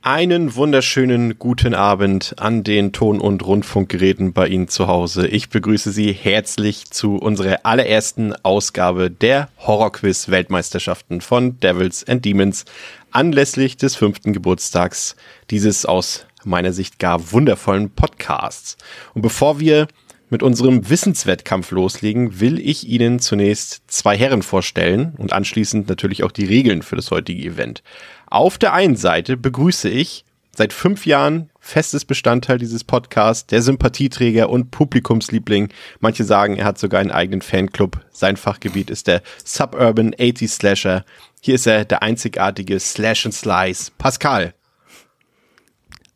Einen wunderschönen guten Abend an den Ton- und Rundfunkgeräten bei Ihnen zu Hause. Ich begrüße Sie herzlich zu unserer allerersten Ausgabe der Horrorquiz Weltmeisterschaften von Devils and Demons anlässlich des fünften Geburtstags dieses aus meiner Sicht gar wundervollen Podcasts. Und bevor wir mit unserem Wissenswettkampf loslegen, will ich Ihnen zunächst zwei Herren vorstellen und anschließend natürlich auch die Regeln für das heutige Event. Auf der einen Seite begrüße ich seit fünf Jahren festes Bestandteil dieses Podcasts, der Sympathieträger und Publikumsliebling. Manche sagen, er hat sogar einen eigenen Fanclub. Sein Fachgebiet ist der Suburban 80 Slasher. Hier ist er, der einzigartige Slash and Slice, Pascal.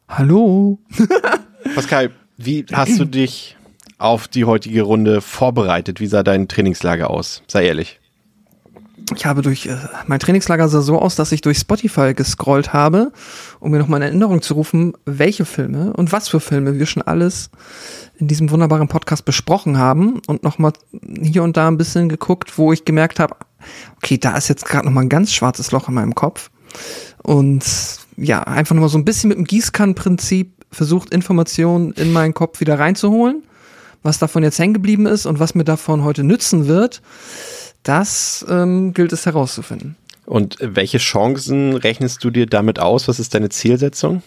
Hallo. Pascal, wie hast du dich auf die heutige Runde vorbereitet? Wie sah dein Trainingslager aus? Sei ehrlich. Ich habe durch, äh, mein Trainingslager sah so aus, dass ich durch Spotify gescrollt habe, um mir nochmal in Erinnerung zu rufen, welche Filme und was für Filme wir schon alles in diesem wunderbaren Podcast besprochen haben und nochmal hier und da ein bisschen geguckt, wo ich gemerkt habe, okay, da ist jetzt gerade nochmal ein ganz schwarzes Loch in meinem Kopf. Und ja, einfach nochmal so ein bisschen mit dem Gießkannenprinzip versucht, Informationen in meinen Kopf wieder reinzuholen was davon jetzt hängen geblieben ist und was mir davon heute nützen wird, das ähm, gilt es herauszufinden. Und welche Chancen rechnest du dir damit aus? Was ist deine Zielsetzung?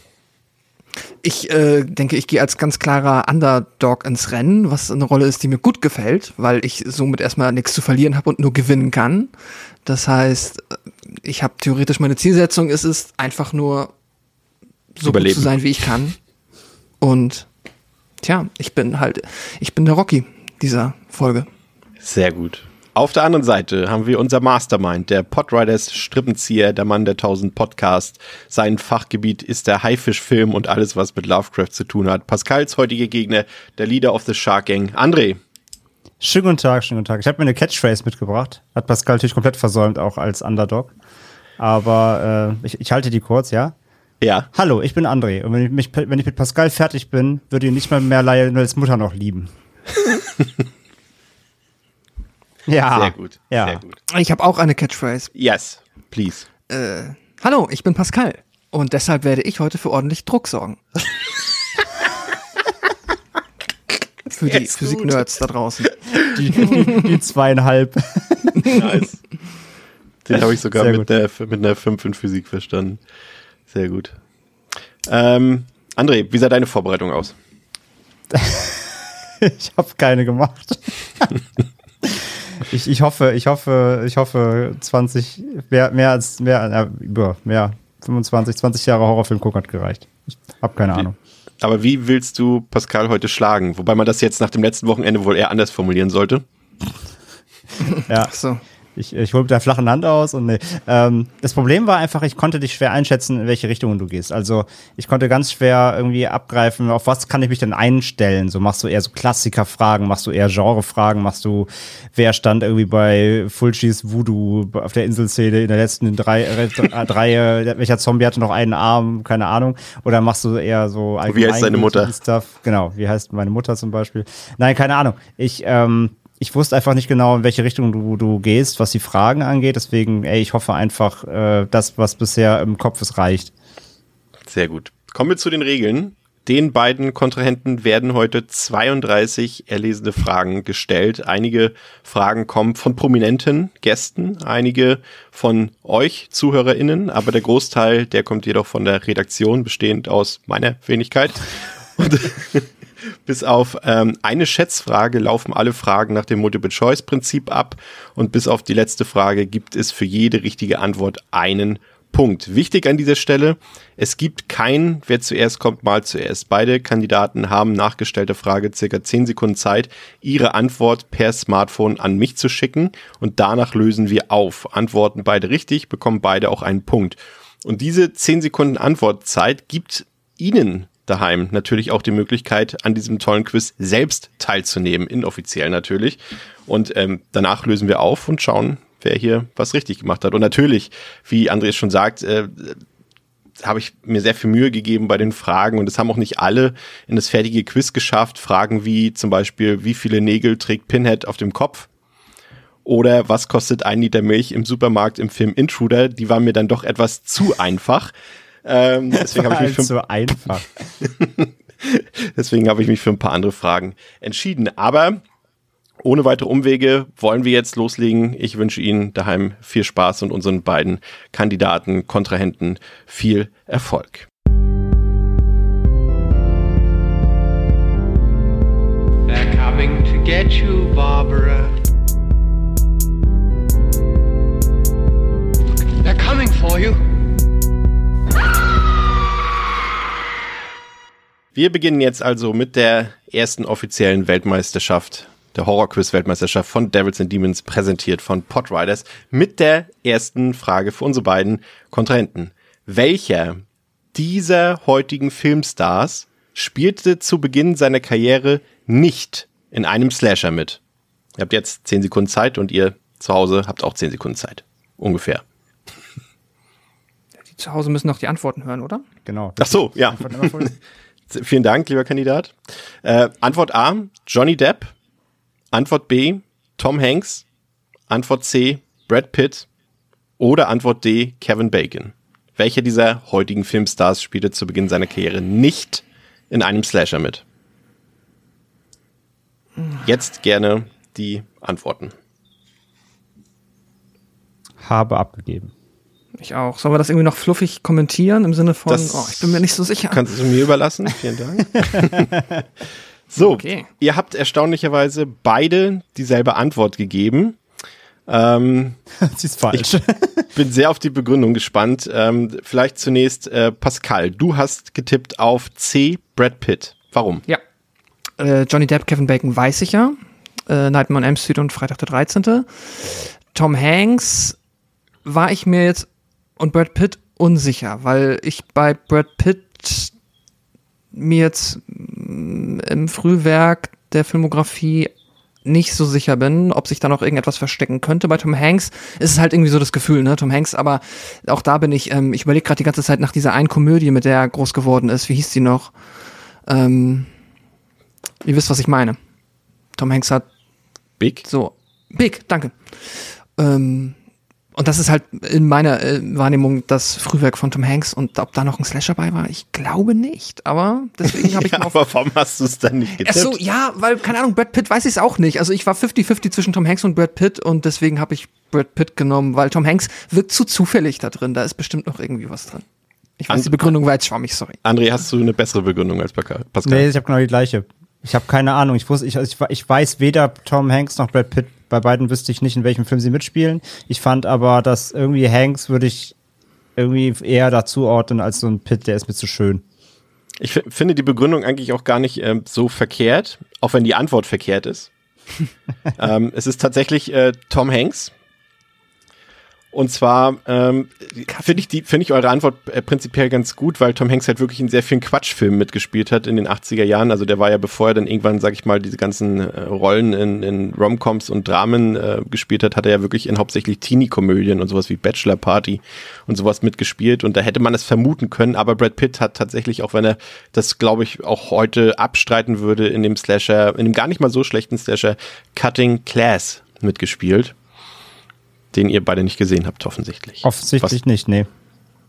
Ich äh, denke, ich gehe als ganz klarer Underdog ins Rennen, was eine Rolle ist, die mir gut gefällt, weil ich somit erstmal nichts zu verlieren habe und nur gewinnen kann. Das heißt, ich habe theoretisch meine Zielsetzung, es ist einfach nur so Überleben. gut zu sein, wie ich kann. Und tja, ich bin halt, ich bin der Rocky dieser Folge. Sehr gut. Auf der anderen Seite haben wir unser Mastermind, der Podriders Strippenzieher, der Mann der tausend Podcasts. Sein Fachgebiet ist der Haifischfilm und alles, was mit Lovecraft zu tun hat. Pascals heutige Gegner, der Leader of the Shark Gang, André. Schönen guten Tag, schönen guten Tag. Ich habe mir eine Catchphrase mitgebracht. Hat Pascal natürlich komplett versäumt, auch als Underdog. Aber äh, ich, ich halte die kurz, ja? Ja. Hallo, ich bin André. Und wenn ich, mich, wenn ich mit Pascal fertig bin, würde ich nicht mal mehr Lionels Mutter noch lieben. ja. Sehr gut. Ja. Sehr gut. Ich habe auch eine Catchphrase. Yes, please. Äh, hallo, ich bin Pascal. Und deshalb werde ich heute für ordentlich Druck sorgen. für die Physik-Nerds da draußen. Die, die, die zweieinhalb. nice. Den habe ich sogar mit, der, mit einer 5 in Physik verstanden. Sehr gut. Ähm, André, wie sah deine Vorbereitung aus? ich habe keine gemacht. Ich, ich hoffe, ich hoffe, ich hoffe, 20, mehr, mehr als, mehr, über, mehr, 25, 20 Jahre Horrorfilm gucken hat gereicht. Ich habe keine wie, Ahnung. Aber wie willst du Pascal heute schlagen? Wobei man das jetzt nach dem letzten Wochenende wohl eher anders formulieren sollte. ja. so. Ich, ich hole mit der flachen Hand aus und nee. Ähm, das Problem war einfach, ich konnte dich schwer einschätzen, in welche Richtung du gehst. Also ich konnte ganz schwer irgendwie abgreifen, auf was kann ich mich denn einstellen? So machst du eher so Klassikerfragen, machst du eher Genrefragen, machst du, wer stand irgendwie bei Fulcis Voodoo auf der Inselszene in der letzten drei, äh, drei äh, welcher Zombie hatte noch einen Arm, keine Ahnung. Oder machst du eher so allgemein Wie heißt deine Mutter? Stuff? Genau, wie heißt meine Mutter zum Beispiel? Nein, keine Ahnung. Ich, ähm, ich wusste einfach nicht genau, in welche Richtung du, du gehst, was die Fragen angeht. Deswegen, ey, ich hoffe einfach, äh, das, was bisher im Kopf ist, reicht. Sehr gut. Kommen wir zu den Regeln. Den beiden Kontrahenten werden heute 32 erlesene Fragen gestellt. Einige Fragen kommen von prominenten Gästen, einige von euch ZuhörerInnen, aber der Großteil, der kommt jedoch von der Redaktion, bestehend aus meiner Wenigkeit. Und bis auf ähm, eine Schätzfrage laufen alle Fragen nach dem Multiple-Choice-Prinzip ab und bis auf die letzte Frage gibt es für jede richtige Antwort einen Punkt. Wichtig an dieser Stelle, es gibt kein, wer zuerst kommt, mal zuerst. Beide Kandidaten haben nachgestellte Frage circa 10 Sekunden Zeit, ihre Antwort per Smartphone an mich zu schicken und danach lösen wir auf. Antworten beide richtig, bekommen beide auch einen Punkt. Und diese 10 Sekunden Antwortzeit gibt Ihnen daheim natürlich auch die Möglichkeit, an diesem tollen Quiz selbst teilzunehmen, inoffiziell natürlich. Und ähm, danach lösen wir auf und schauen, wer hier was richtig gemacht hat. Und natürlich, wie Andreas schon sagt, äh, habe ich mir sehr viel Mühe gegeben bei den Fragen und es haben auch nicht alle in das fertige Quiz geschafft. Fragen wie zum Beispiel, wie viele Nägel trägt Pinhead auf dem Kopf? Oder was kostet ein Liter Milch im Supermarkt im Film Intruder? Die waren mir dann doch etwas zu einfach. Ähm, deswegen habe ich mich für so einfach. deswegen habe ich mich für ein paar andere Fragen entschieden. Aber ohne weitere Umwege wollen wir jetzt loslegen. Ich wünsche Ihnen daheim viel Spaß und unseren beiden Kandidaten, Kontrahenten viel Erfolg. They're coming to get you, Barbara. They're coming for you. Wir beginnen jetzt also mit der ersten offiziellen Weltmeisterschaft, der Horror-Quiz-Weltmeisterschaft von Devils and Demons, präsentiert von Podriders, mit der ersten Frage für unsere beiden Kontrahenten. Welcher dieser heutigen Filmstars spielte zu Beginn seiner Karriere nicht in einem Slasher mit? Ihr habt jetzt zehn Sekunden Zeit und ihr zu Hause habt auch zehn Sekunden Zeit. Ungefähr. Die zu Hause müssen noch die Antworten hören, oder? Genau. Ach so, ja. Vielen Dank, lieber Kandidat. Äh, Antwort A, Johnny Depp. Antwort B, Tom Hanks. Antwort C, Brad Pitt. Oder Antwort D, Kevin Bacon. Welcher dieser heutigen Filmstars spielte zu Beginn seiner Karriere nicht in einem Slasher mit? Jetzt gerne die Antworten. Habe abgegeben. Ich auch. Sollen wir das irgendwie noch fluffig kommentieren im Sinne von, das oh, ich bin mir nicht so sicher. Kannst du mir überlassen? Vielen Dank. so, okay. ihr habt erstaunlicherweise beide dieselbe Antwort gegeben. Ähm, Sie ist falsch. Ich bin sehr auf die Begründung gespannt. Ähm, vielleicht zunächst äh, Pascal. Du hast getippt auf C. Brad Pitt. Warum? Ja. Äh, Johnny Depp, Kevin Bacon weiß ich ja. Äh, Nightmare on Elm Street und Freitag der 13. Tom Hanks war ich mir jetzt und Brad Pitt unsicher, weil ich bei Brad Pitt mir jetzt mm, im Frühwerk der Filmografie nicht so sicher bin, ob sich da noch irgendetwas verstecken könnte. Bei Tom Hanks ist es halt irgendwie so das Gefühl, ne? Tom Hanks, aber auch da bin ich, ähm, ich überlege gerade die ganze Zeit nach dieser einen Komödie, mit der er groß geworden ist. Wie hieß die noch? Ähm, ihr wisst, was ich meine. Tom Hanks hat Big? So, Big, danke. Ähm, und das ist halt in meiner äh, Wahrnehmung das Frühwerk von Tom Hanks und ob da noch ein Slasher bei war, ich glaube nicht, aber deswegen habe ich ja, aber warum hast du es dann nicht getippt? Ach so, ja, weil keine Ahnung, Brad Pitt weiß ich es auch nicht. Also ich war 50-50 zwischen Tom Hanks und Brad Pitt und deswegen habe ich Brad Pitt genommen, weil Tom Hanks wirkt zu zufällig da drin, da ist bestimmt noch irgendwie was drin. Ich weiß, And die Begründung war jetzt schwammig, sorry. André, hast du eine bessere Begründung als Pascal? Nee, ich habe genau die gleiche. Ich habe keine Ahnung. Ich wusste, ich, ich, ich weiß weder Tom Hanks noch Brad Pitt bei beiden wüsste ich nicht, in welchem Film sie mitspielen. Ich fand aber, dass irgendwie Hanks würde ich irgendwie eher dazu ordnen als so ein Pitt, der ist mir zu schön. Ich finde die Begründung eigentlich auch gar nicht äh, so verkehrt, auch wenn die Antwort verkehrt ist. ähm, es ist tatsächlich äh, Tom Hanks, und zwar ähm, finde ich, die finde ich eure Antwort äh, prinzipiell ganz gut, weil Tom Hanks halt wirklich in sehr vielen Quatschfilmen mitgespielt hat in den 80er Jahren. Also der war ja, bevor er dann irgendwann, sag ich mal, diese ganzen äh, Rollen in, in Romcoms und Dramen äh, gespielt hat, hat er ja wirklich in hauptsächlich Teenie-Komödien und sowas wie Bachelor Party und sowas mitgespielt. Und da hätte man es vermuten können, aber Brad Pitt hat tatsächlich, auch wenn er das, glaube ich, auch heute abstreiten würde, in dem Slasher, in dem gar nicht mal so schlechten Slasher Cutting Class mitgespielt den ihr beide nicht gesehen habt, offensichtlich. Offensichtlich was, nicht, nee.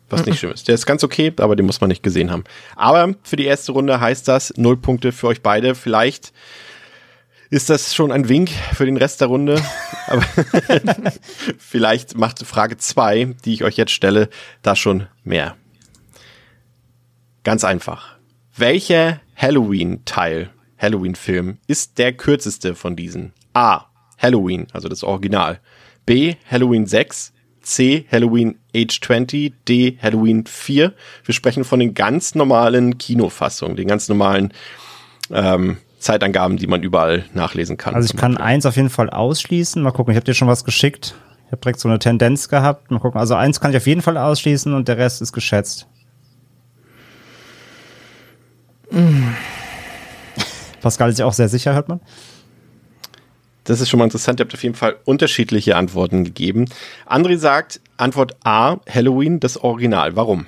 Was nicht schlimm ist. Der ist ganz okay, aber den muss man nicht gesehen haben. Aber für die erste Runde heißt das null Punkte für euch beide. Vielleicht ist das schon ein Wink für den Rest der Runde. aber vielleicht macht Frage zwei, die ich euch jetzt stelle, da schon mehr. Ganz einfach. Welcher Halloween-Teil, Halloween-Film, ist der kürzeste von diesen? A. Halloween, also das Original. B. Halloween 6, C. Halloween Age 20, D. Halloween 4. Wir sprechen von den ganz normalen Kinofassungen, den ganz normalen ähm, Zeitangaben, die man überall nachlesen kann. Also ich kann eins auf jeden Fall ausschließen. Mal gucken, ich habe dir schon was geschickt. Ich habe direkt so eine Tendenz gehabt. Mal gucken. Also eins kann ich auf jeden Fall ausschließen und der Rest ist geschätzt. Mm. Pascal ist ja auch sehr sicher, hört man. Das ist schon mal interessant. Ihr habt auf jeden Fall unterschiedliche Antworten gegeben. André sagt, Antwort A, Halloween, das Original. Warum?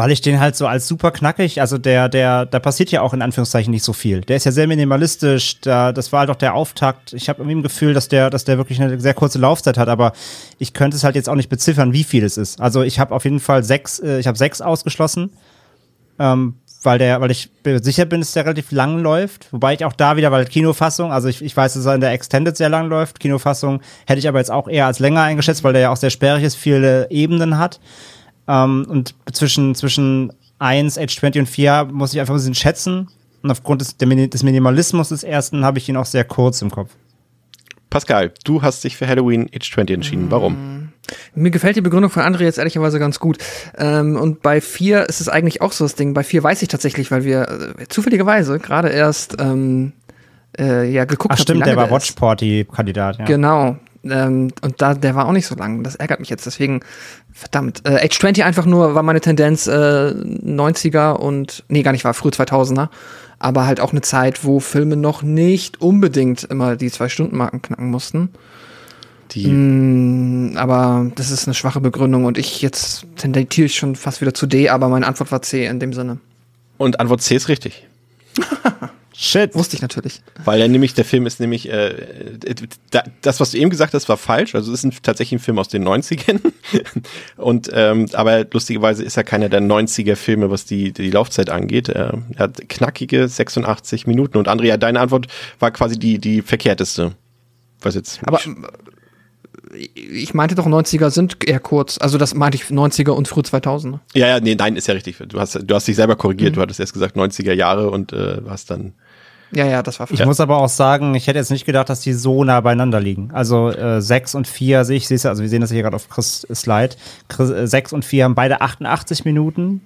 weil ich den halt so als super knackig, also der, der, da passiert ja auch in Anführungszeichen nicht so viel. Der ist ja sehr minimalistisch, da, das war halt auch der Auftakt. Ich habe irgendwie ein Gefühl, dass der, dass der wirklich eine sehr kurze Laufzeit hat, aber ich könnte es halt jetzt auch nicht beziffern, wie viel es ist. Also ich habe auf jeden Fall sechs, äh, ich habe sechs ausgeschlossen, ähm, weil der, weil ich sicher bin, dass der relativ lang läuft. Wobei ich auch da wieder, weil Kinofassung, also ich, ich weiß, dass er in der Extended sehr lang läuft. Kinofassung hätte ich aber jetzt auch eher als länger eingeschätzt, weil der ja auch sehr sperrig ist, viele Ebenen hat. Ähm, und zwischen, zwischen 1, Age 20 und 4 muss ich einfach ein bisschen schätzen. Und aufgrund des, des Minimalismus des ersten habe ich ihn auch sehr kurz im Kopf. Pascal, du hast dich für Halloween Age 20 entschieden. Warum? Mir gefällt die Begründung von André jetzt ehrlicherweise ganz gut. Ähm, und bei 4 ist es eigentlich auch so das Ding. Bei 4 weiß ich tatsächlich, weil wir äh, zufälligerweise gerade erst ähm, äh, ja geguckt haben. Stimmt, der war Watch Party Kandidat. Ja. Genau, ähm, und da, der war auch nicht so lang. Das ärgert mich jetzt. Deswegen, verdammt. Äh, Age 20 einfach nur war meine Tendenz äh, 90er und, nee, gar nicht, war früh 2000er. Aber halt auch eine Zeit, wo Filme noch nicht unbedingt immer die Zwei-Stunden-Marken knacken mussten. Die. Mm, aber das ist eine schwache Begründung und ich jetzt tendiere ich schon fast wieder zu D, aber meine Antwort war C in dem Sinne. Und Antwort C ist richtig. Shit. Wusste ich natürlich. Weil er nämlich, der Film ist nämlich, äh, das, was du eben gesagt hast, war falsch. Also es ist ein, tatsächlich ein Film aus den 90ern. Und, ähm, aber lustigerweise ist er keiner der 90er Filme, was die, die Laufzeit angeht. Er hat knackige 86 Minuten. Und Andrea, deine Antwort war quasi die, die verkehrteste. Was jetzt. Aber ich meinte doch 90er sind eher kurz. Also das meinte ich 90er und früh 2000. Ne? Ja, ja, nee, nein, ist ja richtig. Du hast, du hast dich selber korrigiert. Mhm. Du hattest erst gesagt 90er Jahre und äh, hast dann ja, ja, das war Ich ja. muss aber auch sagen, ich hätte jetzt nicht gedacht, dass die so nah beieinander liegen. Also äh, 6 und 4 sehe ich, sehe also wir sehen das hier gerade auf Chris Slide. Chris, äh, 6 und 4 haben beide 88 Minuten.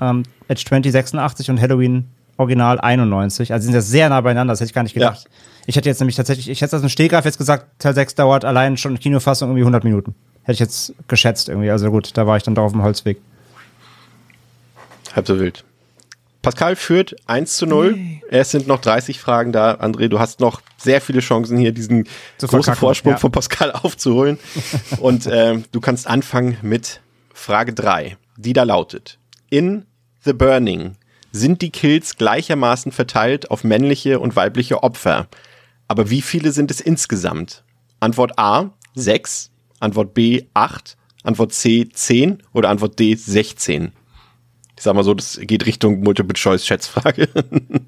Ähm, Edge 20 86 und Halloween Original 91. Also sind ja sehr nah beieinander, das hätte ich gar nicht gedacht. Ja. Ich hätte jetzt nämlich tatsächlich, ich hätte das ein Stehgreif jetzt gesagt, Teil 6 dauert allein schon Kinofassung irgendwie 100 Minuten. Hätte ich jetzt geschätzt irgendwie. Also gut, da war ich dann da auf dem Holzweg. Halb so wild. Pascal führt 1 zu 0. Nee. Es sind noch 30 Fragen da. André, du hast noch sehr viele Chancen hier, diesen zu großen Vorsprung ja. von Pascal aufzuholen. Und äh, du kannst anfangen mit Frage 3, die da lautet. In The Burning sind die Kills gleichermaßen verteilt auf männliche und weibliche Opfer. Aber wie viele sind es insgesamt? Antwort A 6, Antwort B 8, Antwort C 10 oder Antwort D 16? Ich sag mal so, das geht Richtung Multiple-Choice-Schätzfrage.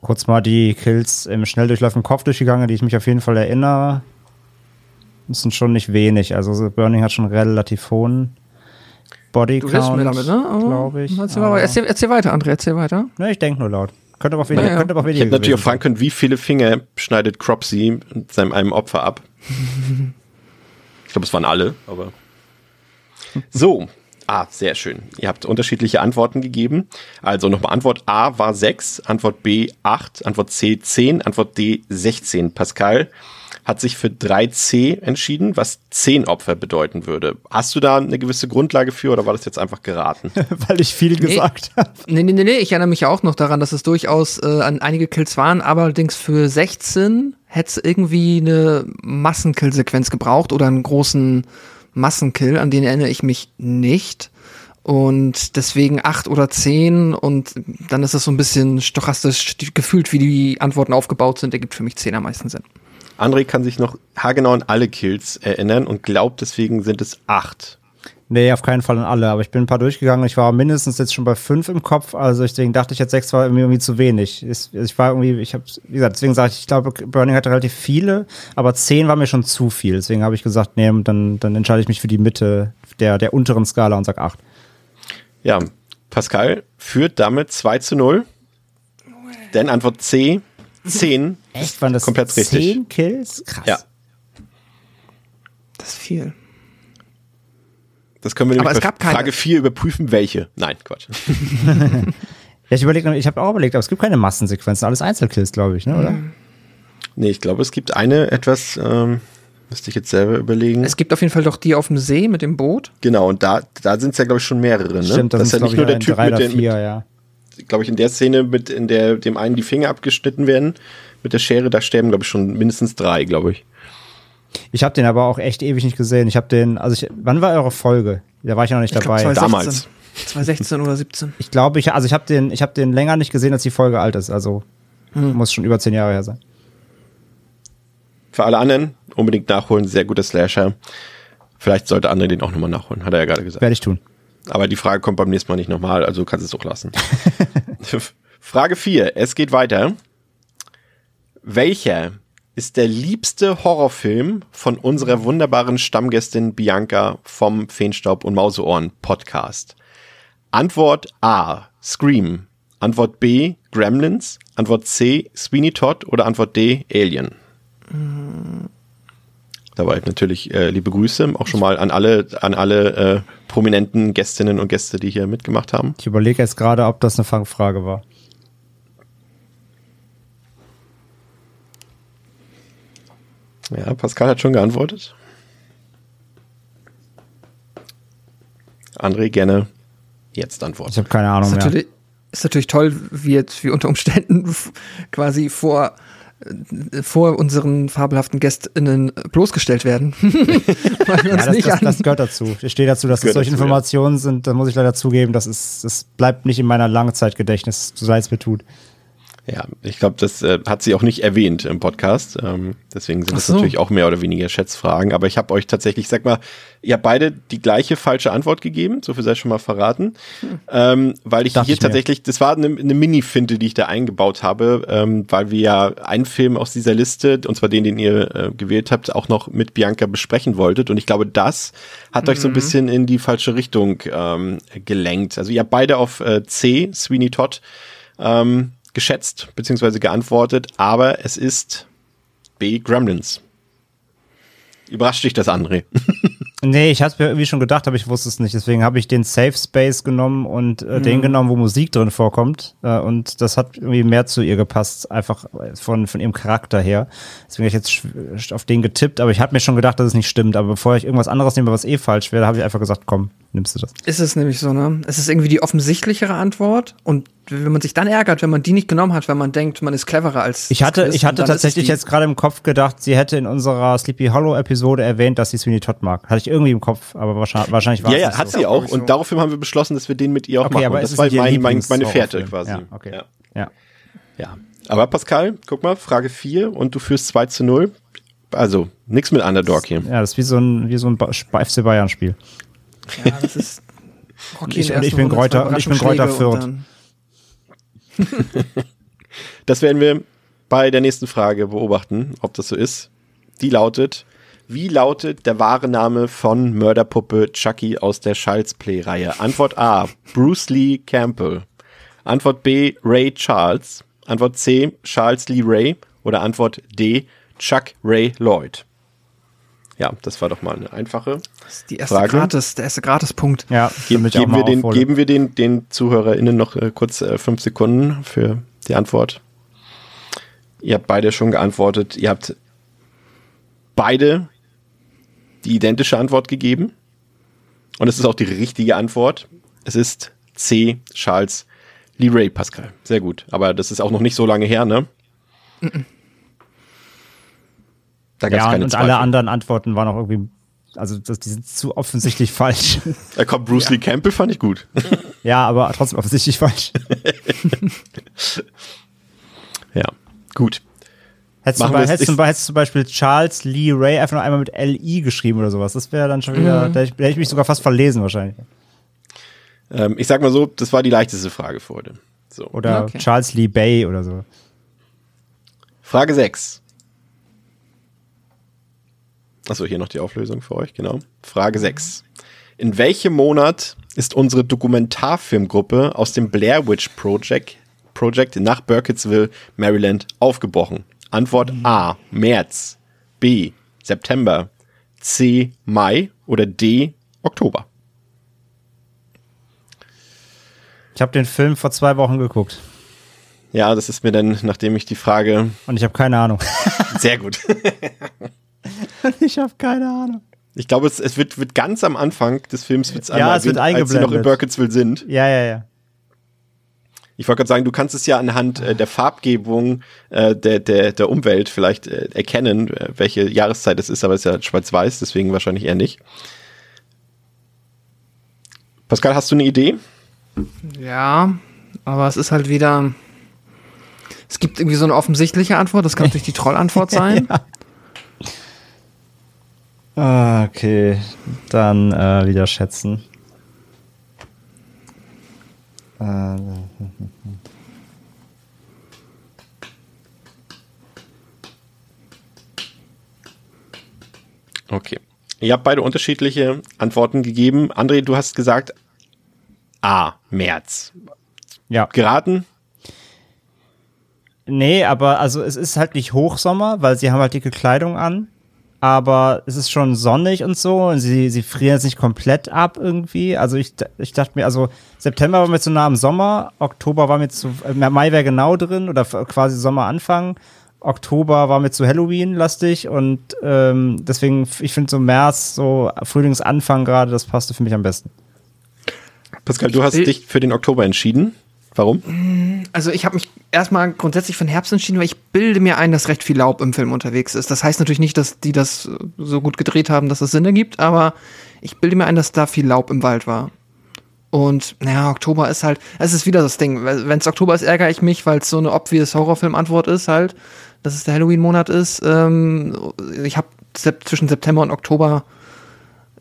Kurz mal die Kills im Schnelldurchlauf im Kopf durchgegangen, die ich mich auf jeden Fall erinnere. Das sind schon nicht wenig. Also Burning hat schon relativ hohen Bodycount, ne? oh, glaube ich. Erzähl, erzähl, erzähl, weiter, André, erzähl weiter. Ne, ich denke nur laut. Könnte aber auch weniger. Ja, Könnte aber auch weniger ich hätte natürlich auch fragen können, wie viele Finger schneidet Cropsy seinem einem Opfer ab? ich glaube, es waren alle, aber so, Ah, sehr schön. Ihr habt unterschiedliche Antworten gegeben. Also nochmal Antwort A war 6, Antwort B 8, Antwort C 10, Antwort D 16. Pascal hat sich für 3C entschieden, was 10 Opfer bedeuten würde. Hast du da eine gewisse Grundlage für oder war das jetzt einfach geraten? Weil ich viel nee, gesagt habe. Nee, nee, nee, nee, ich erinnere mich auch noch daran, dass es durchaus äh, an einige Kills waren, aber allerdings für 16 hätte es irgendwie eine Massenkillsequenz gebraucht oder einen großen Massenkill, an den erinnere ich mich nicht. Und deswegen acht oder zehn und dann ist es so ein bisschen stochastisch gefühlt, wie die Antworten aufgebaut sind, ergibt für mich zehn am meisten Sinn. André kann sich noch haargenau an alle Kills erinnern und glaubt, deswegen sind es acht. Nee, auf keinen Fall an alle, aber ich bin ein paar durchgegangen. Ich war mindestens jetzt schon bei fünf im Kopf, also deswegen dachte ich jetzt sechs war irgendwie zu wenig. Ich war irgendwie, ich habe, wie gesagt, deswegen sage ich, ich glaube, Burning hatte relativ viele, aber zehn war mir schon zu viel. Deswegen habe ich gesagt, nee, dann, dann entscheide ich mich für die Mitte der, der unteren Skala und sag acht. Ja, Pascal führt damit 2 zu 0. Denn Antwort C, 10. Echt? Waren das komplett 10 richtig. 10 Kills? Krass. Ja. Das ist viel. Das können wir nämlich bei Frage 4 überprüfen, welche. Nein, Quatsch. ja, ich überlege, ich habe auch überlegt, aber es gibt keine Massensequenzen, alles Einzelkills, glaube ich, ne, oder? Nee, ich glaube, es gibt eine etwas ähm, Müsste ich jetzt selber überlegen. Es gibt auf jeden Fall doch die auf dem See mit dem Boot. Genau, und da, da sind es ja, glaube ich, schon mehrere. Ne? Stimmt, das, das ist ja nicht nur der Typ mit den, vier, ja. Glaube ich, in der Szene, mit, in der dem einen die Finger abgeschnitten werden, mit der Schere, da sterben, glaube ich, schon mindestens drei, glaube ich. Ich habe den aber auch echt ewig nicht gesehen. Ich habe den, also ich, wann war eure Folge? Da war ich noch nicht ich dabei. Glaub, 2016. Damals. 2016 oder 17. Ich glaube, ich, also ich habe den, ich habe den länger nicht gesehen, als die Folge alt ist. Also hm. muss schon über zehn Jahre her sein. Für alle anderen unbedingt nachholen, sehr guter Slasher. Vielleicht sollte André den auch nochmal nachholen, hat er ja gerade gesagt. Werde ich tun. Aber die Frage kommt beim nächsten Mal nicht nochmal, also kannst es doch lassen. Frage 4. Es geht weiter. Welcher ist der liebste Horrorfilm von unserer wunderbaren Stammgästin Bianca vom Feenstaub und Mauseohren Podcast? Antwort A. Scream. Antwort B. Gremlins. Antwort C. Sweeney Todd. Oder Antwort D. Alien. Dabei natürlich äh, liebe Grüße auch schon mal an alle, an alle äh, prominenten Gästinnen und Gäste, die hier mitgemacht haben. Ich überlege jetzt gerade, ob das eine Fangfrage war. Ja, Pascal hat schon geantwortet. André, gerne jetzt antworten. Ich habe keine Ahnung ist mehr. Ist natürlich toll, wie jetzt wie unter Umständen quasi vor vor unseren fabelhaften GästInnen bloßgestellt werden. ja, das, das, das, gehört dazu. Ich stehe dazu, dass das, das solche dazu, Informationen ja. sind, da muss ich leider zugeben, das, ist, das bleibt nicht in meiner Langzeitgedächtnis, so sei es mir tut. Ja, ich glaube, das äh, hat sie auch nicht erwähnt im Podcast. Ähm, deswegen sind das so. natürlich auch mehr oder weniger Schätzfragen. Aber ich habe euch tatsächlich, sag mal, ihr habt beide die gleiche falsche Antwort gegeben, so viel sei schon mal verraten. Hm. Ähm, weil ich Dacht hier ich tatsächlich, das war eine, eine Mini-Finte, die ich da eingebaut habe, ähm, weil wir ja einen Film aus dieser Liste, und zwar den, den ihr äh, gewählt habt, auch noch mit Bianca besprechen wolltet. Und ich glaube, das hat mhm. euch so ein mhm. bisschen in die falsche Richtung ähm, gelenkt. Also ihr habt beide auf äh, C, Sweeney Todd, ähm, geschätzt bzw. geantwortet, aber es ist B. Gremlins. Überrascht dich das, André? Nee, ich hatte mir irgendwie schon gedacht, aber ich wusste es nicht. Deswegen habe ich den Safe Space genommen und äh, mhm. den genommen, wo Musik drin vorkommt. Äh, und das hat irgendwie mehr zu ihr gepasst, einfach von, von ihrem Charakter her. Deswegen habe ich jetzt auf den getippt, aber ich habe mir schon gedacht, dass es nicht stimmt. Aber bevor ich irgendwas anderes nehme, was eh falsch wäre, habe ich einfach gesagt, komm, nimmst du das. Ist es nämlich so, ne? Es ist irgendwie die offensichtlichere Antwort und wenn man sich dann ärgert, wenn man die nicht genommen hat, wenn man denkt, man ist cleverer als. Ich hatte, ich hatte tatsächlich jetzt gerade im Kopf gedacht, sie hätte in unserer Sleepy Hollow Episode erwähnt, dass sie Sweeney Todd mag. Hatte ich irgendwie im Kopf, aber wahrscheinlich, wahrscheinlich war es. Ja, ja, hat so. sie auch. Und daraufhin haben wir beschlossen, dass wir den mit ihr auch okay, machen. Aber das war mein, mein, meine Fährte quasi. Ja, okay. Ja. ja. ja. Aber Pascal, guck mal, Frage 4 und du führst 2 zu 0. Also, nichts mit Underdog hier. Ja, das ist wie so ein, wie so ein FC Bayern-Spiel. Ja, das ist. Rocky ich, und ich bin Kräuter, und ich bin Kräuter Fürth. das werden wir bei der nächsten Frage beobachten, ob das so ist. Die lautet: wie lautet der wahre Name von Mörderpuppe Chucky aus der Child's Play-Reihe? Antwort A, Bruce Lee Campbell. Antwort B, Ray Charles. Antwort C, Charles Lee Ray. Oder Antwort D, Chuck Ray Lloyd. Ja, das war doch mal eine einfache. Das ist die erste Frage. Gratis, der erste Gratispunkt. Ja, Ge geben, wir den, geben wir den, den ZuhörerInnen noch äh, kurz äh, fünf Sekunden für die Antwort. Ihr habt beide schon geantwortet. Ihr habt beide die identische Antwort gegeben. Und es ist auch die richtige Antwort. Es ist C. Charles Lee Ray Pascal. Sehr gut. Aber das ist auch noch nicht so lange her, ne? Da gab's ja, keine und Zweifel. alle anderen Antworten waren auch irgendwie, also das, die sind zu offensichtlich falsch. Da kommt Bruce ja. Lee Campbell, fand ich gut. Ja, aber trotzdem offensichtlich falsch. ja, gut. Hättest, du, bei, hättest, du, hättest du zum Beispiel Charles Lee Ray einfach noch einmal mit L-I geschrieben oder sowas, das wäre dann schon wieder, mhm. da hätte ich mich sogar fast verlesen wahrscheinlich. Ähm, ich sag mal so, das war die leichteste Frage für heute. So. Oder okay. Charles Lee Bay oder so. Frage 6. Achso, hier noch die Auflösung für euch, genau. Frage 6. In welchem Monat ist unsere Dokumentarfilmgruppe aus dem Blair Witch Project, Project nach Burkittsville, Maryland aufgebrochen? Antwort A, März. B, September. C, Mai. Oder D, Oktober. Ich habe den Film vor zwei Wochen geguckt. Ja, das ist mir dann, nachdem ich die Frage. Und ich habe keine Ahnung. Sehr gut. ich habe keine Ahnung. Ich glaube, es, es wird, wird ganz am Anfang des Films wird's ja, einmal es wird eingeblendet. als sie noch in Burkittsville sind. Ja, ja, ja. Ich wollte gerade sagen, du kannst es ja anhand äh, der Farbgebung äh, der, der, der Umwelt vielleicht äh, erkennen, äh, welche Jahreszeit es ist, aber es ist ja schwarz-weiß, deswegen wahrscheinlich eher nicht. Pascal, hast du eine Idee? Ja, aber es ist halt wieder. Es gibt irgendwie so eine offensichtliche Antwort, das kann natürlich die Trollantwort sein. ja. Ah, okay, dann äh, wieder schätzen. Äh, okay. Ihr habt beide unterschiedliche Antworten gegeben. André, du hast gesagt A, März. Ja. Geraten? Nee, aber also es ist halt nicht Hochsommer, weil sie haben halt dicke Kleidung an aber es ist schon sonnig und so und sie, sie frieren jetzt nicht komplett ab irgendwie. Also ich, ich dachte mir, also September war mir zu nah am Sommer, Oktober war mir zu, äh, Mai wäre genau drin oder quasi Sommeranfang. Oktober war mir zu Halloween-lastig und ähm, deswegen, ich finde so März, so Frühlingsanfang gerade, das passte für mich am besten. Pascal, du hast dich für den Oktober entschieden. Warum? Also ich habe mich erstmal grundsätzlich für den Herbst entschieden, weil ich bilde mir ein, dass recht viel Laub im Film unterwegs ist. Das heißt natürlich nicht, dass die das so gut gedreht haben, dass es Sinn ergibt, aber ich bilde mir ein, dass da viel Laub im Wald war. Und naja, Oktober ist halt, es ist wieder das Ding. Wenn es Oktober ist, ärgere ich mich, weil es so eine obvious Horrorfilm-Antwort ist halt, dass es der Halloween-Monat ist. Ähm, ich habe zwischen September und Oktober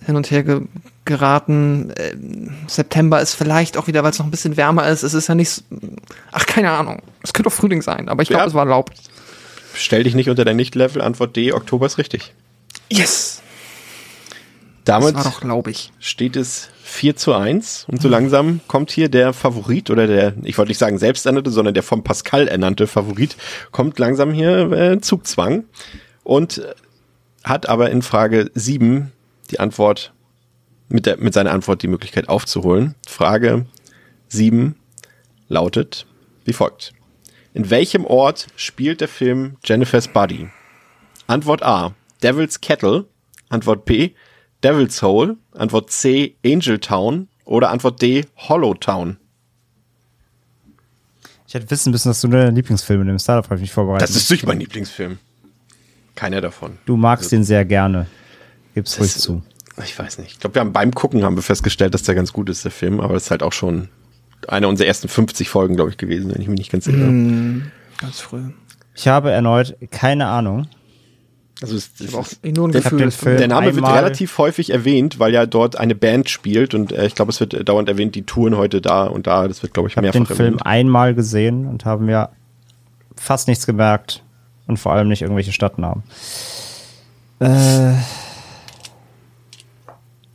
hin und her ge geraten. Äh, September ist vielleicht auch wieder, weil es noch ein bisschen wärmer ist. Es ist ja nicht. Ach, keine Ahnung. Es könnte auch Frühling sein, aber ich glaube, ja. es war Laub. Stell dich nicht unter dein Nicht-Level. Antwort D, Oktober ist richtig. Yes! Damit das war doch laubig. steht es 4 zu 1 und so langsam kommt hier der Favorit oder der, ich wollte nicht sagen selbsternannte, sondern der vom Pascal ernannte Favorit, kommt langsam hier äh, Zugzwang und hat aber in Frage 7 die Antwort mit, der, mit seiner Antwort die Möglichkeit aufzuholen. Frage 7 lautet wie folgt. In welchem Ort spielt der Film Jennifer's Body? Antwort A. Devil's Kettle. Antwort B. Devil's Hole. Antwort C. Angel Town. Oder Antwort D. Hollow Town. Ich hätte wissen müssen, dass du deinen Lieblingsfilm in dem Startup mich vorbereitet Das ist nicht mein Lieblingsfilm. Keiner davon. Du magst also, den sehr gerne. Gib's ruhig zu ich weiß nicht. Ich glaube, wir haben beim Gucken haben wir festgestellt, dass der ganz gut ist, der Film, aber es ist halt auch schon eine unserer ersten 50 Folgen, glaube ich, gewesen, wenn ich mich nicht ganz sicher mm, Ganz früh. Ich habe erneut keine Ahnung. Also es, ich auch nur ein Gefühl, der Name wird relativ häufig erwähnt, weil ja dort eine Band spielt und äh, ich glaube, es wird äh, dauernd erwähnt, die touren heute da und da. Das wird, glaube ich, ich mehrfach erwähnt. Ich habe den Film einmal gesehen und habe mir fast nichts gemerkt und vor allem nicht irgendwelche Stadtnamen. Äh,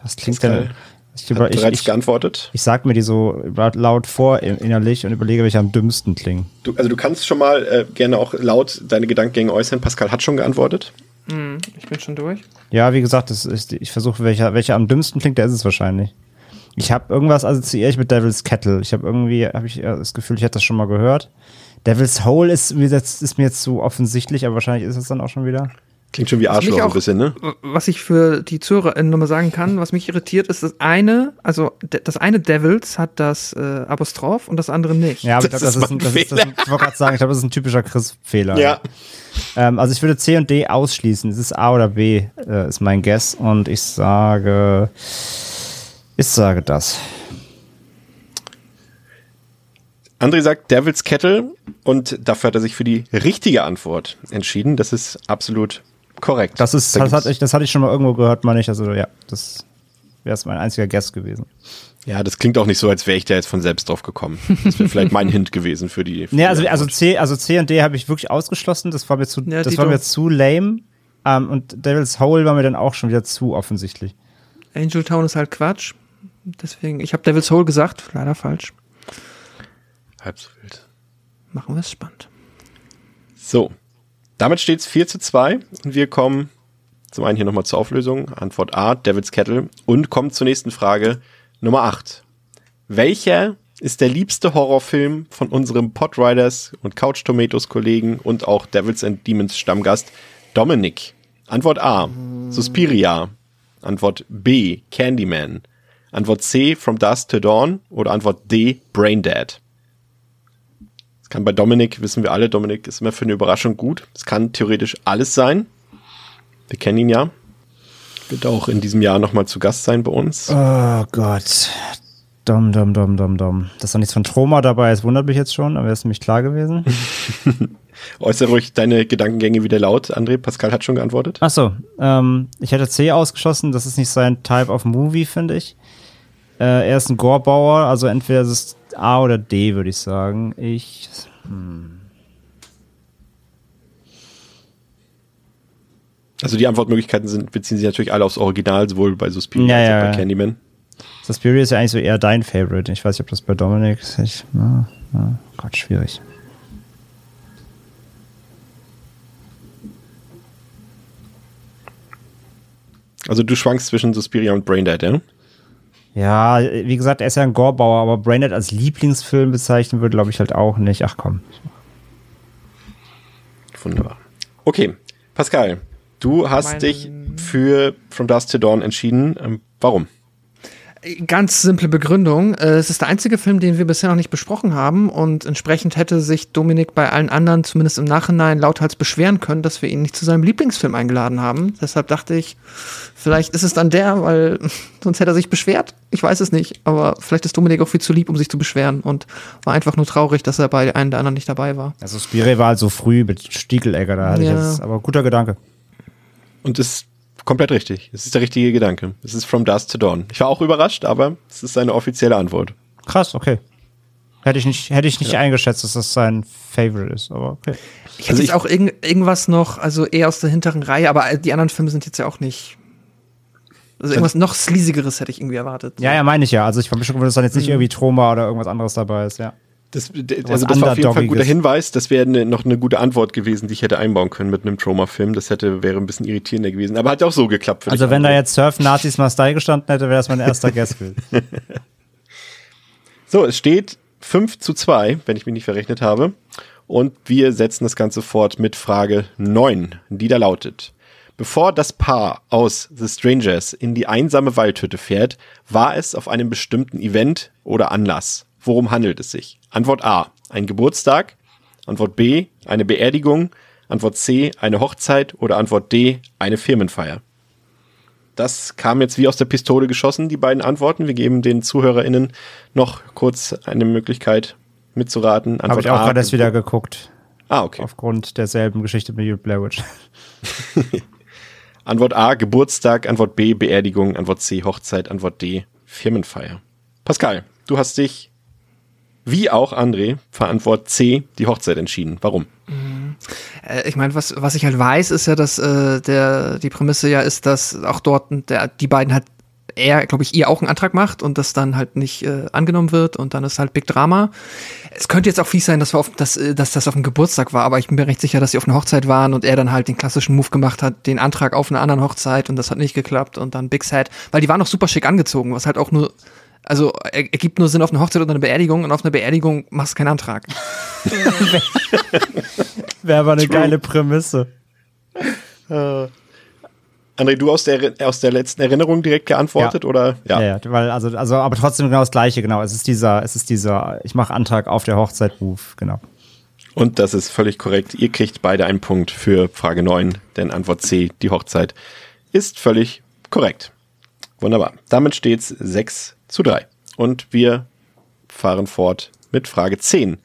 was klingt denn? Ich, über, ich, bereits ich, geantwortet. Ich sag mir die so laut vor innerlich und überlege, welche am dümmsten klingen. Du, also du kannst schon mal äh, gerne auch laut deine Gedankengänge äußern. Pascal hat schon geantwortet. Hm, ich bin schon durch. Ja, wie gesagt, das ist, ich versuche, welcher, welcher am dümmsten klingt, der ist es wahrscheinlich. Ich habe irgendwas assoziiere ich mit Devil's Kettle. Ich habe irgendwie, habe ich das Gefühl, ich hätte das schon mal gehört. Devil's Hole ist mir jetzt, ist mir jetzt zu offensichtlich, aber wahrscheinlich ist es dann auch schon wieder. Klingt schon wie Arschloch auch, ein bisschen, ne? Was ich für die ZuhörerInnen nochmal sagen kann, was mich irritiert, ist das eine, also das eine Devils hat das äh, Apostroph und das andere nicht. Ja, aber ich glaube, das, das, ist ein, das, ist, das, ich wollte gerade sagen, ich glaube, das ist ein typischer Chris-Fehler. Ja. Ähm, also ich würde C und D ausschließen. Es ist A oder B, äh, ist mein Guess. Und ich sage, ich sage das. André sagt Devil's Kettle und dafür hat er sich für die richtige Antwort entschieden. Das ist absolut Korrekt. Das ist, da das, hatte ich, das hatte ich schon mal irgendwo gehört, meine ich. Also ja, das wäre mein einziger Guest gewesen. Ja, das klingt auch nicht so, als wäre ich da jetzt von selbst drauf gekommen. Das wäre vielleicht mein Hint gewesen für die. Für nee, also, also C, also C und D habe ich wirklich ausgeschlossen. Das war mir zu, ja, das war mir zu lame. Um, ähm, und Devil's Hole war mir dann auch schon wieder zu offensichtlich. Angel Town ist halt Quatsch. Deswegen, ich habe Devil's Hole gesagt, leider falsch. Halb so wild. Machen wir es spannend. So, damit steht es 4 zu 2 und wir kommen zum einen hier nochmal zur Auflösung. Antwort A, Davids Kettle. Und kommen zur nächsten Frage, Nummer 8. Welcher ist der liebste Horrorfilm von unserem Podriders und Couch Tomatoes Kollegen und auch Devils and Demons Stammgast Dominik? Antwort A, Suspiria. Antwort B, Candyman. Antwort C, From Dusk to Dawn. Oder Antwort D, Braindead. Es kann bei Dominik, wissen wir alle, Dominik ist immer für eine Überraschung gut. Es kann theoretisch alles sein. Wir kennen ihn ja. Wird auch in diesem Jahr nochmal zu Gast sein bei uns. Oh Gott. Dom, dom, dom, dom, dom. Dass da nichts von Troma dabei ist, wundert mich jetzt schon, aber ist nämlich klar gewesen. Äußere ruhig deine Gedankengänge wieder laut, André. Pascal hat schon geantwortet. Ach so, ähm, ich hätte C ausgeschlossen. Das ist nicht sein Type of Movie, finde ich. Äh, er ist ein Gorebauer, also entweder ist es A oder D, würde ich sagen. Ich. Hm. Also die Antwortmöglichkeiten sind, beziehen sich natürlich alle aufs Original, sowohl bei Suspiria ja, als auch bei Candyman. Suspiria ist ja eigentlich so eher dein Favorite. Ich weiß nicht, ob das bei Dominic ist. Na, na, Gott, schwierig. Also du schwankst zwischen Suspiria und Braindead, ja? Ja, wie gesagt, er ist ja ein Gorebauer, aber Braindead als Lieblingsfilm bezeichnen würde, glaube ich, halt auch nicht. Ach komm. Wunderbar. Okay, Pascal, du hast mein dich für From Dusk to Dawn entschieden. Ähm, warum? Ganz simple Begründung. Äh, es ist der einzige Film, den wir bisher noch nicht besprochen haben und entsprechend hätte sich Dominik bei allen anderen zumindest im Nachhinein lauthals beschweren können, dass wir ihn nicht zu seinem Lieblingsfilm eingeladen haben. Deshalb dachte ich, vielleicht ist es dann der, weil sonst hätte er sich beschwert. Ich weiß es nicht, aber vielleicht ist Dominik auch viel zu lieb, um sich zu beschweren und war einfach nur traurig, dass er bei einem der anderen nicht dabei war. Also Spire war halt so früh mit Stiegelegger, da hatte ja. ich jetzt, aber guter Gedanke. Und es komplett richtig. Es ist der richtige Gedanke. Es ist From Dusk to Dawn. Ich war auch überrascht, aber es ist seine offizielle Antwort. Krass, okay. Hätte ich nicht, hätte ich nicht ja. eingeschätzt, dass das sein Favorite ist, aber okay. Ich hätte also jetzt auch irg irgendwas noch, also eher aus der hinteren Reihe, aber die anderen Filme sind jetzt ja auch nicht. Also irgendwas noch sleasigeres hätte ich irgendwie erwartet. Ja, ja, meine ich ja. Also ich war mir schon gewundert, dass dann jetzt nicht mhm. irgendwie Troma oder irgendwas anderes dabei ist, ja. Das, also das war auf jeden Fall ein guter Hinweis. Das wäre ne, noch eine gute Antwort gewesen, die ich hätte einbauen können mit einem Trauma-Film. Das hätte wäre ein bisschen irritierender gewesen. Aber hat ja auch so geklappt. Also wenn da jetzt Surf-Nazis mal Style gestanden hätte, wäre das mein erster Guest so, es steht 5 zu 2, wenn ich mich nicht verrechnet habe. Und wir setzen das Ganze fort mit Frage 9, die da lautet. Bevor das Paar aus The Strangers in die einsame Waldhütte fährt, war es auf einem bestimmten Event oder Anlass. Worum handelt es sich? Antwort A, ein Geburtstag. Antwort B, eine Beerdigung. Antwort C, eine Hochzeit. Oder Antwort D, eine Firmenfeier. Das kam jetzt wie aus der Pistole geschossen, die beiden Antworten. Wir geben den ZuhörerInnen noch kurz eine Möglichkeit mitzuraten. Habe ich auch gerade erst wieder geguckt. Ah, okay. Aufgrund derselben Geschichte mit Blair Witch. Antwort A, Geburtstag. Antwort B, Beerdigung. Antwort C, Hochzeit. Antwort D, Firmenfeier. Pascal, du hast dich wie auch André verantwortet C die Hochzeit entschieden. Warum? Mhm. Äh, ich meine, was, was ich halt weiß, ist ja, dass äh, der, die Prämisse ja ist, dass auch dort der, die beiden halt er, glaube ich, ihr auch einen Antrag macht und das dann halt nicht äh, angenommen wird und dann ist halt Big Drama. Es könnte jetzt auch fies sein, dass, wir auf, dass, äh, dass das auf dem Geburtstag war, aber ich bin mir recht sicher, dass sie auf einer Hochzeit waren und er dann halt den klassischen Move gemacht hat, den Antrag auf einer anderen Hochzeit und das hat nicht geklappt und dann Big Sad, weil die waren noch super schick angezogen, was halt auch nur also er, ergibt nur Sinn auf eine Hochzeit oder eine Beerdigung und auf eine Beerdigung machst du keinen Antrag. Wäre aber eine True. geile Prämisse. Uh. André, du aus der, aus der letzten Erinnerung direkt geantwortet ja. oder? Ja. ja, ja, weil also also aber trotzdem genau das gleiche, genau. Es ist dieser es ist dieser ich mache Antrag auf der Hochzeit Ruf, genau. Und das ist völlig korrekt. Ihr kriegt beide einen Punkt für Frage 9, denn Antwort C, die Hochzeit, ist völlig korrekt. Wunderbar. Damit steht's 6 zu 3. Und wir fahren fort mit Frage 10.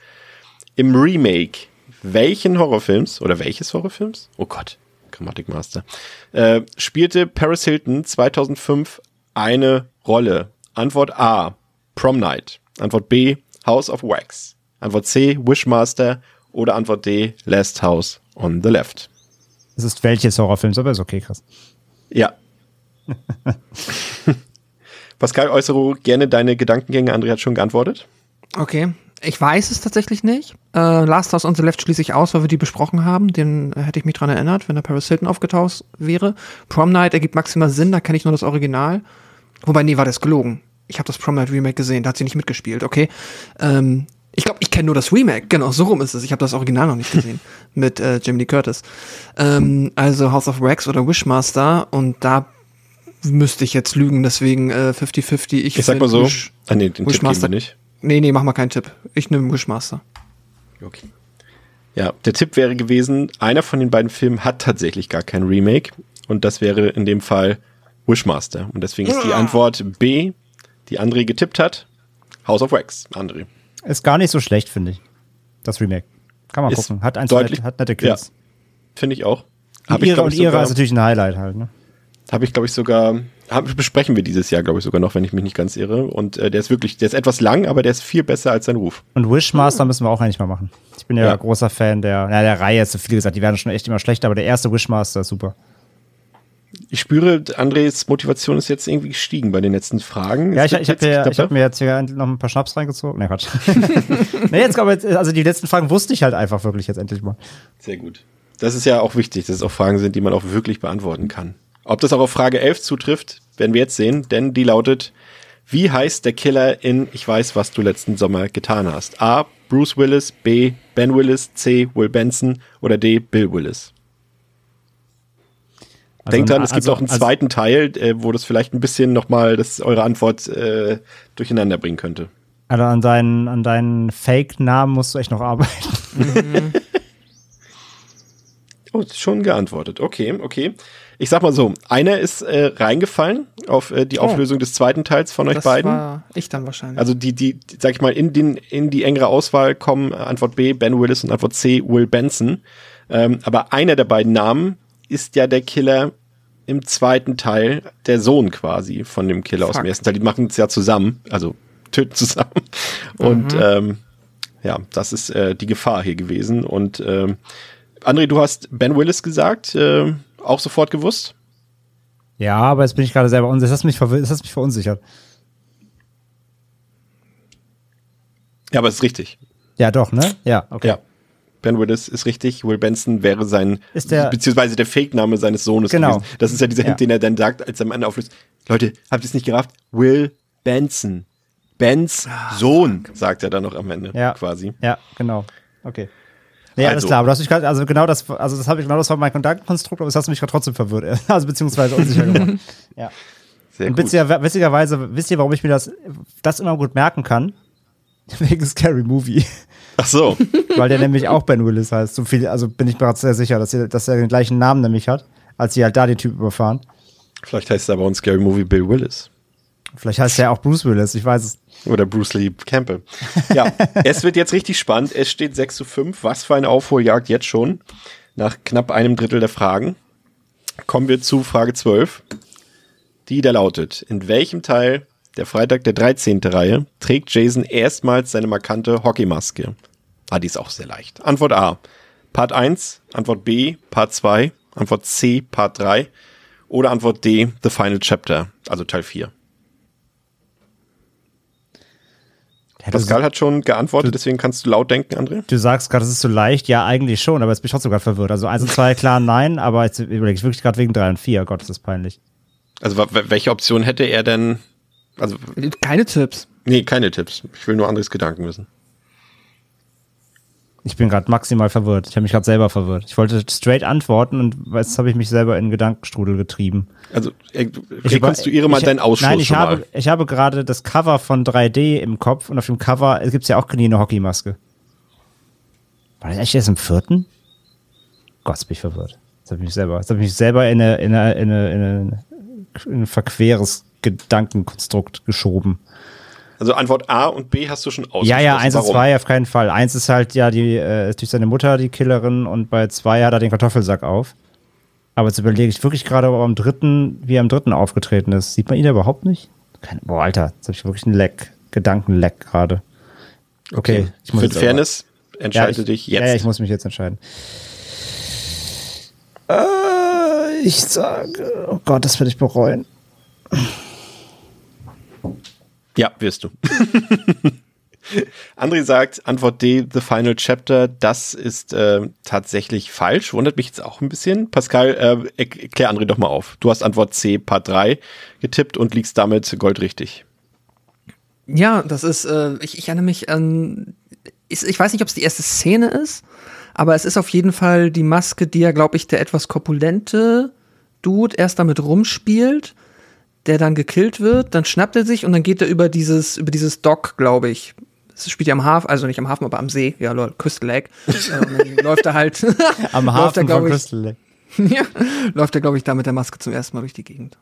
Im Remake welchen Horrorfilms oder welches Horrorfilms? Oh Gott, Grammatikmaster. Äh, spielte Paris Hilton 2005 eine Rolle? Antwort A, Prom Night. Antwort B, House of Wax. Antwort C, Wishmaster. Oder Antwort D, Last House on the Left. Es ist welches Horrorfilms, aber ist okay, krass. Ja. Pascal, äußere gerne deine Gedankengänge. André hat schon geantwortet. Okay. Ich weiß es tatsächlich nicht. Äh, Last House on the Left schließe ich aus, weil wir die besprochen haben. Den äh, hätte ich mich dran erinnert, wenn der Paris Hilton aufgetaucht wäre. Prom Night ergibt maximal Sinn, da kenne ich nur das Original. Wobei, nee, war das gelogen. Ich habe das Prom Night Remake gesehen, da hat sie nicht mitgespielt, okay. Ähm, Ich glaube, ich kenne nur das Remake. Genau, so rum ist es. Ich habe das Original noch nicht gesehen mit äh, Jamie Lee Curtis. Ähm, also House of Wax oder Wishmaster und da müsste ich jetzt lügen, deswegen 50-50. Äh, ich, ich sag mal so. Wish, ah, nee, den Wishmaster. Tipp nicht. Nee, nee, mach mal keinen Tipp. Ich nehme Wishmaster. Okay. Ja, der Tipp wäre gewesen, einer von den beiden Filmen hat tatsächlich gar kein Remake und das wäre in dem Fall Wishmaster. Und deswegen ist die Antwort B, die André getippt hat, House of Wax, André. Ist gar nicht so schlecht, finde ich. Das Remake. Kann man ist gucken. Hat, eins deutlich, nette, hat nette Kills. Ja, finde ich auch. Hab ihre ich, und ihre ist natürlich ein Highlight halt, ne? Habe ich, glaube ich, sogar, hab, besprechen wir dieses Jahr, glaube ich, sogar noch, wenn ich mich nicht ganz irre. Und äh, der ist wirklich, der ist etwas lang, aber der ist viel besser als sein Ruf. Und Wishmaster müssen wir auch eigentlich mal machen. Ich bin ja, ja. großer Fan der, na, der Reihe, jetzt so viel gesagt, die werden schon echt immer schlechter, aber der erste Wishmaster ist super. Ich spüre, Andres Motivation ist jetzt irgendwie gestiegen bei den letzten Fragen. Ja, ich, ich habe mir, hab mir jetzt hier noch ein paar Schnaps reingezogen. Nee, Quatsch. nee, jetzt also die letzten Fragen wusste ich halt einfach wirklich jetzt endlich mal. Sehr gut. Das ist ja auch wichtig, dass es auch Fragen sind, die man auch wirklich beantworten kann. Ob das auch auf Frage 11 zutrifft, werden wir jetzt sehen, denn die lautet, wie heißt der Killer in Ich weiß, was du letzten Sommer getan hast? A. Bruce Willis, B. Ben Willis, C. Will Benson oder D. Bill Willis? Also Denkt dran, es gibt also, auch einen also, zweiten Teil, äh, wo das vielleicht ein bisschen nochmal eure Antwort äh, durcheinander bringen könnte. Also an deinen, an deinen Fake-Namen musst du echt noch arbeiten. Oh, schon geantwortet. Okay, okay. Ich sag mal so, einer ist äh, reingefallen auf äh, die oh. Auflösung des zweiten Teils von euch das beiden. War ich dann wahrscheinlich. Also die, die, sag ich mal, in, den, in die engere Auswahl kommen Antwort B, Ben Willis und Antwort C, Will Benson. Ähm, aber einer der beiden Namen ist ja der Killer im zweiten Teil, der Sohn quasi von dem Killer Fuck. aus dem ersten Teil. Die machen es ja zusammen, also töten zusammen. Und mhm. ähm, ja, das ist äh, die Gefahr hier gewesen. Und ähm, André, du hast Ben Willis gesagt. Äh, auch sofort gewusst? Ja, aber jetzt bin ich gerade selber unsicher. Das hat mich, das hat mich verunsichert. Ja, aber es ist richtig. Ja, doch, ne? Ja, okay. Ja. Ben Willis ist richtig. Will Benson wäre sein, ist der, beziehungsweise der Fake-Name seines Sohnes genau. gewesen. Das ist ja dieser Hint, ja. den er dann sagt, als er am Ende auflöst. Leute, habt ihr es nicht gerafft? Will Benson. Bens ah, Sohn, sagt er dann noch am Ende, ja. quasi. Ja, genau. Okay. Ja, also. alles klar, aber du hast mich gerade, also genau das, also das habe ich genau das war mein Gedankenkonstrukt, aber das hast du mich gerade trotzdem verwirrt, also beziehungsweise unsicher gemacht. ja. Sehr Und witziger, witzigerweise, wisst ihr, warum ich mir das, das immer gut merken kann? Wegen Scary Movie. Ach so. Weil der nämlich auch Ben Willis heißt. So viel, also bin ich mir sehr sicher, dass er, dass er den gleichen Namen nämlich hat, als sie halt da den Typ überfahren. Vielleicht heißt er aber auch Scary Movie Bill Willis. Vielleicht heißt er auch Bruce Willis, ich weiß es. Oder Bruce Lee Campbell. Ja, es wird jetzt richtig spannend. Es steht 6 zu 5. Was für eine Aufholjagd jetzt schon. Nach knapp einem Drittel der Fragen. Kommen wir zu Frage 12. Die da lautet, in welchem Teil der Freitag der 13. Reihe trägt Jason erstmals seine markante Hockeymaske? Ah, die ist auch sehr leicht. Antwort A, Part 1, Antwort B, Part 2, Antwort C, Part 3 oder Antwort D, The Final Chapter, also Teil 4. Pascal hat schon geantwortet, du, deswegen kannst du laut denken, André. Du sagst gerade, es ist so leicht. Ja, eigentlich schon, aber jetzt bin ich trotzdem gerade verwirrt. Also eins und zwei, klar, nein, aber jetzt überlege ich wirklich gerade wegen drei und vier. Gott, ist das peinlich. Also welche Option hätte er denn? Also keine Tipps. Nee, keine Tipps. Ich will nur Andres Gedanken wissen. Ich bin gerade maximal verwirrt. Ich habe mich gerade selber verwirrt. Ich wollte straight antworten und jetzt habe ich mich selber in Gedankenstrudel getrieben. Also äh, rekonstruiere mal ich, deinen Ausschluss Nein, ich habe, ich habe gerade das Cover von 3D im Kopf und auf dem Cover gibt es ja auch nie eine Hockeymaske. War das echt erst im vierten? Gott, jetzt bin ich verwirrt. Jetzt habe ich mich selber, jetzt habe ich mich selber in, eine, in, eine, in, eine, in ein verqueres Gedankenkonstrukt geschoben. Also Antwort A und B hast du schon ausgeschlossen. Ja, ja, eins und zwei auf keinen Fall. Eins ist halt ja die, äh, durch seine Mutter die Killerin und bei zwei hat er den Kartoffelsack auf. Aber jetzt überlege ich wirklich gerade, ob er am dritten, wie er am dritten aufgetreten ist. Sieht man ihn überhaupt nicht? Keine, boah, Alter, jetzt habe ich wirklich einen Leck, Gedankenleck gerade. Okay, okay, ich muss Für Fairness entscheide ja, ich, dich jetzt. Ja, ja, ich muss mich jetzt entscheiden. Äh, ich sage, oh Gott, das werde ich bereuen. Ja, wirst du. André sagt, Antwort D, The Final Chapter, das ist äh, tatsächlich falsch. Wundert mich jetzt auch ein bisschen. Pascal, äh, erklär André doch mal auf. Du hast Antwort C, Part 3 getippt und liegst damit goldrichtig. Ja, das ist, äh, ich, ich erinnere mich an, ich, ich weiß nicht, ob es die erste Szene ist, aber es ist auf jeden Fall die Maske, die ja, glaube ich, der etwas korpulente Dude erst damit rumspielt, der dann gekillt wird, dann schnappt er sich und dann geht er über dieses, über dieses Dock, glaube ich. Es spielt ja am Hafen, also nicht am Hafen, aber am See, ja, lol, Crystal Lake. äh, läuft er halt. am Hafen er, von Crystal Lake. ja, läuft er, glaube ich, da mit der Maske zum ersten Mal durch die Gegend.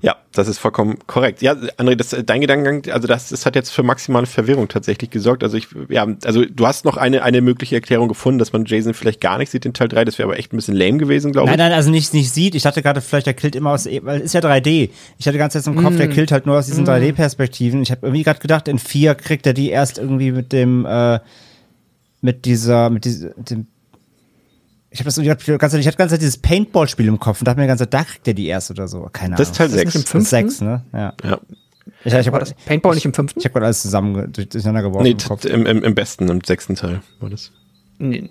Ja, das ist vollkommen korrekt. Ja, André, das, dein Gedankengang, also das, das hat jetzt für maximale Verwirrung tatsächlich gesorgt. Also ich, ja, also du hast noch eine, eine mögliche Erklärung gefunden, dass man Jason vielleicht gar nicht sieht in Teil 3. Das wäre aber echt ein bisschen lame gewesen, glaube ich. Nein, nein, also nicht, nicht sieht. Ich dachte gerade, vielleicht er killt immer aus, weil ist ja 3D. Ich hatte ganz jetzt im Kopf, mm. der killt halt nur aus diesen mm. 3D-Perspektiven. Ich habe irgendwie gerade gedacht, in 4 kriegt er die erst irgendwie mit dem, äh, mit dieser, mit diesem, dem ich habe das die ganze Zeit, ich hatte ganze Zeit dieses Paintball-Spiel im Kopf und dachte mir die ganze Zeit, da kriegt er die erste oder so. Keine das Ahnung. Das ist Teil 6. Das ist 6, ne? Ja. ja. Ich, ich war das Paintball nicht im fünften? Ich habe gerade alles zusammen durcheinander geworfen. Nee, im, Kopf. Im, im, im besten, im sechsten Teil war das. Nee.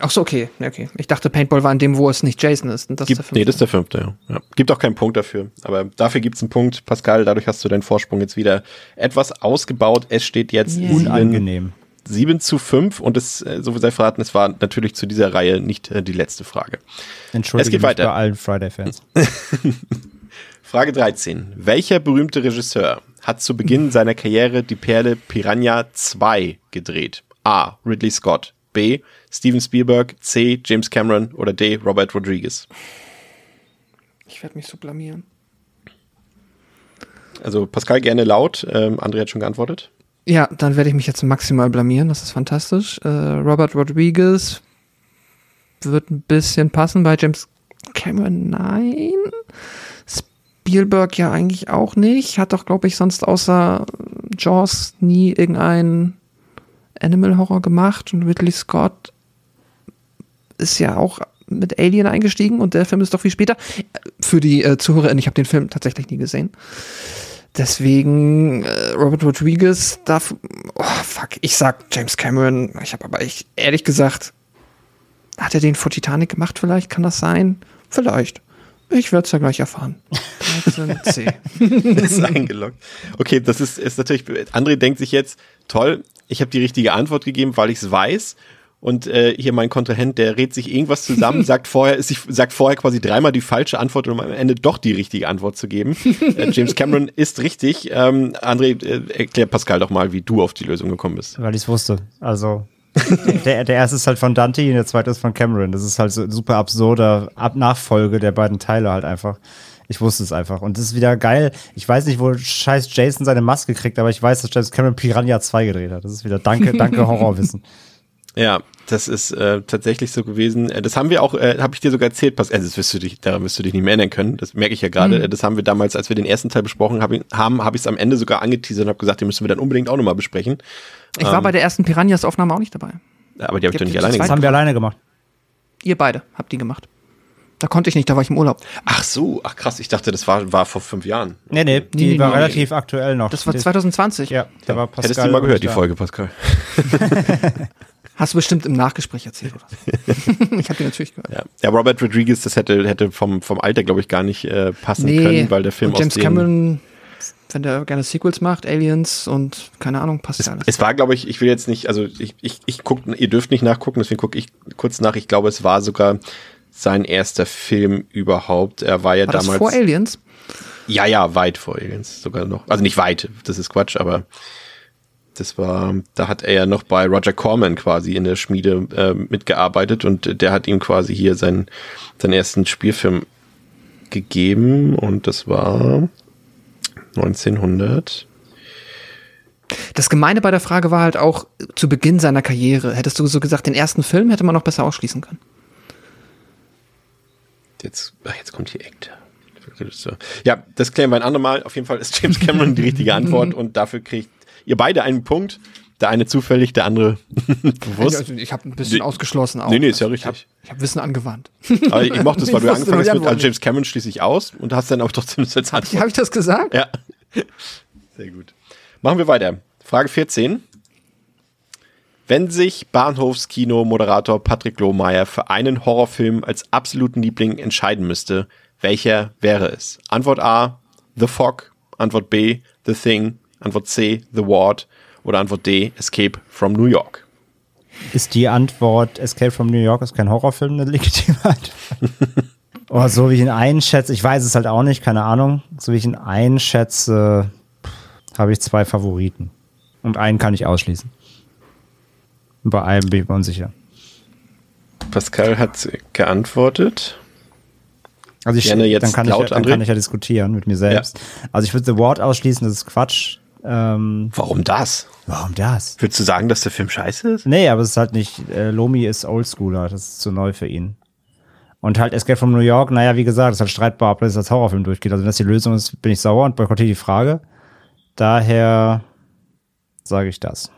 Ach so, okay. okay. Ich dachte, Paintball war in dem, wo es nicht Jason ist. Und das Gibt, ist nee, das ist der fünfte, ja. ja. Gibt auch keinen Punkt dafür. Aber dafür gibt's einen Punkt. Pascal, dadurch hast du deinen Vorsprung jetzt wieder etwas ausgebaut. Es steht jetzt yeah. unangenehm. 7 zu 5 und es, äh, so viel sei verraten, es war natürlich zu dieser Reihe nicht äh, die letzte Frage. Entschuldigung, es geht weiter. bei allen Friday-Fans. Frage 13. Welcher berühmte Regisseur hat zu Beginn seiner Karriere die Perle Piranha 2 gedreht? A. Ridley Scott. B. Steven Spielberg. C. James Cameron. Oder D. Robert Rodriguez. Ich werde mich so blamieren. Also Pascal gerne laut. Ähm, André hat schon geantwortet. Ja, dann werde ich mich jetzt maximal blamieren. Das ist fantastisch. Äh, Robert Rodriguez wird ein bisschen passen bei James Cameron. Nein. Spielberg ja eigentlich auch nicht. Hat doch, glaube ich, sonst außer Jaws nie irgendein Animal Horror gemacht. Und Ridley Scott ist ja auch mit Alien eingestiegen und der Film ist doch viel später. Für die äh, Zuhörer, ich habe den Film tatsächlich nie gesehen. Deswegen äh, Robert Rodriguez darf. Oh, fuck, ich sag James Cameron. Ich habe aber ich, ehrlich gesagt, hat er den vor Titanic gemacht? Vielleicht kann das sein? Vielleicht. Ich werde es ja gleich erfahren. 13C. ist eingeloggt. Okay, das ist, ist natürlich. André denkt sich jetzt, toll, ich habe die richtige Antwort gegeben, weil ich es weiß und äh, hier mein Kontrahent, der rät sich irgendwas zusammen, sagt vorher, sich, sagt vorher quasi dreimal die falsche Antwort, um am Ende doch die richtige Antwort zu geben. äh, James Cameron ist richtig. Ähm, André, äh, erklär Pascal doch mal, wie du auf die Lösung gekommen bist. Weil ich es wusste. Also der, der erste ist halt von Dante und der zweite ist von Cameron. Das ist halt so super absurder Ab Nachfolge der beiden Teile halt einfach. Ich wusste es einfach. Und das ist wieder geil. Ich weiß nicht, wo scheiß Jason seine Maske kriegt, aber ich weiß, dass James Cameron Piranha 2 gedreht hat. Das ist wieder danke, danke Horrorwissen. Ja, das ist äh, tatsächlich so gewesen. Äh, das haben wir auch, äh, habe ich dir sogar erzählt, Pascal, also das wirst du dich, daran wirst du dich nicht mehr erinnern können. Das merke ich ja gerade. Mhm. Das haben wir damals, als wir den ersten Teil besprochen hab, haben, habe ich es am Ende sogar angeteasert und habe gesagt, den müssen wir dann unbedingt auch nochmal besprechen. Ich war ähm, bei der ersten Piranhas-Aufnahme auch nicht dabei. Aber die habe ich doch nicht alleine gemacht. Das haben wir alleine gemacht. Ihr beide habt die gemacht. Da konnte ich nicht, da war ich im Urlaub. Ach so, ach krass, ich dachte, das war, war vor fünf Jahren. Nee, nee, die nee, war nee, relativ nee. aktuell noch. Das war 2020. Ja, da war Pascal. Hättest du mal gehört, die Folge, Pascal. Hast du bestimmt im Nachgespräch erzählt, oder? ich habe die natürlich gehört. Ja. ja, Robert Rodriguez, das hätte, hätte vom, vom Alter, glaube ich, gar nicht äh, passen nee. können, weil der Film und James aus Cameron, wenn der gerne Sequels macht, Aliens und keine Ahnung, passt es, ja alles. Es war, glaube ich, ich will jetzt nicht, also ich, ich, ich guck, ihr dürft nicht nachgucken, deswegen gucke ich kurz nach. Ich glaube, es war sogar sein erster Film überhaupt. Er war ja war damals. Das vor Aliens? Ja, ja, weit vor Aliens sogar noch. Also nicht weit, das ist Quatsch, aber das war, da hat er ja noch bei Roger Corman quasi in der Schmiede äh, mitgearbeitet und der hat ihm quasi hier seinen, seinen ersten Spielfilm gegeben und das war 1900. Das Gemeine bei der Frage war halt auch zu Beginn seiner Karriere. Hättest du so gesagt, den ersten Film hätte man noch besser ausschließen können. Jetzt, ach, jetzt kommt hier Act. Ja, das klären wir ein andermal. Auf jeden Fall ist James Cameron die richtige Antwort und dafür kriegt ihr beide einen Punkt. Der eine zufällig, der andere bewusst. Also ich habe ein bisschen nee, ausgeschlossen auch. Nee, nee, ist ja richtig. Ich habe hab Wissen angewandt. Aber ich mochte es, weil du angefangen hast mit also James Cameron schließe ich aus und hast dann auch trotzdem das als Antwort. Habe ich das gesagt? Ja. Sehr gut. Machen wir weiter. Frage 14. Wenn sich Bahnhofskino-Moderator Patrick Lohmeier für einen Horrorfilm als absoluten Liebling entscheiden müsste, welcher wäre es? Antwort A, The Fog. Antwort B, The Thing. Antwort C, The Ward. Oder Antwort D, Escape from New York. Ist die Antwort Escape from New York ist kein Horrorfilm eine legitime Antwort? oh, so wie ich ihn einschätze, ich weiß es halt auch nicht, keine Ahnung. So wie ich ihn einschätze, habe ich zwei Favoriten. Und einen kann ich ausschließen. Bei einem bin ich mir unsicher. Pascal hat geantwortet. Also ich, Gerne jetzt dann, kann laut, ich, dann kann ich ja diskutieren mit mir selbst. Ja. Also ich würde The Ward ausschließen, das ist Quatsch. Ähm, warum das? Warum das? Würdest du sagen, dass der Film scheiße ist? Nee, aber es ist halt nicht, äh, Lomi ist Oldschooler, das ist zu neu für ihn. Und halt Escape from New York, naja, wie gesagt, ist halt streitbar, ob das als Horrorfilm durchgeht. Also wenn das die Lösung ist, bin ich sauer und boykottiere die Frage. Daher sage ich das.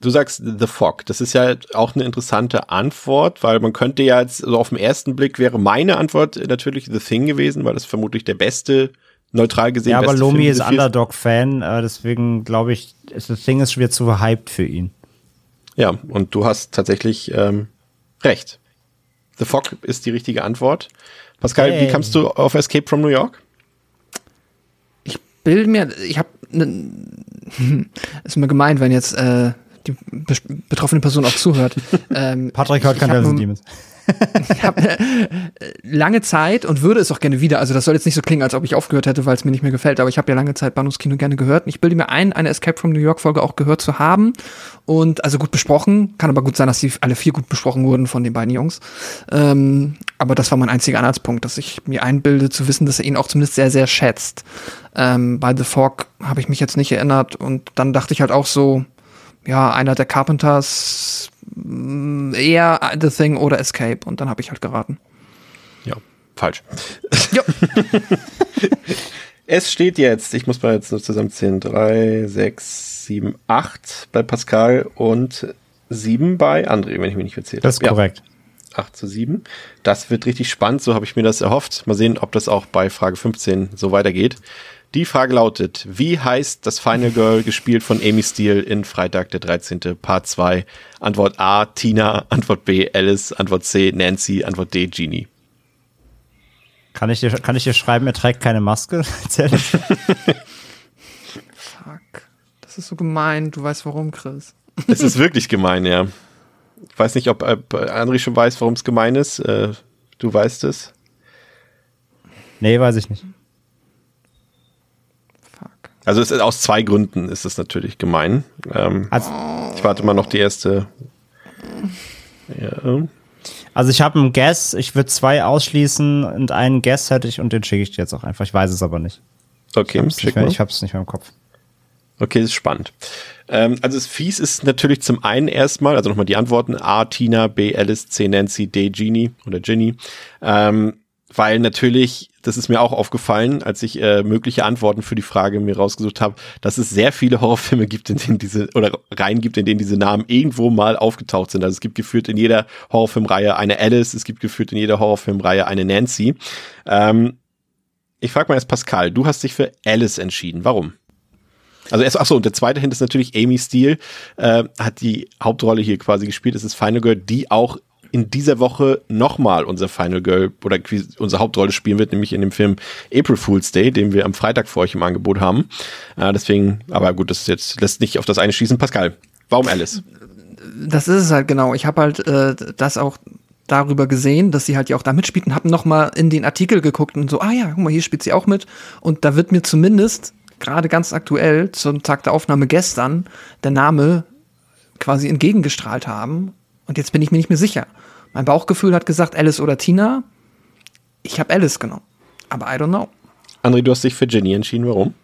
Du sagst The Fog. Das ist ja auch eine interessante Antwort, weil man könnte ja jetzt, also auf den ersten Blick wäre meine Antwort natürlich The Thing gewesen, weil das vermutlich der beste, neutral gesehen Ja, aber Lomi Film ist Underdog-Fan, äh, deswegen glaube ich, The Thing ist wieder zu hyped für ihn. Ja, und du hast tatsächlich ähm, recht. The Fog ist die richtige Antwort. Pascal, hey. wie kamst du auf Escape from New York? Ich bilde mir, ich habe, ne, ist mir gemeint, wenn jetzt äh, die betroffene Person auch zuhört. Ähm, Patrick hört kein Dungeons Demons. Ich habe äh, lange Zeit und würde es auch gerne wieder, also das soll jetzt nicht so klingen, als ob ich aufgehört hätte, weil es mir nicht mehr gefällt, aber ich habe ja lange Zeit Bahnhofskino gerne gehört. Und ich bilde mir ein, eine Escape from New York Folge auch gehört zu haben und also gut besprochen. Kann aber gut sein, dass die alle vier gut besprochen wurden von den beiden Jungs. Ähm, aber das war mein einziger Anhaltspunkt, dass ich mir einbilde zu wissen, dass er ihn auch zumindest sehr, sehr schätzt. Ähm, bei The Fog habe ich mich jetzt nicht erinnert und dann dachte ich halt auch so, ja, einer der Carpenters eher The Thing oder Escape und dann habe ich halt geraten. Ja, falsch. Ja. es steht jetzt, ich muss mal jetzt nur zusammenzählen, drei, sechs, sieben, acht bei Pascal und sieben bei André, wenn ich mich nicht verzählt habe. Das ist ja. korrekt. 8 zu 7. Das wird richtig spannend, so habe ich mir das erhofft. Mal sehen, ob das auch bei Frage 15 so weitergeht. Die Frage lautet, wie heißt das Final Girl gespielt von Amy Steele in Freitag der 13. Part 2? Antwort A, Tina, Antwort B, Alice, Antwort C, Nancy, Antwort D, Genie. Kann ich dir, kann ich dir schreiben, er trägt keine Maske? Fuck. Das ist so gemein. Du weißt warum, Chris. Es ist wirklich gemein, ja. Ich weiß nicht, ob äh, André schon weiß, warum es gemein ist. Äh, du weißt es. Nee, weiß ich nicht. Also es ist, aus zwei Gründen ist es natürlich gemein. Ähm, also, ich warte mal noch die erste. Ja. Also ich habe einen Guess, ich würde zwei ausschließen und einen Guess hätte ich und den schicke ich dir jetzt auch einfach. Ich weiß es aber nicht. Okay, ich habe es nicht, mehr im Kopf. Okay, das ist spannend. Ähm, also es fies ist natürlich zum einen erstmal, also nochmal die Antworten A, Tina, B, Alice, C, Nancy, D, Genie oder Ginny. Ähm, weil natürlich, das ist mir auch aufgefallen, als ich äh, mögliche Antworten für die Frage mir rausgesucht habe, dass es sehr viele Horrorfilme gibt, in denen diese, oder Reihen gibt, in denen diese Namen irgendwo mal aufgetaucht sind. Also es gibt geführt in jeder Horrorfilmreihe eine Alice, es gibt geführt in jeder Horrorfilmreihe eine Nancy. Ähm, ich frage mal jetzt Pascal, du hast dich für Alice entschieden. Warum? Also erst, ach so, und der zweite Hint ist natürlich Amy Steele, äh, hat die Hauptrolle hier quasi gespielt. Es ist Final Girl, die auch in dieser Woche nochmal unser Final Girl oder unsere Hauptrolle spielen wird, nämlich in dem Film April Fool's Day, den wir am Freitag für euch im Angebot haben. Äh, deswegen, aber gut, das ist jetzt lässt nicht auf das eine schließen. Pascal, warum Alice? Das ist es halt genau. Ich habe halt äh, das auch darüber gesehen, dass sie halt ja auch da mitspielt und habe nochmal in den Artikel geguckt und so, ah ja, guck mal, hier spielt sie auch mit. Und da wird mir zumindest gerade ganz aktuell zum Tag der Aufnahme gestern der Name quasi entgegengestrahlt haben. Und jetzt bin ich mir nicht mehr sicher. Mein Bauchgefühl hat gesagt Alice oder Tina. Ich habe Alice genommen. Aber I don't know. André, du hast dich für Jenny entschieden. Warum?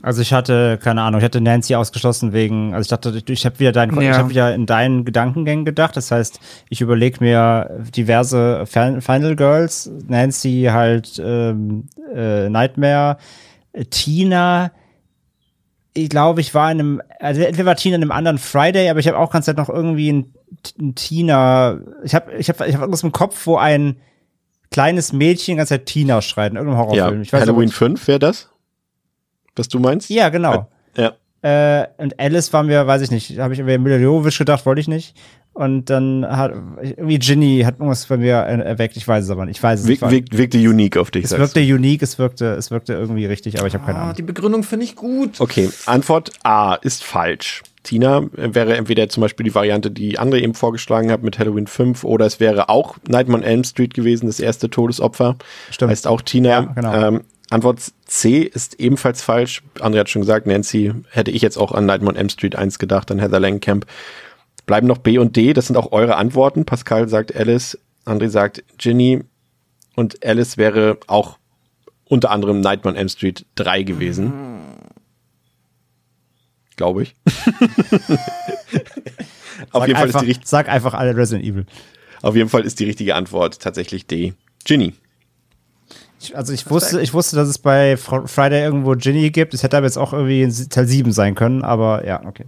Also ich hatte, keine Ahnung, ich hatte Nancy ausgeschlossen wegen, also ich dachte, ich habe wieder, dein, ja. ich hab wieder in deinen Gedankengängen gedacht. Das heißt, ich überlege mir diverse Final Girls, Nancy halt ähm, äh, Nightmare, Tina, ich glaube, ich war in einem, also entweder war Tina in einem anderen Friday, aber ich habe auch ganz Zeit noch irgendwie ein, ein Tina, ich habe ich hab, ich hab irgendwas im Kopf, wo ein kleines Mädchen ganz Zeit Tina schreit in irgendeinem Horrorfilm. Ja, ich weiß Halloween nicht, 5 wäre das? Was du meinst? Ja, genau. Ja. Äh, und Alice war mir, weiß ich nicht, habe ich mir Miljovic gedacht, wollte ich nicht. Und dann hat irgendwie Ginny hat irgendwas bei mir erweckt, ich weiß es aber nicht. Ich weiß es nicht. Wirk, wirkte unique auf dich. Es wirkte du. unique, es wirkte, es wirkte irgendwie richtig, aber ich habe keine ah, Ahnung. Die Begründung finde ich gut. Okay, Antwort A ist falsch. Tina wäre entweder zum Beispiel die Variante, die andere eben vorgeschlagen hat mit Halloween 5 oder es wäre auch Nightmare on Elm Street gewesen, das erste Todesopfer. Stimmt. Heißt auch Tina. Ja, genau. ähm, Antwort C ist ebenfalls falsch. André hat schon gesagt, Nancy hätte ich jetzt auch an Nightmare on Elm Street 1 gedacht, an Heather Langenkamp. Bleiben noch B und D, das sind auch eure Antworten. Pascal sagt Alice, André sagt Ginny und Alice wäre auch unter anderem Nightmare on Elm Street 3 gewesen. Mhm glaube ich. Auf jeden Fall einfach, ist die richtige. Sag einfach alle Resident Evil. Auf jeden Fall ist die richtige Antwort tatsächlich D. Ginny. Ich, also ich wusste, ich wusste, dass es bei Friday irgendwo Ginny gibt. Es hätte aber jetzt auch irgendwie Teil 7 sein können, aber ja, okay.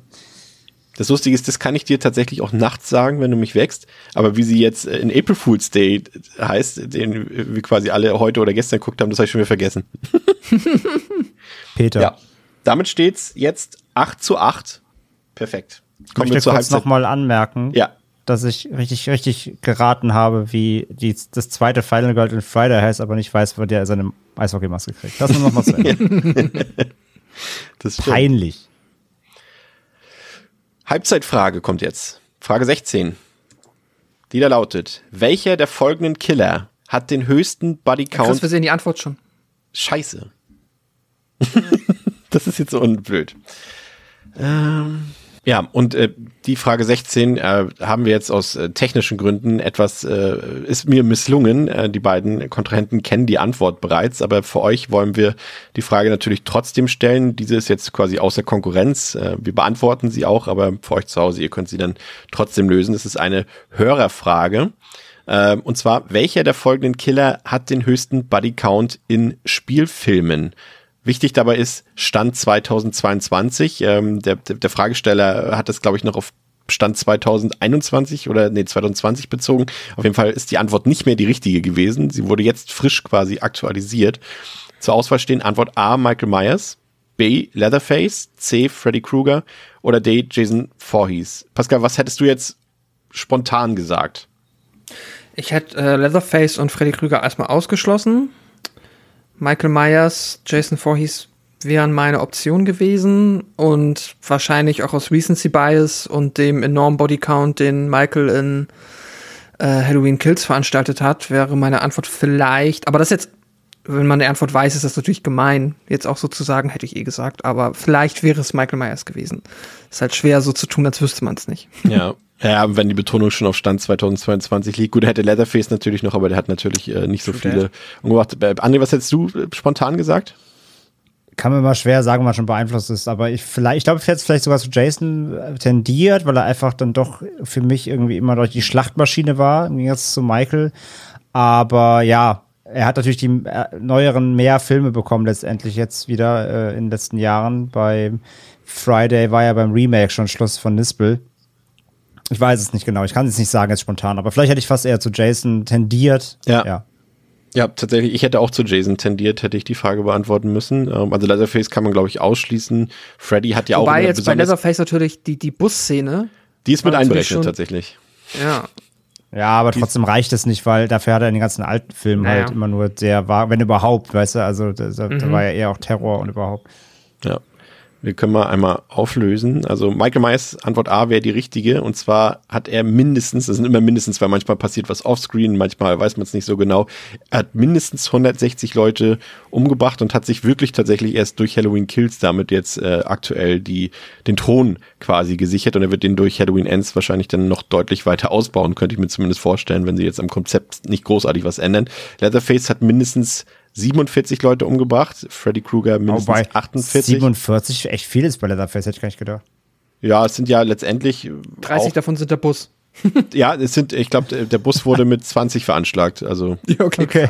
Das Lustige ist, das kann ich dir tatsächlich auch nachts sagen, wenn du mich wächst. Aber wie sie jetzt in April Fool's Day heißt, den wir quasi alle heute oder gestern geguckt haben, das habe ich schon wieder vergessen. Peter. Ja. Damit steht's jetzt 8 zu 8. Perfekt. Kommen ich möchte kurz nochmal anmerken, ja. dass ich richtig, richtig geraten habe, wie die, das zweite Final Girl Friday heißt, aber nicht weiß, wo der seine Eishockeymaske kriegt. Das nur nochmal zu Ende. das Peinlich. Halbzeitfrage kommt jetzt. Frage 16. Die da lautet: Welcher der folgenden Killer hat den höchsten Bodycount? Chris, wir sehen die Antwort schon. Scheiße. das ist jetzt so unblöd. Ähm, ja, und äh, die Frage 16 äh, haben wir jetzt aus äh, technischen Gründen etwas, äh, ist mir misslungen. Äh, die beiden Kontrahenten kennen die Antwort bereits, aber für euch wollen wir die Frage natürlich trotzdem stellen. Diese ist jetzt quasi außer Konkurrenz. Äh, wir beantworten sie auch, aber für euch zu Hause, ihr könnt sie dann trotzdem lösen. Es ist eine Hörerfrage. Äh, und zwar, welcher der folgenden Killer hat den höchsten Bodycount in Spielfilmen? Wichtig dabei ist Stand 2022. Ähm, der, der Fragesteller hat das, glaube ich, noch auf Stand 2021 oder nee, 2020 bezogen. Auf jeden Fall ist die Antwort nicht mehr die richtige gewesen. Sie wurde jetzt frisch quasi aktualisiert. Zur Auswahl stehen Antwort A, Michael Myers, B, Leatherface, C, Freddy Krueger oder D, Jason Voorhees. Pascal, was hättest du jetzt spontan gesagt? Ich hätte äh, Leatherface und Freddy Krueger erstmal ausgeschlossen. Michael Myers, Jason Voorhees wären meine Option gewesen und wahrscheinlich auch aus Recency Bias und dem enormen Bodycount, den Michael in äh, Halloween Kills veranstaltet hat, wäre meine Antwort vielleicht, aber das jetzt, wenn man die Antwort weiß, ist das natürlich gemein, jetzt auch sozusagen, hätte ich eh gesagt, aber vielleicht wäre es Michael Myers gewesen. Ist halt schwer so zu tun, als wüsste man es nicht. Ja. Ja, wenn die Betonung schon auf Stand 2022 liegt. Gut, er hätte Leatherface natürlich noch, aber der hat natürlich äh, nicht so viele umgebracht. Äh, André, was hättest du äh, spontan gesagt? Kann man mal schwer sagen, was schon beeinflusst ist, aber ich vielleicht, ich glaube, ich hätte vielleicht sogar zu Jason äh, tendiert, weil er einfach dann doch für mich irgendwie immer durch die Schlachtmaschine war, im Gegensatz zu Michael. Aber ja, er hat natürlich die neueren mehr Filme bekommen, letztendlich jetzt wieder äh, in den letzten Jahren. Bei Friday war ja beim Remake schon Schluss von Nispel. Ich weiß es nicht genau. Ich kann es nicht sagen jetzt spontan, aber vielleicht hätte ich fast eher zu Jason tendiert. Ja. ja. Ja, tatsächlich. Ich hätte auch zu Jason tendiert, hätte ich die Frage beantworten müssen. Ähm, also Leatherface kann man, glaube ich, ausschließen. Freddy hat ja Wobei auch. Wobei jetzt bei Leatherface natürlich die, die Busszene. Die ist mit einberechnet, tatsächlich. Ja. Ja, aber trotzdem reicht es nicht, weil dafür hat er in den ganzen alten Filmen naja. halt immer nur der war, wenn überhaupt, weißt du, also da, da mhm. war ja eher auch Terror und überhaupt. Ja. Wir können mal einmal auflösen. Also Michael Myers Antwort A wäre die richtige. Und zwar hat er mindestens, das sind immer mindestens, weil manchmal passiert was offscreen, manchmal weiß man es nicht so genau. Er hat mindestens 160 Leute umgebracht und hat sich wirklich tatsächlich erst durch Halloween Kills damit jetzt äh, aktuell die, den Thron quasi gesichert. Und er wird den durch Halloween Ends wahrscheinlich dann noch deutlich weiter ausbauen, könnte ich mir zumindest vorstellen, wenn sie jetzt am Konzept nicht großartig was ändern. Leatherface hat mindestens 47 Leute umgebracht, Freddy Krueger mindestens Wobei 48. 47 echt viel ist bei Leatherface, hätte ich gar nicht gedacht. Ja, es sind ja letztendlich 30 davon sind der Bus. ja, es sind, ich glaube, der Bus wurde mit 20 veranschlagt. Also. Ja, okay, okay.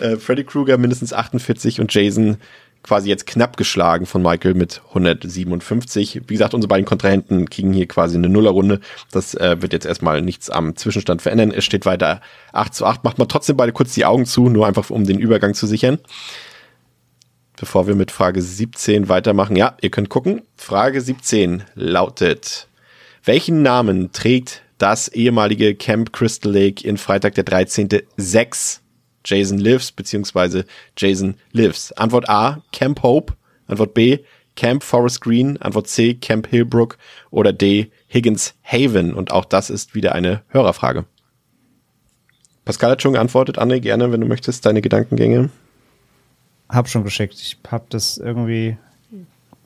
äh, Freddy Krueger mindestens 48 und Jason quasi jetzt knapp geschlagen von Michael mit 157. Wie gesagt, unsere beiden Kontrahenten kriegen hier quasi eine Nullerrunde. Das äh, wird jetzt erstmal nichts am Zwischenstand verändern. Es steht weiter 8 zu 8. Macht man trotzdem beide kurz die Augen zu, nur einfach um den Übergang zu sichern. Bevor wir mit Frage 17 weitermachen. Ja, ihr könnt gucken. Frage 17 lautet, Welchen Namen trägt das ehemalige Camp Crystal Lake in Freitag der 13. 6? Jason Lives beziehungsweise Jason Lives. Antwort A, Camp Hope. Antwort B, Camp Forest Green. Antwort C, Camp Hillbrook. Oder D, Higgins Haven. Und auch das ist wieder eine Hörerfrage. Pascal hat schon geantwortet. Anne, gerne, wenn du möchtest, deine Gedankengänge. Hab schon geschickt. Ich hab das irgendwie,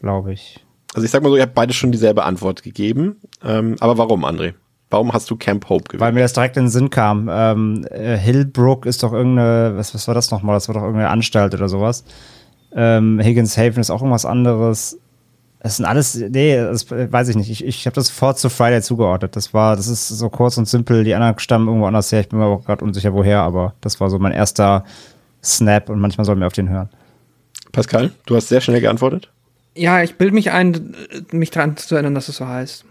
glaube ich. Also ich sag mal so, ihr habt beide schon dieselbe Antwort gegeben. Ähm, aber warum, André? Warum hast du Camp Hope gewählt? Weil mir das direkt in den Sinn kam. Ähm, äh, Hillbrook ist doch irgendeine, was, was war das nochmal? Das war doch irgendeine Anstalt oder sowas. Ähm, Higgins Haven ist auch irgendwas anderes. Das sind alles, nee, das weiß ich nicht. Ich, ich habe das sofort zu Friday zugeordnet. Das war, das ist so kurz und simpel. Die anderen stammen irgendwo anders her. Ich bin mir auch gerade unsicher, woher, aber das war so mein erster Snap und manchmal soll mir auf den hören. Pascal, du hast sehr schnell geantwortet. Ja, ich bilde mich ein, mich daran zu erinnern, dass es so heißt.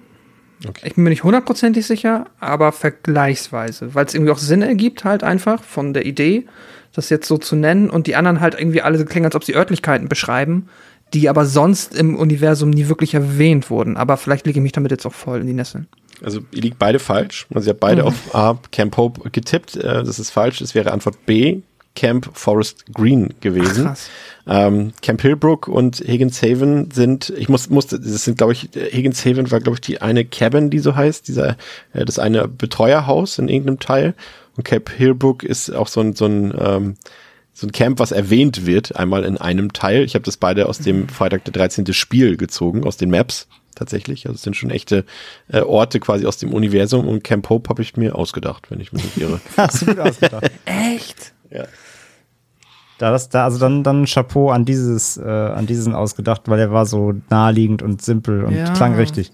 Okay. Ich bin mir nicht hundertprozentig sicher, aber vergleichsweise, weil es irgendwie auch Sinn ergibt, halt einfach von der Idee, das jetzt so zu nennen und die anderen halt irgendwie alle klingen, als ob sie Örtlichkeiten beschreiben, die aber sonst im Universum nie wirklich erwähnt wurden. Aber vielleicht lege ich mich damit jetzt auch voll in die Nesseln. Also ihr liegt beide falsch. Also ihr habt beide mhm. auf A, Camp Hope getippt. Äh, das ist falsch. Es wäre Antwort B, Camp Forest Green gewesen. Ach, ähm, Camp Hillbrook und Higgins Haven sind, ich muss, musste, das sind, glaube ich, Higgins Haven war, glaube ich, die eine Cabin, die so heißt, dieser, äh, das eine Betreuerhaus in irgendeinem Teil. Und Camp Hillbrook ist auch so ein, so ein, ähm, so ein Camp, was erwähnt wird, einmal in einem Teil. Ich habe das beide aus dem Freitag der 13. Spiel gezogen, aus den Maps tatsächlich. Also es sind schon echte äh, Orte quasi aus dem Universum und Camp Hope habe ich mir ausgedacht, wenn ich mich nicht irre. Hast du gut ausgedacht. Echt? Ja. Da, das, da, also dann, dann Chapeau an dieses, äh, an diesen ausgedacht, weil er war so naheliegend und simpel und ja. klang richtig.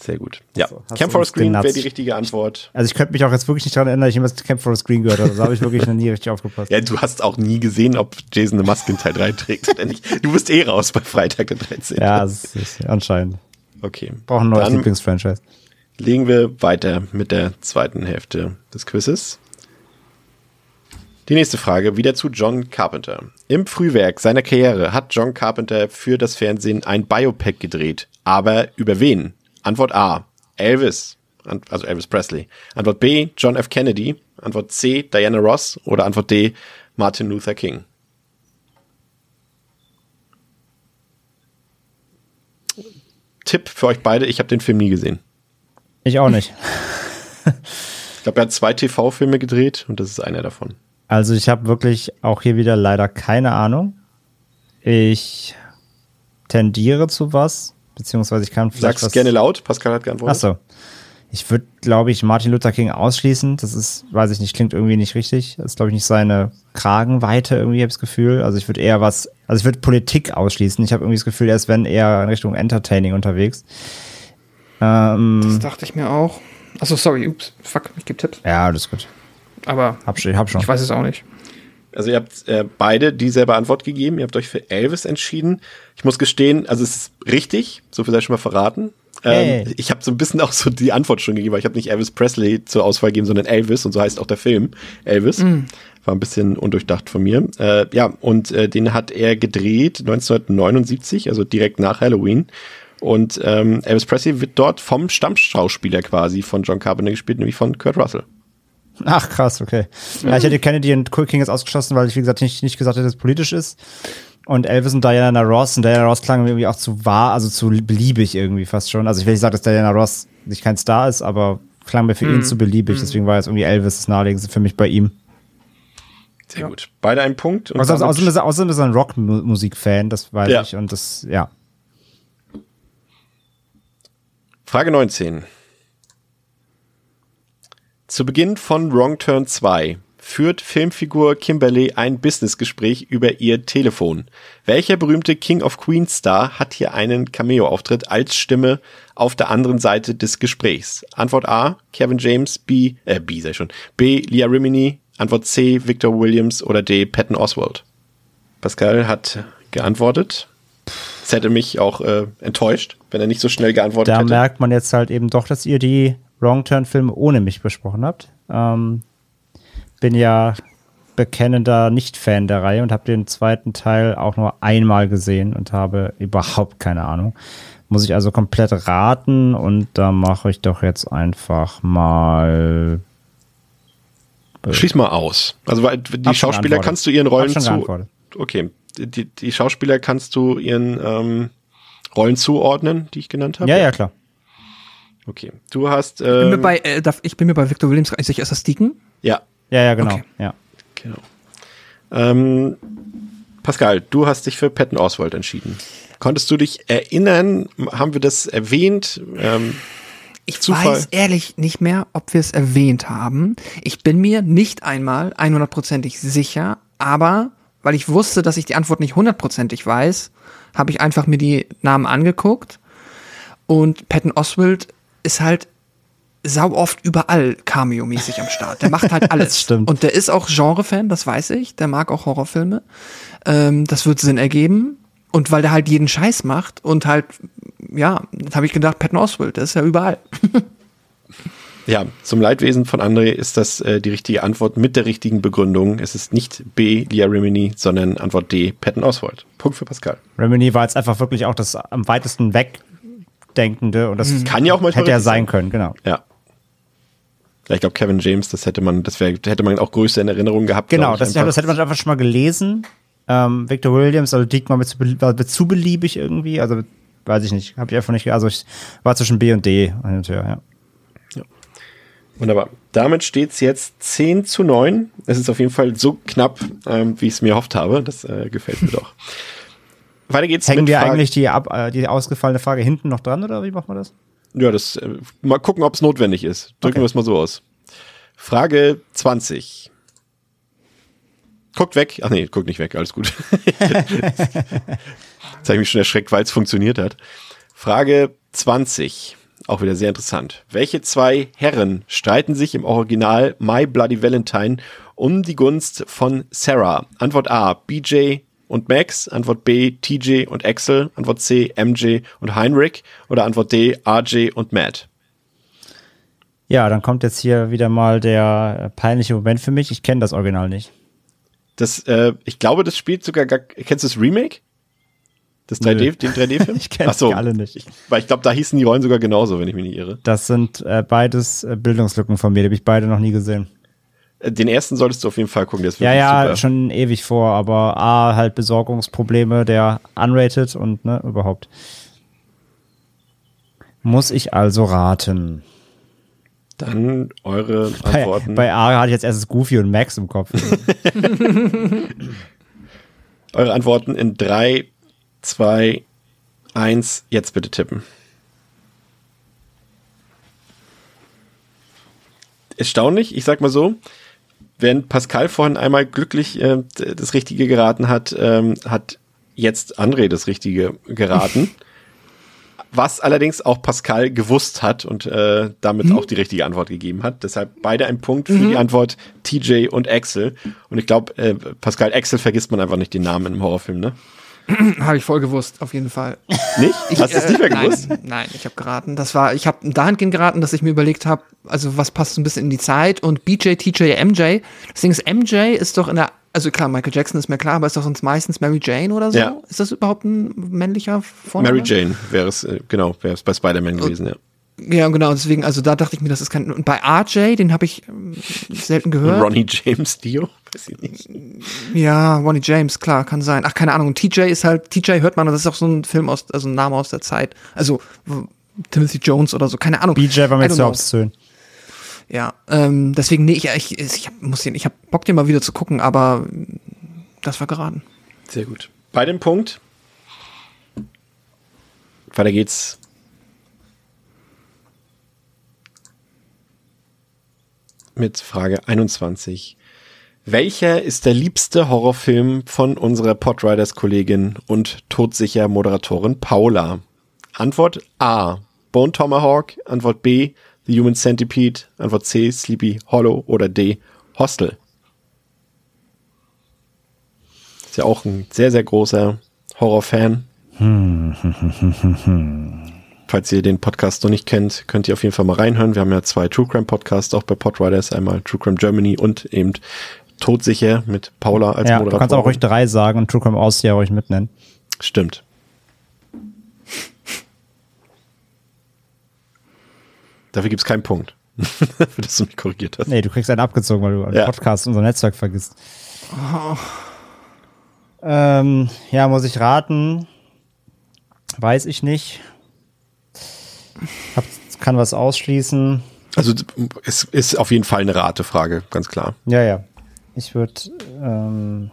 Sehr gut. Ja, so, Camp Forest Green wäre die richtige Antwort. Also ich könnte mich auch jetzt wirklich nicht daran erinnern, dass ich jemals Camp Forest Green gehört habe. Da habe ich wirklich noch nie richtig aufgepasst. Ja, du hast auch nie gesehen, ob Jason eine Maske in Teil 3 trägt oder nicht. Du bist eh raus bei Freitag der 13. Ja, das ist anscheinend. Okay. Brauchen ein neues Lieblingsfranchise. Legen wir weiter mit der zweiten Hälfte des Quizzes. Die nächste Frage wieder zu John Carpenter. Im Frühwerk seiner Karriere hat John Carpenter für das Fernsehen ein Biopic gedreht. Aber über wen? Antwort A. Elvis. Also Elvis Presley. Antwort B. John F. Kennedy. Antwort C. Diana Ross. Oder Antwort D. Martin Luther King. Tipp für euch beide, ich habe den Film nie gesehen. Ich auch nicht. ich glaube, er hat zwei TV-Filme gedreht und das ist einer davon. Also ich habe wirklich auch hier wieder leider keine Ahnung. Ich tendiere zu was, beziehungsweise ich kann vielleicht. Sag's was gerne laut, Pascal hat geantwortet. Achso. Ich würde, glaube ich, Martin Luther King ausschließen. Das ist, weiß ich nicht, klingt irgendwie nicht richtig. Das ist, glaube ich, nicht seine Kragenweite, irgendwie, habe ich das Gefühl. Also ich würde eher was, also ich würde Politik ausschließen. Ich habe irgendwie das Gefühl, er ist, wenn eher in Richtung Entertaining unterwegs. Ähm, das dachte ich mir auch. Achso, sorry, ups, fuck, ich gebe Tipps. Ja, alles gut. Aber hab schon, hab schon. ich weiß es auch nicht. Also ihr habt äh, beide dieselbe Antwort gegeben. Ihr habt euch für Elvis entschieden. Ich muss gestehen, also es ist richtig, so viel sei schon mal verraten. Ähm, hey. Ich habe so ein bisschen auch so die Antwort schon gegeben, weil ich habe nicht Elvis Presley zur Auswahl gegeben, sondern Elvis und so heißt auch der Film Elvis. Mm. War ein bisschen undurchdacht von mir. Äh, ja, und äh, den hat er gedreht 1979, also direkt nach Halloween. Und ähm, Elvis Presley wird dort vom Stammschauspieler quasi von John Carpenter gespielt, nämlich von Kurt Russell. Ach krass, okay. Ja, ich hätte Kennedy und Cool King jetzt ausgeschlossen, weil ich, wie gesagt, nicht, nicht gesagt hätte, dass es politisch ist. Und Elvis und Diana Ross. Und Diana Ross klang irgendwie auch zu wahr, also zu beliebig irgendwie fast schon. Also ich will nicht sagen, dass Diana Ross nicht kein Star ist, aber klang mir für mm. ihn mhm. zu beliebig. Mm. Deswegen war jetzt irgendwie Elvis das naheliegendste für mich bei ihm. Sehr ja. gut. Beide einen Punkt. Und außerdem, außerdem, ist er, außerdem ist er ein Rockmusik-Fan, das weiß ja. ich. Und das, ja. Frage 19. Zu Beginn von Wrong Turn 2 führt Filmfigur Kimberly ein Businessgespräch über ihr Telefon. Welcher berühmte King of Queens Star hat hier einen Cameo-Auftritt als Stimme auf der anderen Seite des Gesprächs? Antwort A, Kevin James, B, äh, B sei schon, B, Leah Rimini, Antwort C, Victor Williams oder D, Patton Oswald. Pascal hat geantwortet. Das hätte mich auch äh, enttäuscht, wenn er nicht so schnell geantwortet da hätte. Da merkt man jetzt halt eben doch, dass ihr die Wrong Turn Filme ohne mich besprochen habt. Ähm, bin ja bekennender Nicht-Fan der Reihe und habe den zweiten Teil auch nur einmal gesehen und habe überhaupt keine Ahnung. Muss ich also komplett raten und da mache ich doch jetzt einfach mal. Äh, Schieß mal aus. Also weil die Schauspieler kannst du ihren Rollen zu. Okay. Die, die Schauspieler kannst du ihren ähm, Rollen zuordnen, die ich genannt habe? Ja, ja, klar. Okay. Du hast. Ähm, ich, bin mir ähm, bei, äh, ich bin mir bei Victor Williams nicht sicher. Ist das Deacon? Ja. Ja, ja, genau. Okay. Ja. Genau. Ähm, Pascal, du hast dich für Patton Oswald entschieden. Konntest du dich erinnern? Haben wir das erwähnt? Ähm, ich Zufall? weiß ehrlich nicht mehr, ob wir es erwähnt haben. Ich bin mir nicht einmal 100%ig sicher, aber weil ich wusste, dass ich die Antwort nicht hundertprozentig weiß, habe ich einfach mir die Namen angeguckt. Und Patton Oswald ist halt sau oft überall Cameo-mäßig am Start. Der macht halt alles. Stimmt. Und der ist auch Genre-Fan, das weiß ich. Der mag auch Horrorfilme. Ähm, das wird Sinn ergeben. Und weil der halt jeden Scheiß macht und halt, ja, habe ich gedacht, Patton Oswald, der ist ja überall. Ja, zum Leidwesen von André ist das äh, die richtige Antwort mit der richtigen Begründung. Es ist nicht B, Lia Rimini, sondern Antwort D, Patton Oswald. Punkt für Pascal. Rimini war jetzt einfach wirklich auch das am weitesten wegdenkende und das mhm. kann ja auch mal hätte er sein können, genau. Ja. Ich glaube, Kevin James, das hätte man, das wäre, hätte man auch größer in Erinnerung gehabt. Genau, das, das, hätte man einfach schon mal gelesen. Ähm, Victor Williams, also Diekmann mit zu, mit zu beliebig irgendwie, also weiß ich nicht, habe ich einfach nicht, also ich war zwischen B und D hin und her, ja. Wunderbar. Damit steht es jetzt 10 zu 9. Es ist auf jeden Fall so knapp, ähm, wie ich es mir erhofft habe. Das äh, gefällt mir doch. Weiter geht's Hängen wir Frage eigentlich die, ab, äh, die ausgefallene Frage hinten noch dran oder wie machen wir das? Ja, das äh, mal gucken, ob es notwendig ist. Drücken okay. wir es mal so aus. Frage 20. Guckt weg. Ach nee, guckt nicht weg, alles gut. Jetzt habe ich mich schon erschreckt, weil es funktioniert hat. Frage 20. Auch wieder sehr interessant. Welche zwei Herren streiten sich im Original My Bloody Valentine um die Gunst von Sarah? Antwort A, BJ und Max. Antwort B, TJ und Axel. Antwort C, MJ und Heinrich. Oder Antwort D, RJ und Matt. Ja, dann kommt jetzt hier wieder mal der peinliche Moment für mich. Ich kenne das Original nicht. Das, äh, ich glaube, das spielt sogar gar. Kennst du das Remake? Das 3D, den 3D-Film? ich kenne so, die alle nicht. Ich, weil ich glaube, da hießen die Rollen sogar genauso, wenn ich mich nicht irre. Das sind äh, beides äh, Bildungslücken von mir, die habe ich beide noch nie gesehen. Den ersten solltest du auf jeden Fall gucken, der ist Ja, ja, super. schon ewig vor, aber A, halt Besorgungsprobleme, der unrated und ne, überhaupt. Muss ich also raten. Dann eure Antworten. Bei, bei A hatte ich jetzt erst Goofy und Max im Kopf. eure Antworten in drei, zwei, eins, jetzt bitte tippen. Erstaunlich, ich sag mal so, während Pascal vorhin einmal glücklich äh, das Richtige geraten hat, ähm, hat jetzt André das Richtige geraten. was allerdings auch Pascal gewusst hat und äh, damit mhm. auch die richtige Antwort gegeben hat. Deshalb beide ein Punkt für mhm. die Antwort TJ und Axel. Und ich glaube, äh, Pascal Axel vergisst man einfach nicht den Namen im Horrorfilm, ne? habe ich voll gewusst, auf jeden Fall. Nicht? Ich, Hast du es nicht mehr gewusst? Nein, nein ich habe geraten. Das war, ich habe dahingehend geraten, dass ich mir überlegt habe, also was passt so ein bisschen in die Zeit und BJ, TJ, MJ. Das Ding ist, MJ ist doch in der, also klar, Michael Jackson ist mir klar, aber ist doch sonst meistens Mary Jane oder so? Ja. Ist das überhaupt ein männlicher Vorname? Mary Jane wäre es, äh, genau, wäre es bei Spider-Man gewesen, ja. Ja, genau, deswegen, also da dachte ich mir, das ist kein. Und bei RJ, den habe ich ähm, selten gehört. Ronnie James Dio? Weiß ich nicht. Ja, Ronnie James, klar, kann sein. Ach, keine Ahnung. Und TJ ist halt, TJ hört man, das ist auch so ein Film aus, also ein Name aus der Zeit. Also Timothy Jones oder so, keine Ahnung. BJ war mir zu obszön. Ja, ähm, deswegen, nee, ich, ich, ich hab, muss den, ich hab Bock, den mal wieder zu gucken, aber das war geraten. Sehr gut. Bei dem Punkt, weiter geht's mit Frage 21. Welcher ist der liebste Horrorfilm von unserer Podriders-Kollegin und todsicher Moderatorin Paula? Antwort A. Bone Tomahawk. Antwort B. The Human Centipede. Antwort C. Sleepy Hollow. Oder D. Hostel. Ist ja auch ein sehr, sehr großer Horrorfan. Hm, Falls ihr den Podcast noch nicht kennt, könnt ihr auf jeden Fall mal reinhören. Wir haben ja zwei True Crime Podcasts, auch bei Podriders, einmal True Crime Germany und eben Todsicher mit Paula als ja, Moderatorin. Du kannst auch ruhig drei sagen und True Crime Austria ruhig mitnennen. Stimmt. Dafür gibt es keinen Punkt. Für das du mich korrigiert hast. Nee, du kriegst einen abgezogen, weil du am ja. Podcast unser Netzwerk vergisst. Oh. Ähm, ja, muss ich raten. Weiß ich nicht. Hab, kann was ausschließen. Also es ist auf jeden Fall eine Ratefrage, ganz klar. Ja, ja. Ich würde. Ähm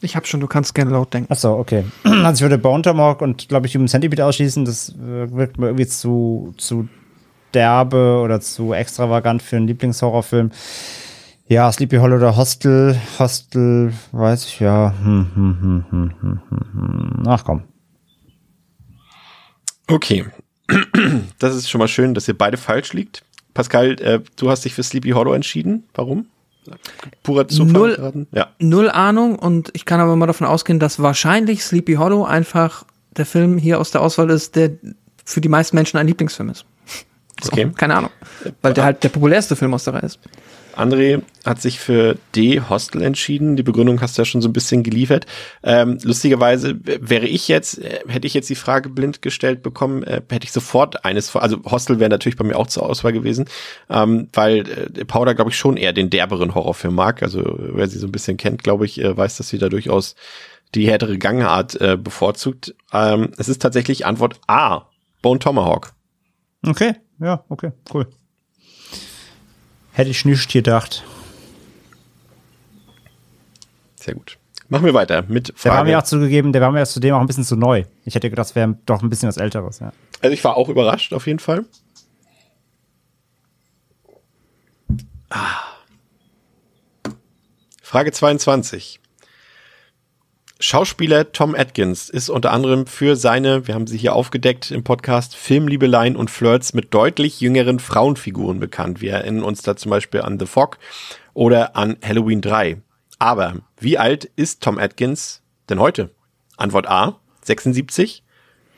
ich habe schon, du kannst gerne laut denken. Achso, okay. Also ich würde Bone Tomahawk und glaube ich Human Centipede ausschließen. Das wirkt mir irgendwie zu, zu derbe oder zu extravagant für einen Lieblingshorrorfilm. Ja, Sleepy Hollow oder Hostel. Hostel, weiß ich ja. Hm, hm, hm, Ach komm. Okay. Das ist schon mal schön, dass ihr beide falsch liegt. Pascal, äh, du hast dich für Sleepy Hollow entschieden. Warum? Purer Zufall null, ja. null Ahnung und ich kann aber mal davon ausgehen, dass wahrscheinlich Sleepy Hollow einfach der Film hier aus der Auswahl ist, der für die meisten Menschen ein Lieblingsfilm ist. So, okay. Keine Ahnung. Weil der halt der populärste Film aus der Reihe ist. André hat sich für D Hostel entschieden. Die Begründung hast du ja schon so ein bisschen geliefert. Ähm, lustigerweise wäre ich jetzt, äh, hätte ich jetzt die Frage blind gestellt bekommen, äh, hätte ich sofort eines, also Hostel wäre natürlich bei mir auch zur Auswahl gewesen, ähm, weil äh, Powder, glaube ich, schon eher den derberen Horrorfilm mag. Also wer sie so ein bisschen kennt, glaube ich, äh, weiß, dass sie da durchaus die härtere Gangart äh, bevorzugt. Ähm, es ist tatsächlich Antwort A, Bone Tomahawk. Okay, ja, okay, cool. Hätte ich nicht gedacht. Sehr gut. Machen wir weiter mit Frage. Der war mir auch zugegeben, der war mir zudem auch ein bisschen zu neu. Ich hätte gedacht, das wäre doch ein bisschen was Älteres, ja. Also ich war auch überrascht, auf jeden Fall. Ah. Frage 22. Schauspieler Tom Atkins ist unter anderem für seine, wir haben sie hier aufgedeckt im Podcast, Filmliebeleien und Flirts mit deutlich jüngeren Frauenfiguren bekannt. Wir erinnern uns da zum Beispiel an The Fog oder an Halloween 3. Aber wie alt ist Tom Atkins denn heute? Antwort A, 76,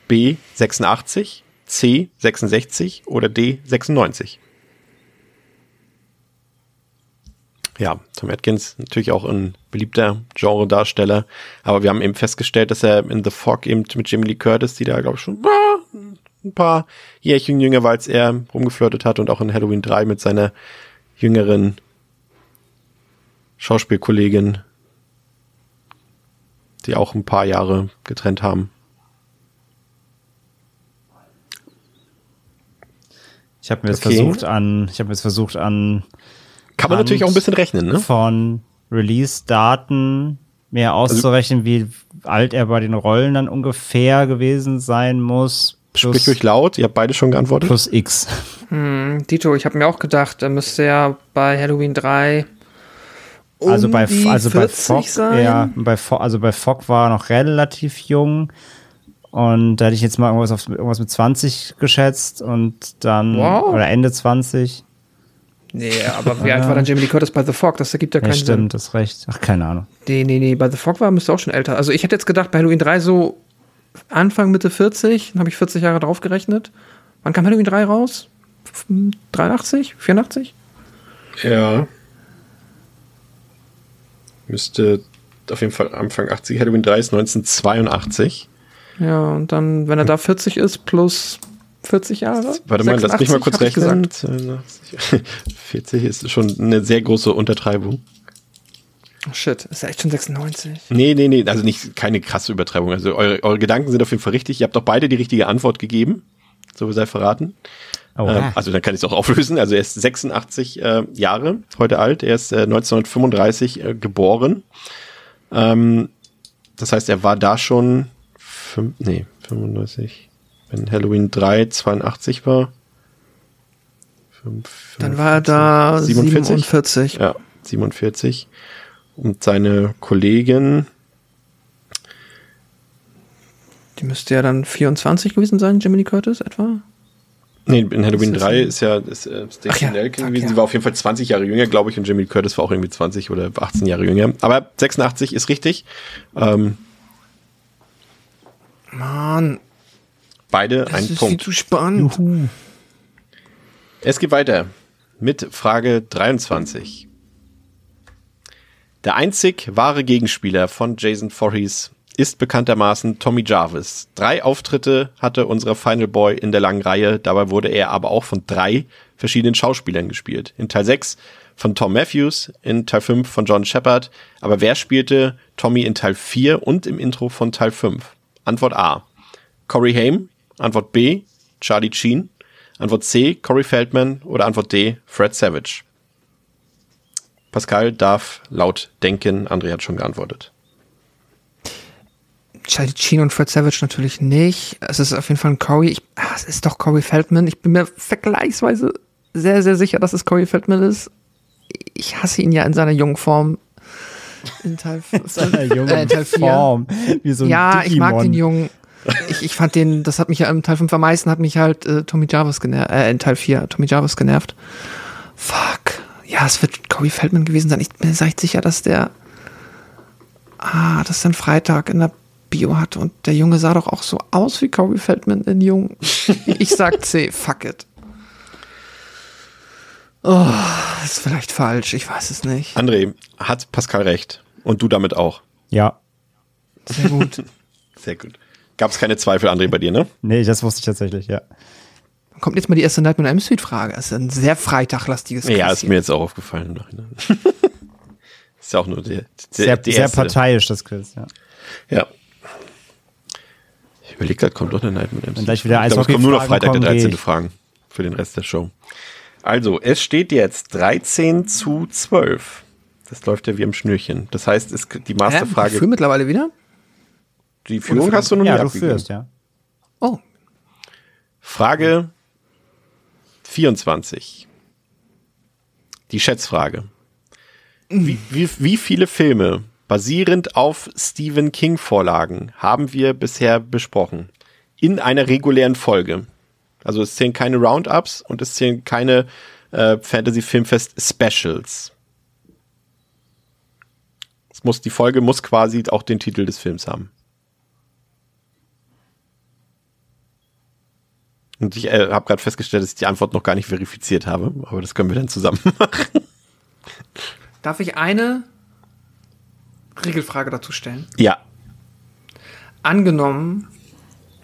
B, 86, C, 66 oder D, 96? Ja, Tom Atkins natürlich auch ein beliebter Genre-Darsteller, aber wir haben eben festgestellt, dass er in The Fog eben mit Jimmy Lee Curtis, die da glaube ich schon ein paar Jährchen jünger war, als er rumgeflirtet hat und auch in Halloween 3 mit seiner jüngeren Schauspielkollegin, die auch ein paar Jahre getrennt haben. Ich habe mir jetzt okay. versucht an, ich habe mir jetzt versucht an kann man natürlich auch ein bisschen rechnen, ne? Von Release-Daten mehr also auszurechnen, also, wie alt er bei den Rollen dann ungefähr gewesen sein muss. Plus, Sprich euch laut, ihr habt beide schon geantwortet. Plus X. Hm, Dito, ich habe mir auch gedacht, er müsste ja bei Halloween 3 um also bei also bei Fog, sein. Ja, bei also bei Fog war er noch relativ jung und da hätte ich jetzt mal irgendwas auf irgendwas mit 20 geschätzt und dann wow. oder Ende 20. Nee, aber wie alt war dann Jamie Lee Curtis bei The Fog? Das ergibt ja keinen ja, stimmt, Sinn. das recht. Ach, keine Ahnung. Nee, nee, nee, bei The Fog war müsste auch schon älter. Also ich hätte jetzt gedacht, bei Halloween 3 so Anfang, Mitte 40, dann habe ich 40 Jahre draufgerechnet. Wann kam Halloween 3 raus? 83? 84? Ja. Müsste auf jeden Fall Anfang 80. Halloween 3 ist 1982. Ja, und dann, wenn er da 40 ist, plus 40 Jahre? Warte mal, lass mich mal kurz rechnen. 40 ist schon eine sehr große Untertreibung. Oh shit, ist ja echt schon 96. Nee, nee, nee, also nicht keine krasse Übertreibung. Also eure, eure Gedanken sind auf jeden Fall richtig. Ihr habt doch beide die richtige Antwort gegeben. So sei verraten. Oh, äh, also dann kann ich es auch auflösen. Also er ist 86 äh, Jahre heute alt. Er ist äh, 1935 äh, geboren. Ähm, das heißt, er war da schon fünf, nee, 35. Wenn Halloween 3 82 war. 5, Dann war er da 47. 47. Ja, 47. Und seine Kollegin. Die müsste ja dann 24 gewesen sein, Jiminy Curtis etwa? Nee, in Halloween 3 ist ja ist, äh, Stacey ja, Nelkin gewesen. Ja. Sie war auf jeden Fall 20 Jahre jünger, glaube ich, und Jimmy Curtis war auch irgendwie 20 oder 18 Jahre jünger. Aber 86 ist richtig. Ähm, Mann, Beide das ein ist Punkt. Viel zu spannend. Juhu. Es geht weiter mit Frage 23. Der einzig wahre Gegenspieler von Jason Voorhees ist bekanntermaßen Tommy Jarvis. Drei Auftritte hatte unser Final Boy in der langen Reihe, dabei wurde er aber auch von drei verschiedenen Schauspielern gespielt. In Teil 6 von Tom Matthews, in Teil 5 von John Shepard, aber wer spielte Tommy in Teil 4 und im Intro von Teil 5? Antwort A. Corey Haim, Antwort B. Charlie Sheen, Antwort C. Corey Feldman oder Antwort D. Fred Savage. Pascal darf laut denken, André hat schon geantwortet. Charlie Sheen und Fred Savage natürlich nicht. Es ist auf jeden Fall ein Corey. Ich, ah, es ist doch Corey Feldman. Ich bin mir vergleichsweise sehr, sehr sicher, dass es Corey Feldman ist. Ich hasse ihn ja in seiner jungen Form. In Teil, in seiner jungen äh, Teil 4. Form. Wie so ein ja, Digimon. ich mag den Jungen. Ich, ich fand den, das hat mich ja im Teil 5 am meisten, hat mich halt äh, Tommy Jarvis genervt, äh, in Teil 4, Tommy Jarvis genervt. Fuck. Ja, es wird Corey Feldman gewesen sein. Ich bin mir echt sicher, dass der, ah, dass er einen Freitag in der Bio hatte und der Junge sah doch auch so aus wie Corey Feldman in Jung. Ich sag C, fuck it. Oh, ist vielleicht falsch, ich weiß es nicht. André, hat Pascal recht. Und du damit auch. Ja. Sehr gut. Sehr gut. Gab es keine Zweifel, André, bei dir, ne? Nee, das wusste ich tatsächlich, ja. Kommt jetzt mal die erste Nightmare M Suite Frage. Das ist ein sehr freitaglastiges Quiz Ja, ist mir jetzt auch aufgefallen. ist ja auch nur der, der sehr, sehr parteiisch, das Quiz, ja. Ja. Ich überlege gerade, kommt doch eine Nightmare M Suite. gleich wieder ich glaube, es kommt nur noch Freitag der 13. Fragen für den Rest der Show. Also, es steht jetzt 13 zu 12. Das läuft ja wie am Schnürchen. Das heißt, es, die Masterfrage. Für mittlerweile wieder? Die Führung hast du noch ja, nicht du abgegeben. Führst, ja. Oh. Frage 24. Die Schätzfrage. Wie, wie, wie viele Filme basierend auf Stephen King Vorlagen haben wir bisher besprochen? In einer regulären Folge. Also es zählen keine Roundups und es zählen keine äh, Fantasy Filmfest Specials. Es muss, die Folge muss quasi auch den Titel des Films haben. Und ich äh, habe gerade festgestellt, dass ich die Antwort noch gar nicht verifiziert habe, aber das können wir dann zusammen machen. Darf ich eine Regelfrage dazu stellen? Ja. Angenommen,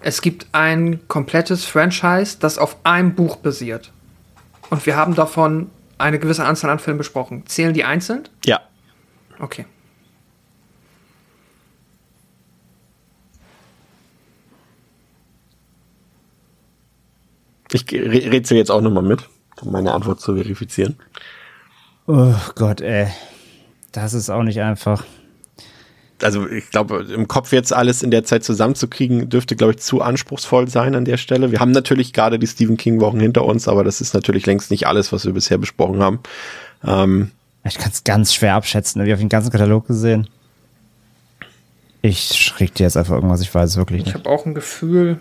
es gibt ein komplettes Franchise, das auf einem Buch basiert. Und wir haben davon eine gewisse Anzahl an Filmen besprochen. Zählen die einzeln? Ja. Okay. Ich rätsel jetzt auch nochmal mit, um meine Antwort zu verifizieren. Oh Gott, ey. Das ist auch nicht einfach. Also ich glaube, im Kopf jetzt alles in der Zeit zusammenzukriegen, dürfte, glaube ich, zu anspruchsvoll sein an der Stelle. Wir haben natürlich gerade die Stephen King-Wochen hinter uns, aber das ist natürlich längst nicht alles, was wir bisher besprochen haben. Ähm, ich kann es ganz schwer abschätzen. Ich habe den ganzen Katalog gesehen. Ich schräg dir jetzt einfach irgendwas, ich weiß es wirklich nicht. Ich habe auch ein Gefühl,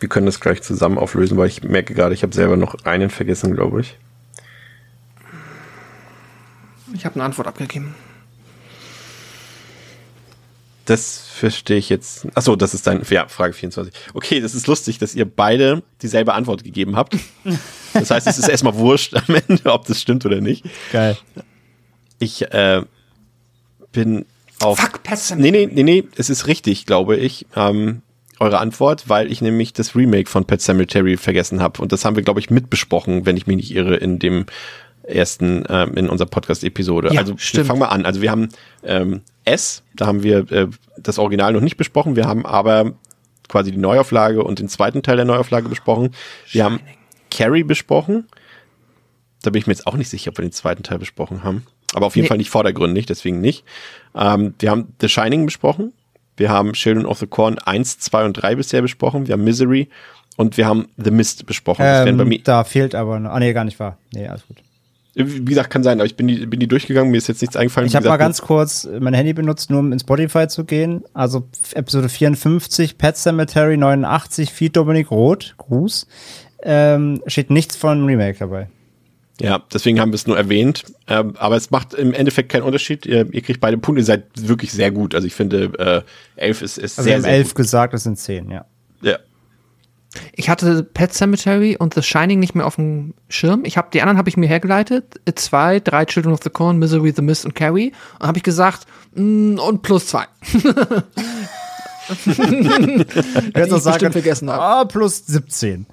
wir können das gleich zusammen auflösen, weil ich merke gerade, ich habe selber noch einen vergessen, glaube ich. Ich habe eine Antwort abgegeben. Das verstehe ich jetzt. Achso, das ist dein, ja, Frage 24. Okay, das ist lustig, dass ihr beide dieselbe Antwort gegeben habt. Das heißt, es ist erstmal wurscht am Ende, ob das stimmt oder nicht. Geil. Ich äh, bin auf. Fuck, Pessimist. Nee, nee, nee, nee, es ist richtig, glaube ich. Ähm, eure Antwort, weil ich nämlich das Remake von Pet Cemetery vergessen habe. Und das haben wir, glaube ich, mitbesprochen, wenn ich mich nicht irre, in dem ersten, ähm, in unserer Podcast-Episode. Ja, also stimmt. wir fangen mal an. Also wir haben ähm, S, da haben wir äh, das Original noch nicht besprochen. Wir haben aber quasi die Neuauflage und den zweiten Teil der Neuauflage besprochen. Wir haben Carrie besprochen. Da bin ich mir jetzt auch nicht sicher, ob wir den zweiten Teil besprochen haben. Aber auf jeden nee. Fall nicht vordergründig, deswegen nicht. Ähm, wir haben The Shining besprochen. Wir haben Children of the Corn 1, 2 und 3 bisher besprochen. Wir haben Misery und wir haben The Mist besprochen. Ähm, da fehlt aber noch. Ah, nee, gar nicht wahr. Nee, alles gut. Wie gesagt, kann sein, aber ich bin die, bin die durchgegangen, mir ist jetzt nichts eingefallen. Ich habe mal ganz kurz mein Handy benutzt, nur um in Spotify zu gehen. Also Episode 54, Pet Cemetery 89, Feed Dominik Roth, Gruß. Ähm, steht nichts von Remake dabei. Ja, deswegen haben wir es nur erwähnt. Ähm, aber es macht im Endeffekt keinen Unterschied. Ihr, ihr kriegt beide Punkte, ihr seid wirklich sehr gut. Also ich finde, äh, elf ist, ist also sehr, wir haben sehr elf gut. gesagt, das sind zehn, ja. Ja. Ich hatte Pet Cemetery und The Shining nicht mehr auf dem Schirm. Ich habe die anderen habe ich mir hergeleitet. Zwei, drei Children of the Corn, Misery, The Mist und Carrie. Und habe ich gesagt, mm, und plus zwei. Jetzt auch sagen, vergessen habe. Ah, plus 17.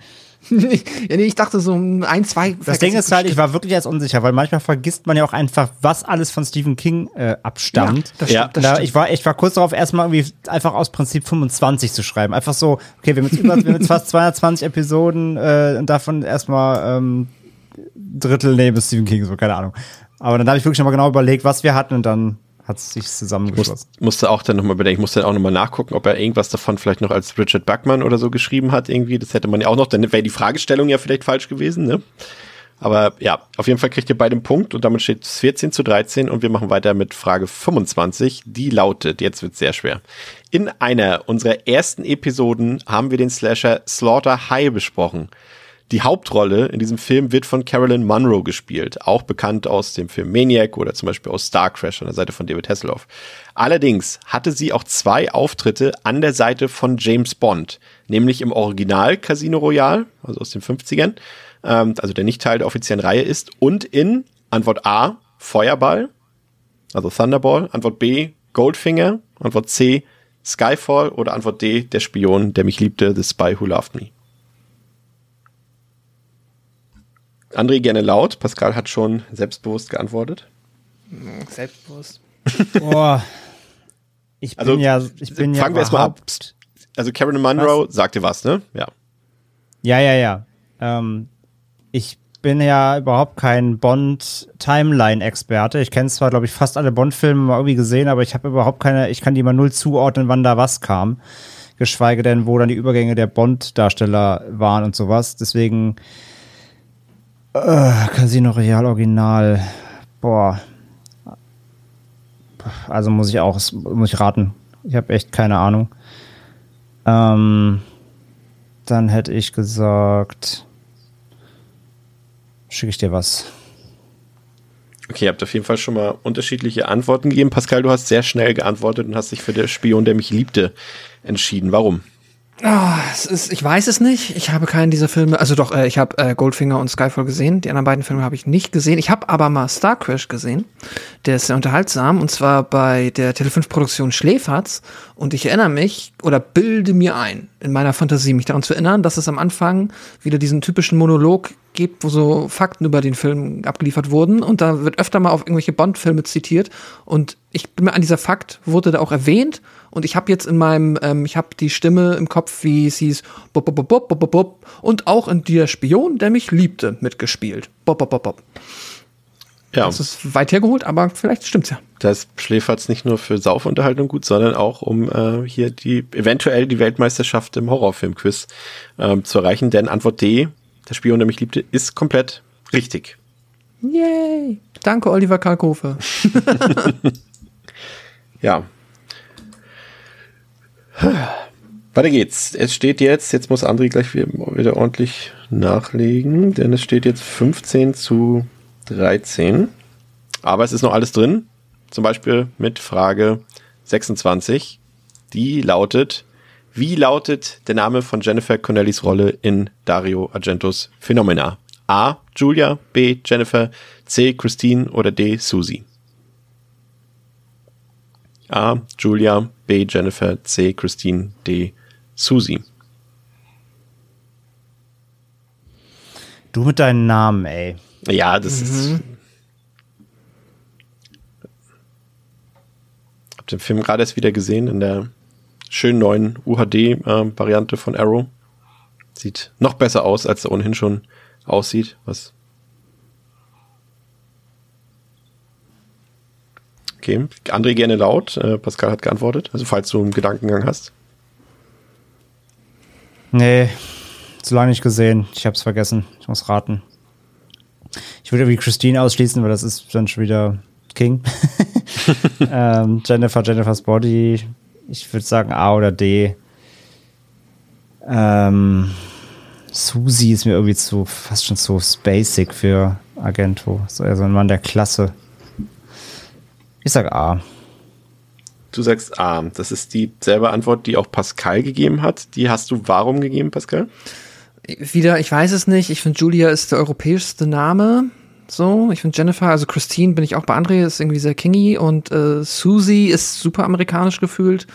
ja, nee, ich dachte so ein, zwei. Das Ding ist halt, ich war wirklich jetzt unsicher, weil manchmal vergisst man ja auch einfach, was alles von Stephen King äh, abstammt. Ja, das ja. Stimmt, das da, ich war, ich war kurz darauf, erstmal irgendwie einfach aus Prinzip 25 zu schreiben. Einfach so, okay, wir haben jetzt, über, wir haben jetzt fast 220 Episoden äh, und davon erstmal ähm, Drittel neben Stephen King, so keine Ahnung. Aber dann habe ich wirklich nochmal genau überlegt, was wir hatten und dann hat es sich zusammengeschlossen. Muss, musste auch dann nochmal bedenken, ich musste dann auch nochmal nachgucken, ob er irgendwas davon vielleicht noch als Richard Buckman oder so geschrieben hat irgendwie. Das hätte man ja auch noch, dann wäre die Fragestellung ja vielleicht falsch gewesen, ne? Aber ja, auf jeden Fall kriegt ihr beide einen Punkt und damit steht es 14 zu 13 und wir machen weiter mit Frage 25. Die lautet, jetzt wird sehr schwer. In einer unserer ersten Episoden haben wir den Slasher Slaughter High besprochen. Die Hauptrolle in diesem Film wird von Carolyn Munro gespielt, auch bekannt aus dem Film Maniac oder zum Beispiel aus Star Crash an der Seite von David Hasselhoff. Allerdings hatte sie auch zwei Auftritte an der Seite von James Bond, nämlich im Original Casino Royale, also aus den 50ern, ähm, also der nicht Teil der offiziellen Reihe ist, und in Antwort A Feuerball, also Thunderball, Antwort B Goldfinger, Antwort C Skyfall oder Antwort D der Spion, der mich liebte, The Spy Who Loved Me. André gerne laut. Pascal hat schon selbstbewusst geantwortet. Selbstbewusst. Boah. Ich bin also, ja, ich bin fangen ja wir erstmal ab. Also Karen Monroe was? sagt dir was, ne? Ja. Ja, ja, ja. Ähm, ich bin ja überhaupt kein Bond-Timeline-Experte. Ich kenne zwar, glaube ich, fast alle Bond-Filme mal irgendwie gesehen, aber ich habe überhaupt keine, ich kann die mal null zuordnen, wann da was kam. Geschweige denn, wo dann die Übergänge der Bond-Darsteller waren und sowas. Deswegen äh, Casino Real Original. Boah. Also muss ich auch, muss ich raten. Ich habe echt keine Ahnung. Ähm, dann hätte ich gesagt, schicke ich dir was. Okay, ihr habt auf jeden Fall schon mal unterschiedliche Antworten gegeben. Pascal, du hast sehr schnell geantwortet und hast dich für den Spion, der mich liebte, entschieden. Warum? Oh, es ist, ich weiß es nicht. Ich habe keinen dieser Filme, also doch, äh, ich habe äh, Goldfinger und Skyfall gesehen. Die anderen beiden Filme habe ich nicht gesehen. Ich habe aber mal Star Crash gesehen. Der ist sehr unterhaltsam und zwar bei der Tele5-Produktion Schläferz. Und ich erinnere mich oder bilde mir ein, in meiner Fantasie, mich daran zu erinnern, dass es am Anfang wieder diesen typischen Monolog gibt, wo so Fakten über den Film abgeliefert wurden. Und da wird öfter mal auf irgendwelche Bond-Filme zitiert. Und ich bin mir an dieser Fakt wurde da auch erwähnt und ich habe jetzt in meinem, ähm, ich habe die Stimme im Kopf, wie es hieß, bop, bop, bop, bop, bop, und auch in Der Spion, der mich liebte, mitgespielt. Bop, bop, bop, bop. Ja. Das ist weit hergeholt, aber vielleicht stimmt's ja. Das Schläferz nicht nur für Saufunterhaltung gut, sondern auch um äh, hier die eventuell die Weltmeisterschaft im Horrorfilmquiz ähm, zu erreichen. Denn Antwort D, der Spion, der mich liebte, ist komplett richtig. Yay! Danke, Oliver Kalkofe. ja, weiter geht's. Es steht jetzt, jetzt muss André gleich wieder ordentlich nachlegen, denn es steht jetzt 15 zu 13. Aber es ist noch alles drin. Zum Beispiel mit Frage 26. Die lautet, wie lautet der Name von Jennifer Connellys Rolle in Dario Argentos Phenomena? A. Julia, B. Jennifer, C. Christine oder D. Susie? A. Julia, B. Jennifer, C. Christine, D. Susie. Du mit deinen Namen, ey. Ja, das mhm. ist. Hab den Film gerade erst wieder gesehen in der schönen neuen UHD-Variante äh, von Arrow. Sieht noch besser aus, als er ohnehin schon aussieht, was Okay. André gerne laut. Äh, Pascal hat geantwortet. Also falls du einen Gedankengang hast. Nee, zu lange nicht gesehen. Ich habe es vergessen. Ich muss raten. Ich würde wie Christine ausschließen, weil das ist dann schon wieder King. ähm, Jennifer, Jennifer's Body. Ich würde sagen A oder D. Ähm, Susi ist mir irgendwie zu fast schon zu basic für Agento. So eher so ein Mann der Klasse. Ich sag A. Du sagst A. Das ist dieselbe Antwort, die auch Pascal gegeben hat. Die hast du warum gegeben, Pascal? Wieder, ich weiß es nicht. Ich finde, Julia ist der europäischste Name. So, ich finde Jennifer, also Christine bin ich auch bei André, ist irgendwie sehr kingy und äh, Susie ist super amerikanisch gefühlt.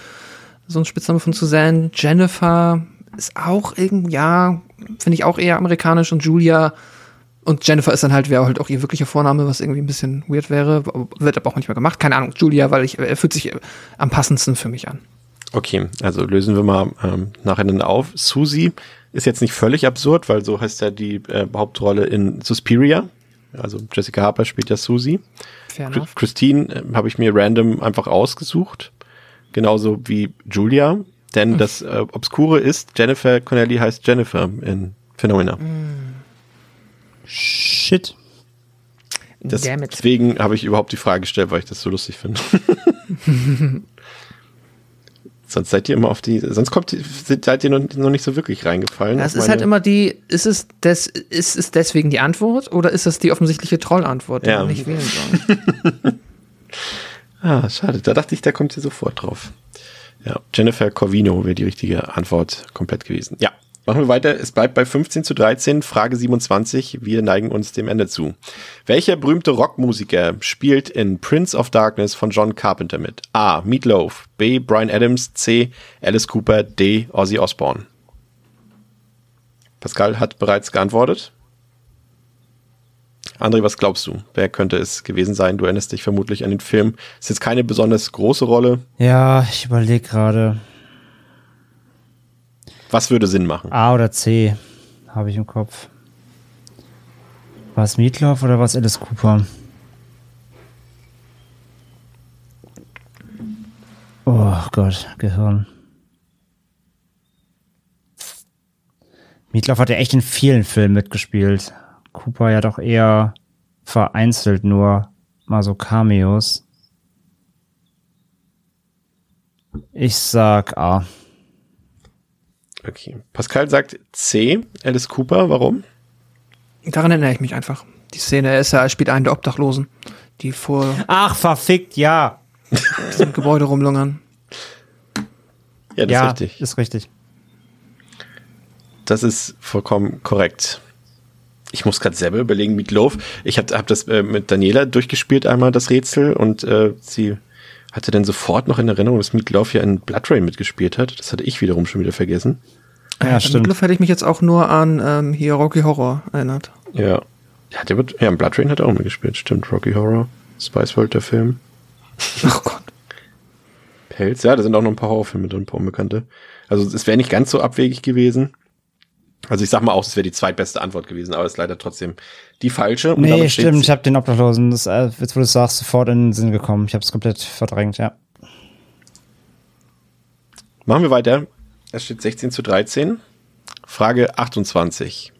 So ein Spitzname von Suzanne. Jennifer ist auch irgendwie, ja, finde ich auch eher amerikanisch und Julia und Jennifer ist dann halt, wäre halt auch ihr wirklicher Vorname, was irgendwie ein bisschen weird wäre, wird aber auch nicht mehr gemacht. Keine Ahnung, Julia, weil ich, er fühlt sich am passendsten für mich an. Okay, also lösen wir mal ähm, nacheinander auf. Susie ist jetzt nicht völlig absurd, weil so heißt ja die äh, Hauptrolle in Suspiria. Also Jessica Harper spielt ja Susie. Christine äh, habe ich mir random einfach ausgesucht. Genauso wie Julia. Denn hm. das äh, Obskure ist, Jennifer Connelly heißt Jennifer in Phenomena. Hm. Shit. Das, deswegen habe ich überhaupt die Frage gestellt, weil ich das so lustig finde. sonst seid ihr immer auf die, sonst kommt, seid ihr noch, noch nicht so wirklich reingefallen. Das ist halt immer die, ist es, des, ist es deswegen die Antwort oder ist es die offensichtliche Trollantwort, die ja. man nicht wählen soll? ah, schade. Da dachte ich, da kommt ihr sofort drauf. Ja, Jennifer Corvino wäre die richtige Antwort komplett gewesen. Ja, Machen wir weiter. Es bleibt bei 15 zu 13. Frage 27. Wir neigen uns dem Ende zu. Welcher berühmte Rockmusiker spielt in Prince of Darkness von John Carpenter mit? A. Meatloaf. B. Brian Adams. C. Alice Cooper. D. Ozzy Osbourne. Pascal hat bereits geantwortet. André, was glaubst du? Wer könnte es gewesen sein? Du erinnerst dich vermutlich an den Film. Ist jetzt keine besonders große Rolle. Ja, ich überlege gerade. Was würde Sinn machen? A oder C habe ich im Kopf. War es Meatloaf oder war es Alice Cooper? Oh Gott, Gehirn. Meatloaf hat ja echt in vielen Filmen mitgespielt. Cooper ja doch eher vereinzelt nur mal so Cameos. Ich sag A. Okay. Pascal sagt C, Alice Cooper. Warum? Daran erinnere ich mich einfach. Die Szene, er, ist er spielt einen der Obdachlosen, die vor. Ach, verfickt, ja. diesem Gebäude rumlungern. Ja, das ja, ist richtig. Ist richtig. Das ist vollkommen korrekt. Ich muss gerade selber überlegen, mit Love. Ich habe hab das äh, mit Daniela durchgespielt einmal, das Rätsel, und äh, sie hatte dann sofort noch in Erinnerung, dass Meatloaf ja in Blood Rain mitgespielt hat. Das hatte ich wiederum schon wieder vergessen. Ja, äh, stimmt. Meatloaf hätte ich mich jetzt auch nur an ähm, hier Rocky Horror erinnert. Ja. Ja, der wird, ja, in Blood Rain hat er auch mitgespielt. Stimmt, Rocky Horror. Spice World, der Film. Oh Gott. Pelz, ja, da sind auch noch ein paar Horrorfilme drin, ein paar Unbekannte. Also es wäre nicht ganz so abwegig gewesen. Also ich sag mal auch, es wäre die zweitbeste Antwort gewesen, aber es ist leider trotzdem die falsche. Und nee, stimmt, ich habe den Obdachlosen, das, äh, jetzt wo du sagst, sofort in den Sinn gekommen. Ich habe es komplett verdrängt, ja. Machen wir weiter. Es steht 16 zu 13. Frage 28.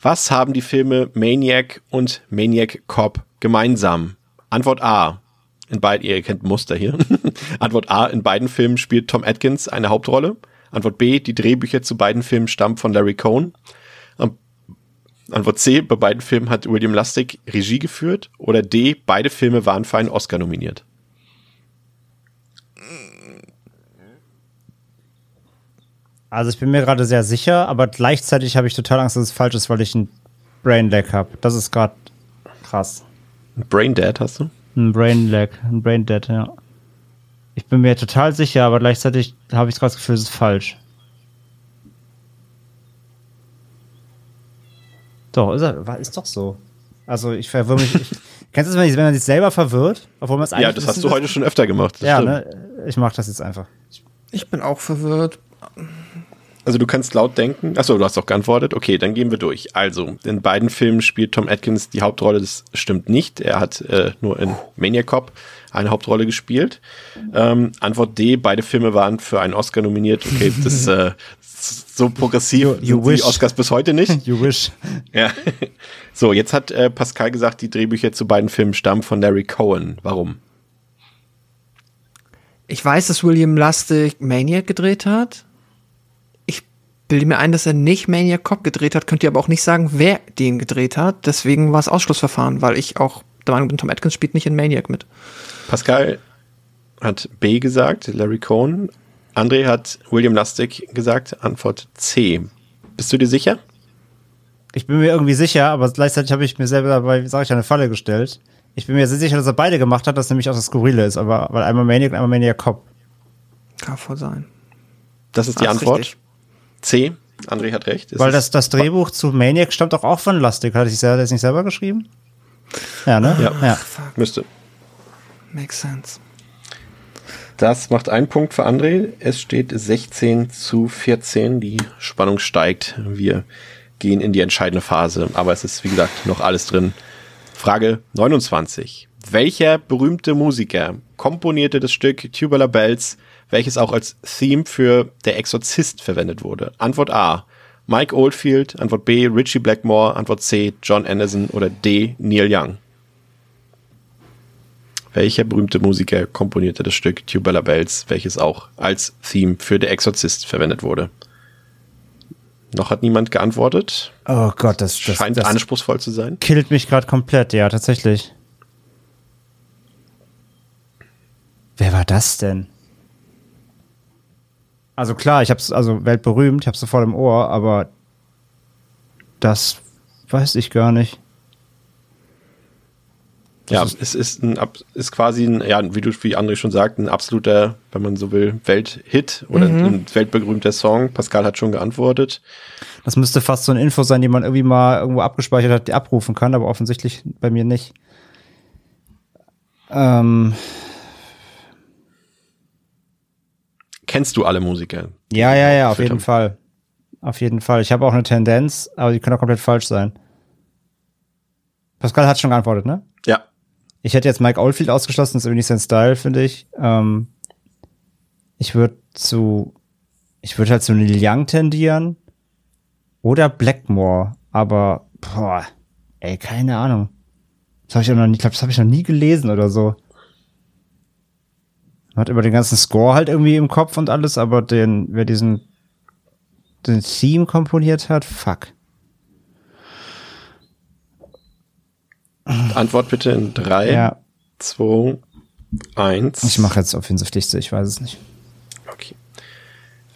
Was haben die Filme Maniac und Maniac Cop gemeinsam? Antwort A. In beiden, ihr kennt Muster hier. Antwort A. In beiden Filmen spielt Tom Atkins eine Hauptrolle. Antwort B, die Drehbücher zu beiden Filmen stammen von Larry Cohn. Antwort C, bei beiden Filmen hat William Lustig Regie geführt. Oder D, beide Filme waren für einen Oscar nominiert. Also ich bin mir gerade sehr sicher, aber gleichzeitig habe ich total Angst, dass es falsch ist, weil ich ein Brain Lag habe. Das ist gerade krass. Ein Brain Dead hast du? Ein Brain Lag, ein Brain Dead, ja. Ich bin mir total sicher, aber gleichzeitig habe ich gerade das Gefühl, es ist falsch. Doch, ist, er, ist doch so. Also ich verwirre mich. Ich, kennst du das, wenn man sich selber verwirrt? Obwohl man es eigentlich Ja, das hast du heute schon öfter gemacht. Ja, ne? Ich mache das jetzt einfach. Ich bin auch verwirrt. Also du kannst laut denken. Achso, du hast auch geantwortet. Okay, dann gehen wir durch. Also, in beiden Filmen spielt Tom Atkins die Hauptrolle. Das stimmt nicht. Er hat äh, nur in Maniac Cop eine Hauptrolle gespielt. Ähm, Antwort D, beide Filme waren für einen Oscar nominiert. Okay, das äh, so progressiv you, you sind die Oscars bis heute nicht. You wish. Ja. So, jetzt hat äh, Pascal gesagt, die Drehbücher zu beiden Filmen stammen von Larry Cohen. Warum? Ich weiß, dass William Lustig Maniac gedreht hat. Ich bilde mir ein, dass er nicht Maniac Cop gedreht hat, könnt ihr aber auch nicht sagen, wer den gedreht hat. Deswegen war es Ausschlussverfahren, weil ich auch der Meinung bin, Tom Atkins spielt nicht in Maniac mit. Pascal, hat B gesagt, Larry Cohn. André hat William Lustig gesagt, Antwort C. Bist du dir sicher? Ich bin mir irgendwie sicher, aber gleichzeitig habe ich mir selber dabei, sage ich, eine Falle gestellt. Ich bin mir sehr sicher, dass er beide gemacht hat, dass nämlich auch das Skurrile ist, aber weil einmal Maniac und einmal Maniac Cop. Kann voll sein. Das ist die Das Antwort. richtig. C. André hat recht. Weil das, das Drehbuch zu Maniac stammt doch auch von Lustig. Hat er sich selber- das nicht selber geschrieben? Ja, ne? Ja. ja. müsste. Makes sense. Das macht einen Punkt für André. Es steht 16 zu 14. Die Spannung steigt. Wir gehen in die entscheidende Phase. Aber es ist, wie gesagt, noch alles drin. Frage 29. Welcher berühmte Musiker komponierte das Stück Tubular Bells, welches auch als Theme für Der Exorzist verwendet wurde? Antwort A. Mike Oldfield. Antwort B. Richie Blackmore. Antwort C. John Anderson. Oder D. Neil Young. Welcher berühmte Musiker komponierte das Stück Tubular Bells, welches auch als Theme für Der Exorzist verwendet wurde? Noch hat niemand geantwortet. Oh Gott, das, das, Scheint das anspruchsvoll zu sein. killt mich gerade komplett, ja, tatsächlich. Wer war das denn? Also klar, ich hab's, also weltberühmt, ich hab's sofort im Ohr, aber das weiß ich gar nicht. Ja, es ist ein, ist quasi ein, ja, wie du, wie André schon sagt, ein absoluter, wenn man so will, Welthit oder ein weltberühmter Song. Pascal hat schon geantwortet. Das müsste fast so eine Info sein, die man irgendwie mal irgendwo abgespeichert hat, die abrufen kann, aber offensichtlich bei mir nicht. Ähm, Kennst du alle Musiker? ja, ja, ja, auf jeden haben? Fall. Auf jeden Fall. Ich habe auch eine Tendenz, aber die können auch komplett falsch sein. Pascal hat schon geantwortet, ne? Ja. Ich hätte jetzt Mike Oldfield ausgeschlossen, das ist irgendwie nicht sein Style, finde ich. Ähm, ich würde zu, ich würde halt zu Neil Young tendieren oder Blackmore, aber boah, ey, keine Ahnung. Das habe ich auch noch nie, ich glaube, das habe ich noch nie gelesen oder so. Man hat über den ganzen Score halt irgendwie im Kopf und alles, aber den, wer diesen, den Theme komponiert hat, fuck. Antwort bitte in drei, Ja, zwei, eins. ich mache jetzt offensichtlichste, ich weiß es nicht. Okay.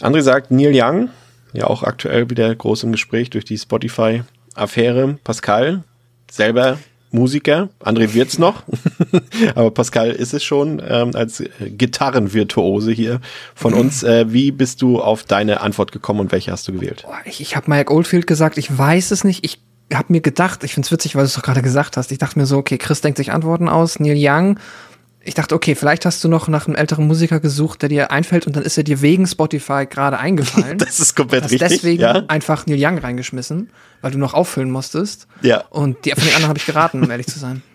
André sagt Neil Young, ja auch aktuell wieder groß im Gespräch durch die Spotify-Affäre. Pascal, selber Musiker. André wird's noch, aber Pascal ist es schon ähm, als Gitarrenvirtuose hier von uns. Äh, wie bist du auf deine Antwort gekommen und welche hast du gewählt? Boah, ich ich habe Mike Oldfield gesagt, ich weiß es nicht. Ich habe mir gedacht, ich find's witzig, weil du es doch gerade gesagt hast. Ich dachte mir so, okay, Chris denkt sich Antworten aus, Neil Young. Ich dachte, okay, vielleicht hast du noch nach einem älteren Musiker gesucht, der dir einfällt und dann ist er dir wegen Spotify gerade eingefallen. Das ist komplett hast richtig. deswegen ja? einfach Neil Young reingeschmissen, weil du noch auffüllen musstest. ja. Und die von den anderen habe ich geraten, um ehrlich zu sein.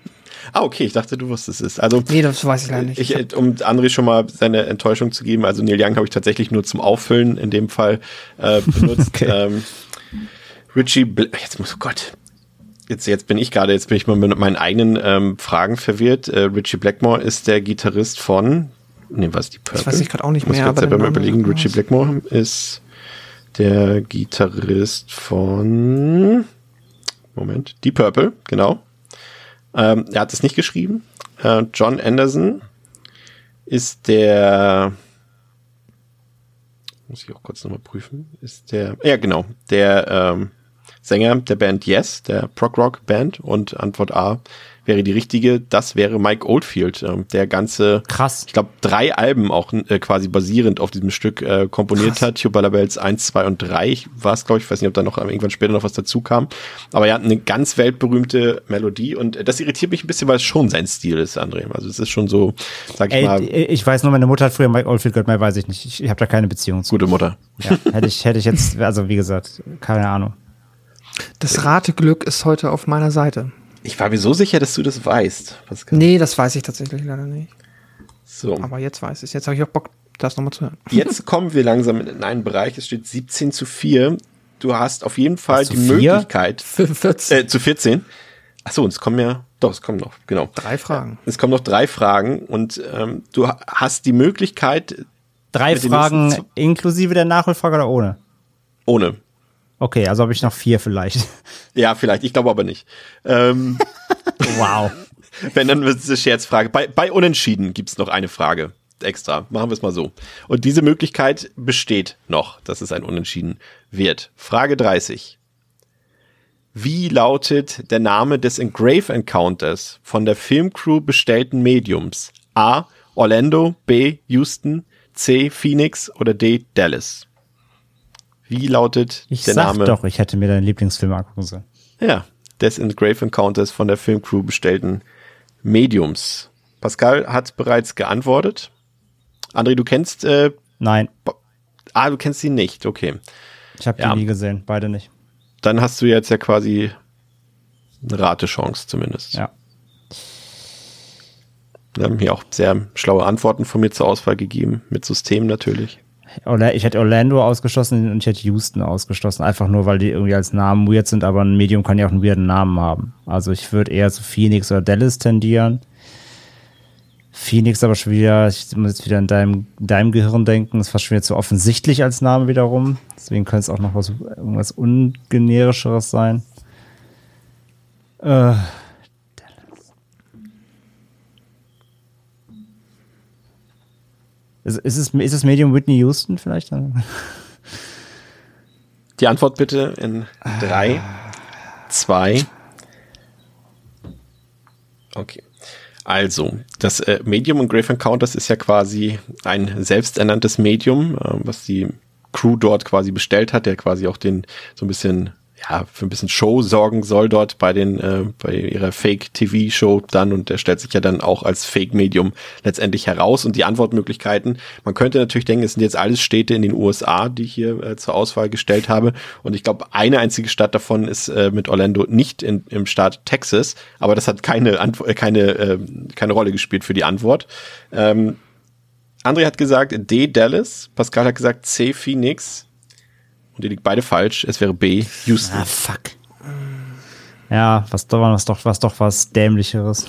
Ah, okay, ich dachte, du wusstest es. Also Nee, das weiß ich leider nicht. Ich, äh, um André schon mal seine Enttäuschung zu geben, also Neil Young habe ich tatsächlich nur zum Auffüllen in dem Fall äh, benutzt. Okay. ähm, Richie, Bl jetzt muss, oh Gott, jetzt, jetzt bin ich gerade, jetzt bin ich mal mit meinen eigenen ähm, Fragen verwirrt. Äh, Richie Blackmore ist der Gitarrist von, nee, was die Purple? Das weiß ich gerade auch nicht Muss mehr, ich aber jetzt selber mal überlegen. Richie. Blackmore ist der Gitarrist von, Moment, die Purple, genau. Ähm, er hat es nicht geschrieben. Äh, John Anderson ist der, muss ich auch kurz nochmal prüfen, ist der, ja genau, der ähm, Sänger der Band Yes, der Prog Rock Band und Antwort A wäre die richtige, das wäre Mike Oldfield, ähm, der ganze, Krass. ich glaube, drei Alben auch äh, quasi basierend auf diesem Stück äh, komponiert Krass. hat. Tubular Bells 1, 2 und 3 war es, glaube ich. Ich weiß nicht, ob da noch irgendwann später noch was dazu kam. Aber er hat eine ganz weltberühmte Melodie und äh, das irritiert mich ein bisschen, weil es schon sein Stil ist, André. Also es ist schon so, sag ich Ey, mal, ich weiß nur, meine Mutter hat früher Mike Oldfield gehört, mehr weiß ich nicht. Ich, ich habe da keine Beziehung zu. gute Mutter. Ja, hätte ich, hätte ich jetzt, also wie gesagt, keine Ahnung. Das Rateglück ist heute auf meiner Seite. Ich war mir so sicher, dass du das weißt. Pascal. Nee, das weiß ich tatsächlich leider nicht. So. Aber jetzt weiß ich Jetzt habe ich auch Bock, das nochmal zu hören. Jetzt kommen wir langsam in einen Bereich, es steht 17 zu 4. Du hast auf jeden Fall die vier? Möglichkeit. 45. Äh, zu 14. Achso, und es kommen ja. Doch, es kommen noch, genau. Drei Fragen. Es kommen noch drei Fragen und ähm, du ha- hast die Möglichkeit, Drei Fragen inklusive der Nachholfrage oder ohne? ohne. Okay, also habe ich noch vier vielleicht. Ja, vielleicht, ich glaube aber nicht. Ähm, Wow. wenn, dann wird es eine Scherzfrage. Bei, bei Unentschieden gibt's noch eine Frage. extra. Machen wir es mal so. Und diese Möglichkeit besteht noch, dass es ein Unentschieden wird. Frage 30. Wie lautet der Name des Engrave Encounters von der Filmcrew bestellten Mediums? A. Orlando, B. Houston, C. Phoenix oder D. Dallas? Wie lautet ich der Name? doch, ich hätte mir deinen Lieblingsfilm angucken sollen. Ja, des Engrave Encounters von der Filmcrew bestellten Mediums. Pascal hat bereits geantwortet. André, du kennst. Äh, Nein. Ah, du kennst ihn nicht, okay. Ich habe die Ja. nie gesehen, beide nicht. Dann hast du jetzt ja quasi eine Ratechance zumindest. Ja. Wir haben hier auch sehr schlaue Antworten von mir zur Auswahl gegeben, mit System natürlich. Ich hätte Orlando ausgeschlossen und ich hätte Houston ausgeschlossen, einfach nur, weil die irgendwie als Namen weird sind, aber ein Medium kann ja auch einen weirden Namen haben. Also ich würde eher zu Phoenix oder Dallas tendieren. Phoenix aber schon wieder, ich muss jetzt wieder in deinem, deinem Gehirn denken, ist fast schon wieder zu offensichtlich als Name wiederum. Deswegen könnte es auch noch was, irgendwas ungenerischeres sein. Äh, Ist, ist, es, ist das Medium Whitney Houston vielleicht? Die Antwort bitte in drei, zwei. Okay. Also, das äh, Medium und Grave Encounters ist ja quasi ein selbsternanntes Medium, äh, was die Crew dort quasi bestellt hat, der quasi auch den so ein bisschen ja, für ein bisschen Show sorgen soll dort bei den, äh, bei ihrer Fake-TV-Show dann und der stellt sich ja dann auch als Fake-Medium letztendlich heraus und die Antwortmöglichkeiten. Man könnte natürlich denken, es sind jetzt alles Städte in den USA, die ich hier äh, zur Auswahl gestellt habe und ich glaube, eine einzige Stadt davon ist äh, mit Orlando nicht in, im Staat Texas, aber das hat keine, Antwo äh, keine, äh, keine Rolle gespielt für die Antwort. Ähm, André hat gesagt D. Dallas, Pascal hat gesagt C. Phoenix, und die liegt beide falsch. Es wäre B. Houston. Ah, fuck. Ja, was doch, was doch, was doch was Dämlicheres.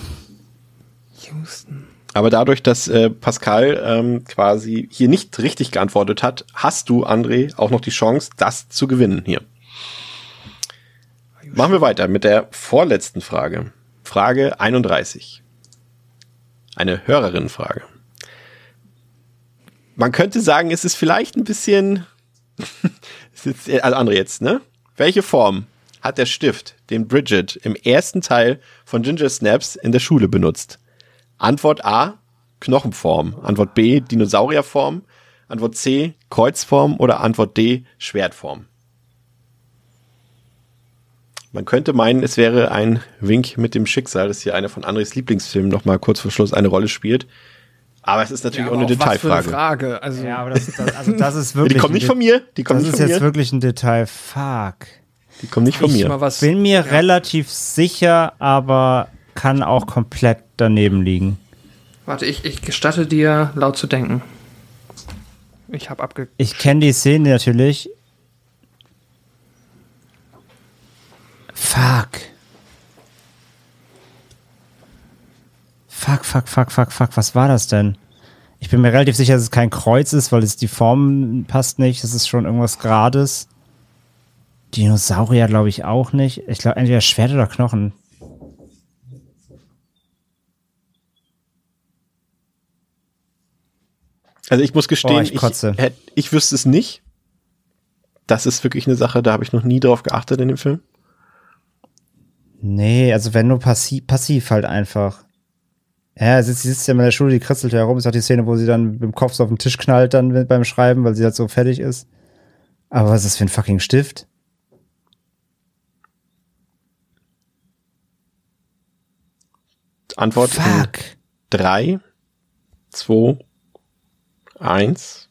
Houston. Aber dadurch, dass äh, Pascal ähm, quasi hier nicht richtig geantwortet hat, hast du, André, auch noch die Chance, das zu gewinnen hier. Machen wir weiter mit der vorletzten Frage. Frage 31. Eine Hörerinnenfrage. Man könnte sagen, es ist vielleicht ein bisschen also André jetzt, ne? Welche Form hat der Stift, den Bridget im ersten Teil von Ginger Snaps in der Schule benutzt? Antwort A, Knochenform. Antwort B, Dinosaurierform. Antwort C, Kreuzform oder Antwort D, Schwertform. Man könnte meinen, es wäre ein Wink mit dem Schicksal, dass hier einer von Andres Lieblingsfilmen noch mal kurz vor Schluss eine Rolle spielt. Aber es ist natürlich Ja, auch eine Detailfrage. eine Frage. Also, Ja, aber das, das, also das ist Ja, wirklich. die kommen nicht von mir. Die kommen Das nicht ist von jetzt mir. wirklich ein Detail. Fuck. Die kommen nicht von ich mir. was. Bin mir relativ sicher, aber kann auch komplett daneben liegen. Warte, ich, ich gestatte dir, laut zu denken. Ich habe abge. Ich kenne die Szene natürlich. Fuck. Fuck, fuck, fuck, fuck, fuck. Was war das denn? Ich bin mir relativ sicher, dass es kein Kreuz ist, weil es die Form passt nicht. Das ist schon irgendwas Gerades. Dinosaurier glaube ich auch nicht. Ich glaube entweder Schwert oder Knochen. Also ich muss gestehen, Oh, ich ich, ich wüsste es nicht. Das ist wirklich eine Sache, da habe ich noch nie drauf geachtet in dem Film. Nee, also wenn nur passiv, passiv halt einfach. Ja, sie sitzt, ja in der Schule, die kritzelt ja herum. Ist auch die Szene, wo sie dann mit dem Kopf so auf den Tisch knallt dann beim Schreiben, weil sie halt so fertig ist. Aber was ist das für ein fucking Stift? Antwort in Fuck. drei, zwei, eins.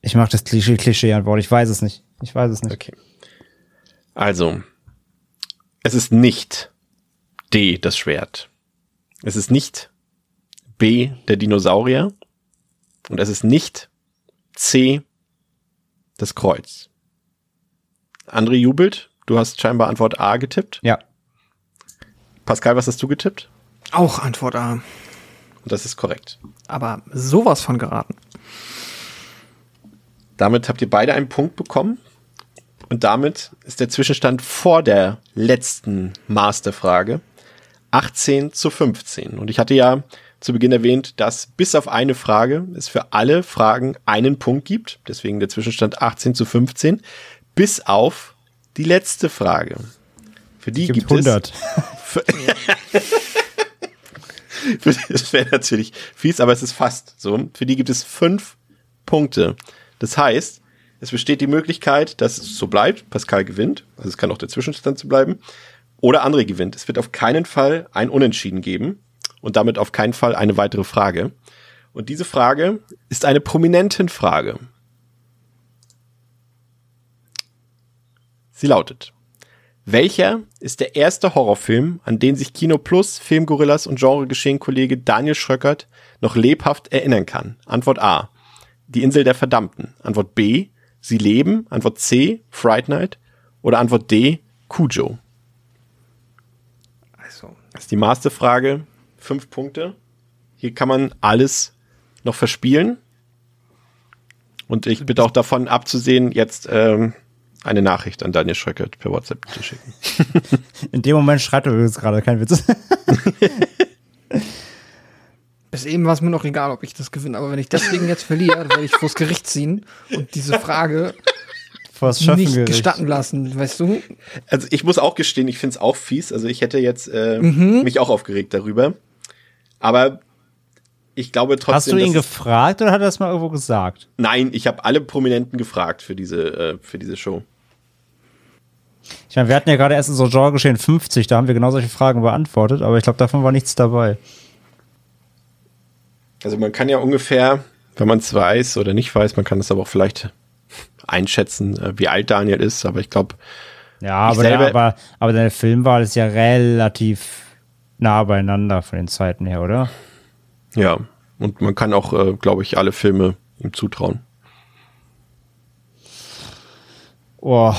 Ich mach das Klischee, Klischee-Antwort. Ich weiß es nicht. Ich weiß es nicht. Okay. Also, es ist nicht D, das Schwert. Es ist nicht B, der Dinosaurier. Und es ist nicht C, das Kreuz. André jubelt. Du hast scheinbar Antwort A getippt. Ja. Pascal, was hast du getippt? Auch Antwort A. Und das ist korrekt. Aber sowas von geraten. Damit habt ihr beide einen Punkt bekommen. Und damit ist der Zwischenstand vor der letzten Masterfrage 18 zu 15. Und ich hatte ja zu Beginn erwähnt, dass bis auf eine Frage es für alle Fragen einen Punkt gibt. Deswegen der Zwischenstand 18 zu 15. Bis auf die letzte Frage. Für die gibt 100. es. das wäre natürlich fies, aber es ist fast so. Für die gibt es fünf Punkte. Das heißt, es besteht die Möglichkeit, dass es so bleibt, Pascal gewinnt, also es kann auch der Zwischenstand zu bleiben, oder André gewinnt. Es wird auf keinen Fall ein Unentschieden geben und damit auf keinen Fall eine weitere Frage. Und diese Frage ist eine prominenten Frage. Sie lautet, welcher ist der erste Horrorfilm, an den sich Kino Plus, Filmgorillas und Genregeschehen-Kollege Daniel Schröckert noch lebhaft erinnern kann? Antwort A. Die Insel der Verdammten. Antwort B. Sie leben. Antwort C. Fright Night. Oder Antwort D. Cujo. Das ist die Masterfrage. Fünf Punkte. Hier kann man alles noch verspielen. Und ich bitte auch davon abzusehen, jetzt ähm, eine Nachricht an Daniel Schröckert per WhatsApp zu schicken. In dem Moment schreibt er übrigens gerade, kein Witz. Bis eben war es mir noch egal, ob ich das gewinne, aber wenn ich deswegen jetzt verliere, dann werde ich vors Gericht ziehen und diese Frage nicht gestatten lassen, weißt du? Also ich muss auch gestehen, ich finde es auch fies. Also ich hätte jetzt äh, mhm. mich auch aufgeregt darüber. Aber ich glaube trotzdem. Hast du ihn gefragt oder hat er das mal irgendwo gesagt? Nein, ich habe alle Prominenten gefragt für diese, äh, für diese Show. Ich meine, wir hatten ja gerade erst so Genre-Geschehen 50, da haben wir genau solche Fragen beantwortet, aber ich glaube, davon war nichts dabei. Also man kann ja ungefähr, wenn man es weiß oder nicht weiß, man kann es aber auch vielleicht einschätzen, äh, wie alt Daniel ist, aber ich glaube. Ja, aber, der, aber, aber deine Filmwahl ist ja relativ nah beieinander von den Zeiten her, oder? Ja, und man kann auch, äh, glaube ich, alle Filme ihm zutrauen. Oh.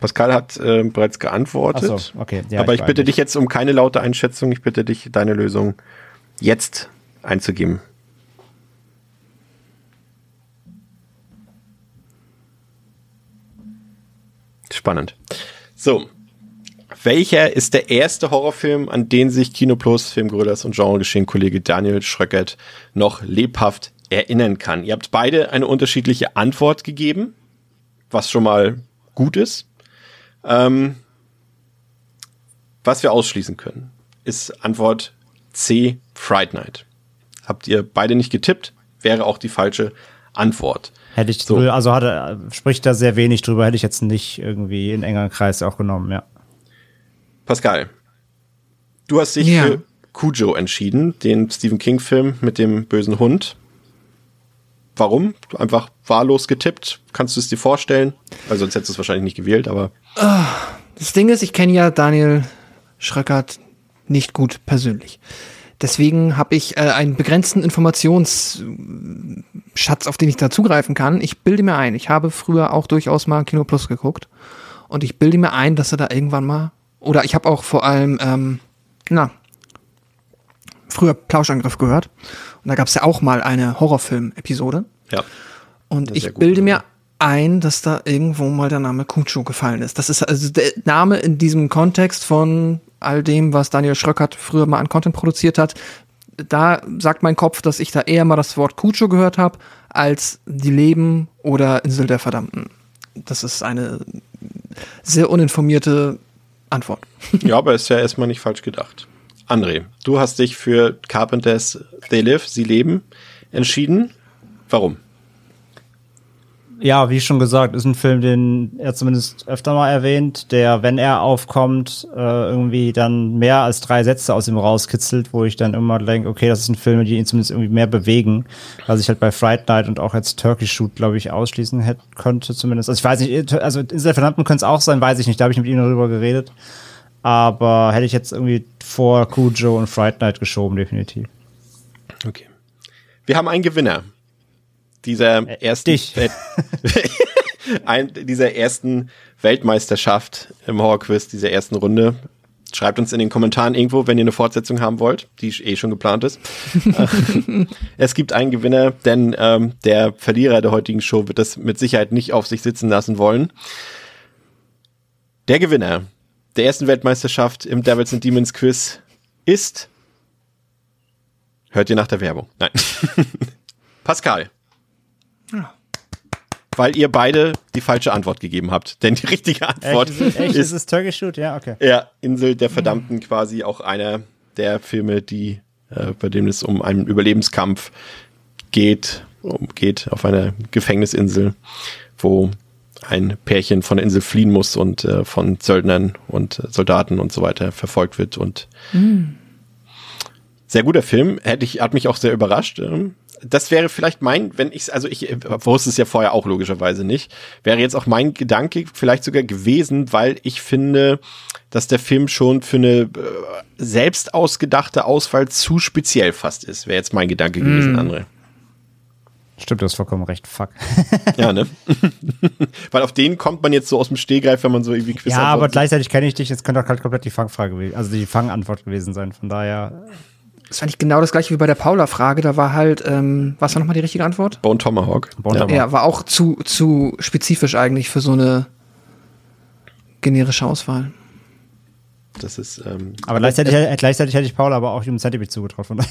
Pascal hat äh, bereits geantwortet. So, okay. Ja, aber ich, ich bitte dich jetzt um keine laute Einschätzung. Ich bitte dich, deine Lösung jetzt einzugeben. Spannend. So, welcher ist der erste Horrorfilm, an den sich Kino Plus, Filmgorillas und Genregeschehen-Kollege Daniel Schröckert noch lebhaft erinnern kann? Ihr habt beide eine unterschiedliche Antwort gegeben, was schon mal gut ist. Ähm, was wir ausschließen können, ist Antwort C, Fright Night. Habt ihr beide nicht getippt, wäre auch die falsche Antwort. Hätte ich, so. also hatte, spricht da sehr wenig drüber, hätte ich jetzt nicht irgendwie in engeren Kreis auch genommen, ja. Pascal, du hast dich ja. für Cujo entschieden, den Stephen King-Film mit dem bösen Hund. Warum? Einfach wahllos getippt. Kannst du es dir vorstellen? Also sonst hättest du es wahrscheinlich nicht gewählt, aber. Ah, das Ding ist, ich kenne ja Daniel Schröckert nicht gut persönlich. Deswegen habe ich äh, einen begrenzten Informationsschatz, auf den ich da zugreifen kann. Ich bilde mir ein, ich habe früher auch durchaus mal Kino Plus geguckt. Und ich bilde mir ein, dass er da irgendwann mal oder ich habe auch vor allem, ähm, na, früher Plauschangriff gehört. Und da gab es ja auch mal eine Horrorfilm-Episode. Ja. Und ich bilde mir ein, dass da irgendwo mal der Name Kucho gefallen ist. Das ist also der Name in diesem Kontext von all dem, was Daniel Schröckert früher mal an Content produziert hat. Da sagt mein Kopf, dass ich da eher mal das Wort Kucho gehört habe, als die Leben oder Insel der Verdammten. Das ist eine sehr uninformierte Antwort. ja, aber ist ja erstmal nicht falsch gedacht. André, du hast dich für Carpenters They Live, Sie leben entschieden. Warum? Ja, wie schon gesagt, ist ein Film, den er zumindest öfter mal erwähnt, der, wenn er aufkommt, äh, irgendwie dann mehr als drei Sätze aus ihm rauskitzelt, wo ich dann immer denke, okay, das ist ein Film, die ihn zumindest irgendwie mehr bewegen, was ich halt bei Fright Night und auch jetzt Turkey Shoot, glaube ich, ausschließen hätte, könnte zumindest. Also ich weiß nicht, also in der Verdammten könnte es auch sein, weiß ich nicht, da habe ich mit ihm darüber geredet. Aber hätte ich jetzt irgendwie vor Cujo und Fright Night geschoben, definitiv. Okay. Wir haben einen Gewinner dieser äh, ersten Welt ein, dieser ersten Weltmeisterschaft im Horror-Quiz, dieser ersten Runde. Schreibt uns in den Kommentaren irgendwo, wenn ihr eine Fortsetzung haben wollt, die eh schon geplant ist. es gibt einen Gewinner, denn ähm, der Verlierer der heutigen Show wird das mit Sicherheit nicht auf sich sitzen lassen wollen. Der Gewinner der ersten Weltmeisterschaft im Devils and Demons Quiz ist Hört ihr nach der Werbung? Nein. Pascal. Ja. Weil ihr beide die falsche Antwort gegeben habt. Denn die richtige Antwort echt, ist, echt, ist, ist es Turkish Shoot? Ja, okay. Ja, Insel der Verdammten quasi auch einer der Filme, die, äh, bei dem es um einen Überlebenskampf geht, um, geht auf einer Gefängnisinsel, wo ein Pärchen von der Insel fliehen muss und äh, von Söldnern und äh, Soldaten und so weiter verfolgt wird und mhm. sehr guter Film. Hätte ich, hat mich auch sehr überrascht. Ähm, das wäre vielleicht mein, wenn ich also ich wusste es ja vorher auch logischerweise nicht, wäre jetzt auch mein Gedanke vielleicht sogar gewesen, weil ich finde, dass der Film schon für eine äh, selbst ausgedachte Auswahl zu speziell fast ist. Wäre jetzt mein Gedanke gewesen, mm. André. Stimmt, du hast vollkommen recht. Fuck. ja, ne? Weil auf den kommt man jetzt so aus dem Stehgreif, wenn man so irgendwie Quiz Ja, aber gleichzeitig kenne ich dich. Jetzt könnte auch halt komplett die Fangfrage, also die Fangantwort gewesen sein. Von daher. Das war nicht genau das gleiche wie bei der Paula-Frage. Da war halt, ähm, was war nochmal die richtige Antwort? Bone Tomahawk. Bone Tomahawk. Ja, war auch zu, zu spezifisch eigentlich für so eine generische Auswahl. Das ist. Ähm, aber gleichzeitig, äh, gleichzeitig hätte ich Paula aber auch um Zentimeter zugetroffen.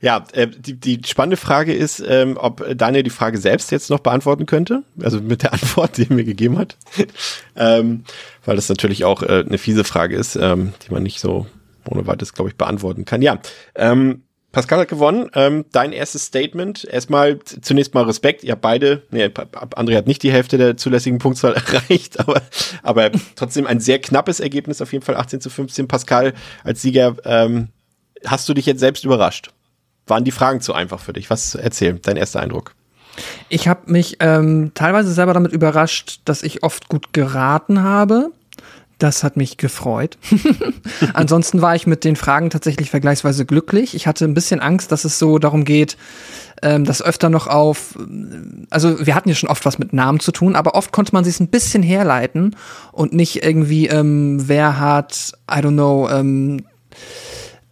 ja, äh, die, die spannende Frage ist, ähm, ob Daniel die Frage selbst jetzt noch beantworten könnte, also mit der Antwort, die er mir gegeben hat, ähm, weil das natürlich auch äh, eine fiese Frage ist, ähm, die man nicht so ohne weiteres, glaube ich, beantworten kann. Ja, ähm, Pascal hat gewonnen. Ähm, dein erstes Statement. Erstmal zunächst mal Respekt. Ihr habt beide, nee, André hat nicht die Hälfte der zulässigen Punktzahl erreicht, aber, aber trotzdem ein sehr knappes Ergebnis, auf jeden Fall 18 zu 15. Pascal als Sieger ähm, hast du dich jetzt selbst überrascht? Waren die Fragen zu einfach für dich? Was erzähl, dein erster Eindruck? Ich habe mich ähm, teilweise selber damit überrascht, dass ich oft gut geraten habe. Das hat mich gefreut. Ansonsten war ich mit den Fragen tatsächlich vergleichsweise glücklich. Ich hatte ein bisschen Angst, dass es so darum geht, ähm, das öfter noch auf, also wir hatten ja schon oft was mit Namen zu tun, aber oft konnte man sich ein bisschen herleiten und nicht irgendwie, ähm, wer hat, I don't know, ähm,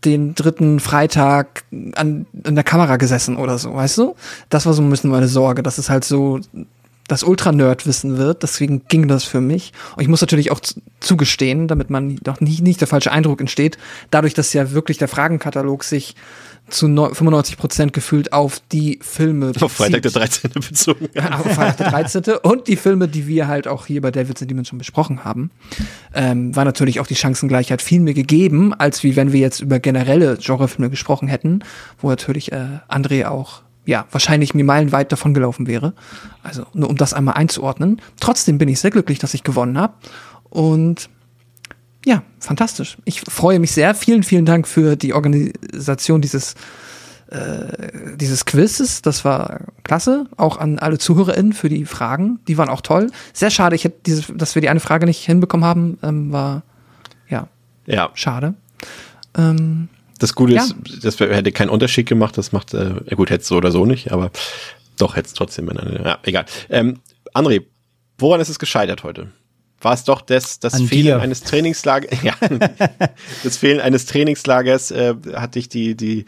den dritten Freitag an, an der Kamera gesessen oder so, weißt du? Das war so ein bisschen meine Sorge, dass es halt so das Ultra-Nerd-Wissen wird. Deswegen ging das für mich. Und ich muss natürlich auch zugestehen, damit man doch nicht, nicht der falsche Eindruck entsteht, dadurch, dass ja wirklich der Fragenkatalog sich zu 95 Prozent gefühlt auf die Filme bezieht. Auf Freitag der 13. bezogen. Ja, auf Freitag der 13. und die Filme, die wir halt auch hier bei David's and Demons schon besprochen haben, ähm, war natürlich auch die Chancengleichheit viel mehr gegeben, als wie wenn wir jetzt über generelle Genrefilme gesprochen hätten, wo natürlich äh, André auch ja, wahrscheinlich mir meilenweit davon gelaufen wäre. Also nur um das einmal einzuordnen. Trotzdem bin ich sehr glücklich, dass ich gewonnen habe. Und ja, fantastisch. Ich freue mich sehr. Vielen, vielen Dank für die Organisation dieses, äh, dieses Quizzes. Das war klasse. Auch an alle ZuhörerInnen für die Fragen. Die waren auch toll. Sehr schade, ich hätte diese, dass wir die eine Frage nicht hinbekommen haben, ähm, war ja, ja. schade. Ähm, das Gute ja. ist, das hätte keinen Unterschied gemacht. Das macht, äh, gut, hätte es so oder so nicht, aber doch hätte es trotzdem. Ja, egal. Ähm, André, woran ist es gescheitert heute? war es doch das, das Fehlen dir. eines Trainingslagers, ja, das Fehlen eines Trainingslagers, äh, hat dich die, die,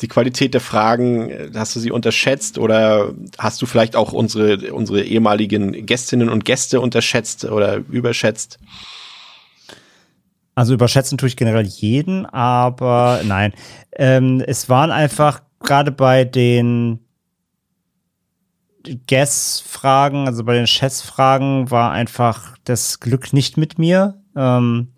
die Qualität der Fragen, äh, hast du sie unterschätzt oder hast du vielleicht auch unsere, unsere ehemaligen Gästinnen und Gäste unterschätzt oder überschätzt? Also überschätzen tue ich generell jeden, aber nein. Ähm, es waren einfach gerade bei den Guess-Fragen, also bei den Chess-Fragen war einfach das Glück nicht mit mir. Ähm,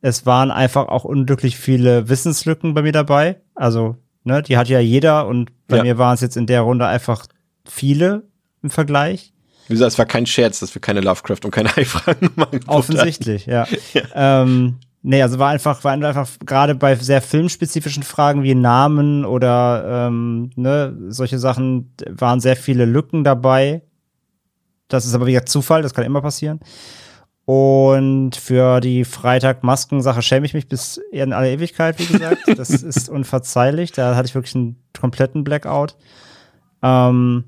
es waren einfach auch unglücklich viele Wissenslücken bei mir dabei. Also, ne, die hat ja jeder und bei ja. mir waren es jetzt in der Runde einfach viele im Vergleich. Wie gesagt, es war kein Scherz, dass wir keine Lovecraft und keine High-Fragen machen. Offensichtlich, ja. ja. Ähm, Nee, also war einfach, war einfach gerade bei sehr filmspezifischen Fragen wie Namen oder ähm, ne, solche Sachen waren sehr viele Lücken dabei. Das ist aber wieder Zufall, das kann immer passieren. Und für die Freitag-Masken-Sache schäme ich mich bis in alle Ewigkeit, wie gesagt. Das ist unverzeihlich. Da hatte ich wirklich einen kompletten Blackout. Ähm,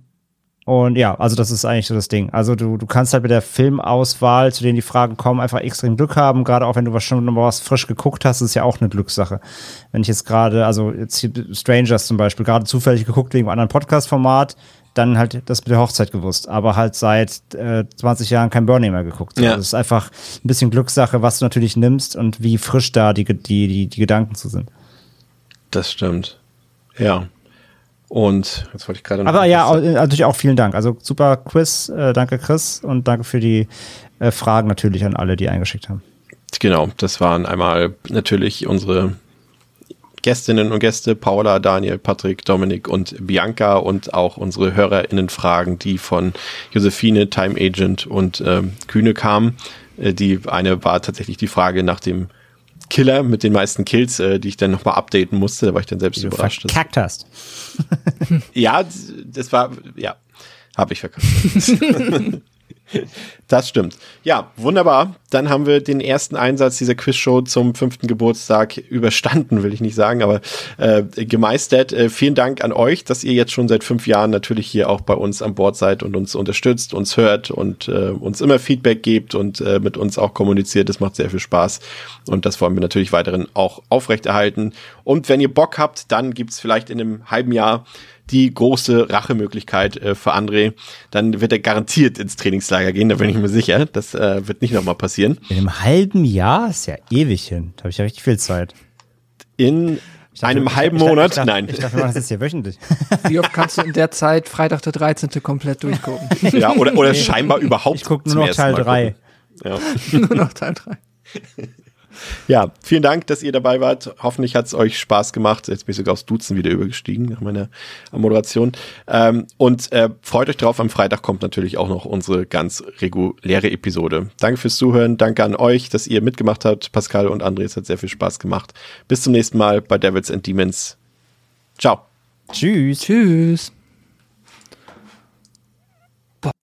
und ja, also das ist eigentlich so das Ding. Also du, du kannst halt mit der Filmauswahl, zu denen die Fragen kommen, einfach extrem Glück haben. Gerade auch wenn du was schon mal was frisch geguckt hast, ist ja auch eine Glückssache. Wenn ich jetzt gerade, also jetzt hier Strangers zum Beispiel, gerade zufällig geguckt wegen einem anderen Podcast-Format, dann halt das mit der Hochzeit gewusst, aber halt seit äh, 20 Jahren kein Burning mehr geguckt. Ja. Also es ist einfach ein bisschen Glückssache, was du natürlich nimmst und wie frisch da die, die, die, die Gedanken zu sind. Das stimmt. Ja. Und jetzt wollte ich gerade noch. Aber ja, natürlich auch vielen Dank. Also super Quiz. Äh, danke, Chris. Und danke für die äh, Fragen natürlich an alle, die eingeschickt haben. Genau, das waren einmal natürlich unsere Gästinnen und Gäste, Paula, Daniel, Patrick, Dominik und Bianca und auch unsere HörerInnen-Fragen, die von Josephine, Time Agent und ähm, Kühne kamen. Äh, die eine war tatsächlich die Frage nach dem Killer mit den meisten Kills, äh, die ich dann nochmal updaten musste. Da war ich dann selbst du überrascht. Verkackt hast. ja, das war, ja, habe ich verkackt. Das stimmt. Ja, wunderbar. Dann haben wir den ersten Einsatz dieser Quizshow zum fünften Geburtstag überstanden, will ich nicht sagen, aber äh, gemeistert. Äh, vielen Dank an euch, dass ihr jetzt schon seit fünf Jahren natürlich hier auch bei uns an Bord seid und uns unterstützt, uns hört und äh, uns immer Feedback gebt und äh, mit uns auch kommuniziert. Das macht sehr viel Spaß und das wollen wir natürlich weiterhin auch aufrechterhalten. Und wenn ihr Bock habt, dann gibt's vielleicht in einem halben Jahr die große Rachemöglichkeit äh, für André. Dann wird er garantiert ins Trainingslager gehen, da bin ich mir sicher. Das äh, wird nicht nochmal passieren. In einem halben Jahr ist ja ewig hin. Da habe ich ja richtig viel Zeit. In dachte, einem halben ich, ich, Monat? Ich dachte, Nein. Ich dachte, wir machen das jetzt hier wöchentlich. Wie oft kannst du in der Zeit Freitag der 13. komplett durchgucken? ja, oder, oder scheinbar überhaupt. Ich gucke nur noch Teil 3. Ja. nur noch Teil 3. Ja, vielen Dank, dass ihr dabei wart. Hoffentlich hat es euch Spaß gemacht. Jetzt bin ich sogar aufs Duzen wieder übergestiegen nach meiner Moderation. Ähm, und äh, freut euch drauf, am Freitag kommt natürlich auch noch unsere ganz reguläre Episode. Danke fürs Zuhören. Danke an euch, dass ihr mitgemacht habt. Pascal und André, es hat sehr viel Spaß gemacht. Bis zum nächsten Mal bei Devils and Demons. Ciao. Tschüss. Tschüss.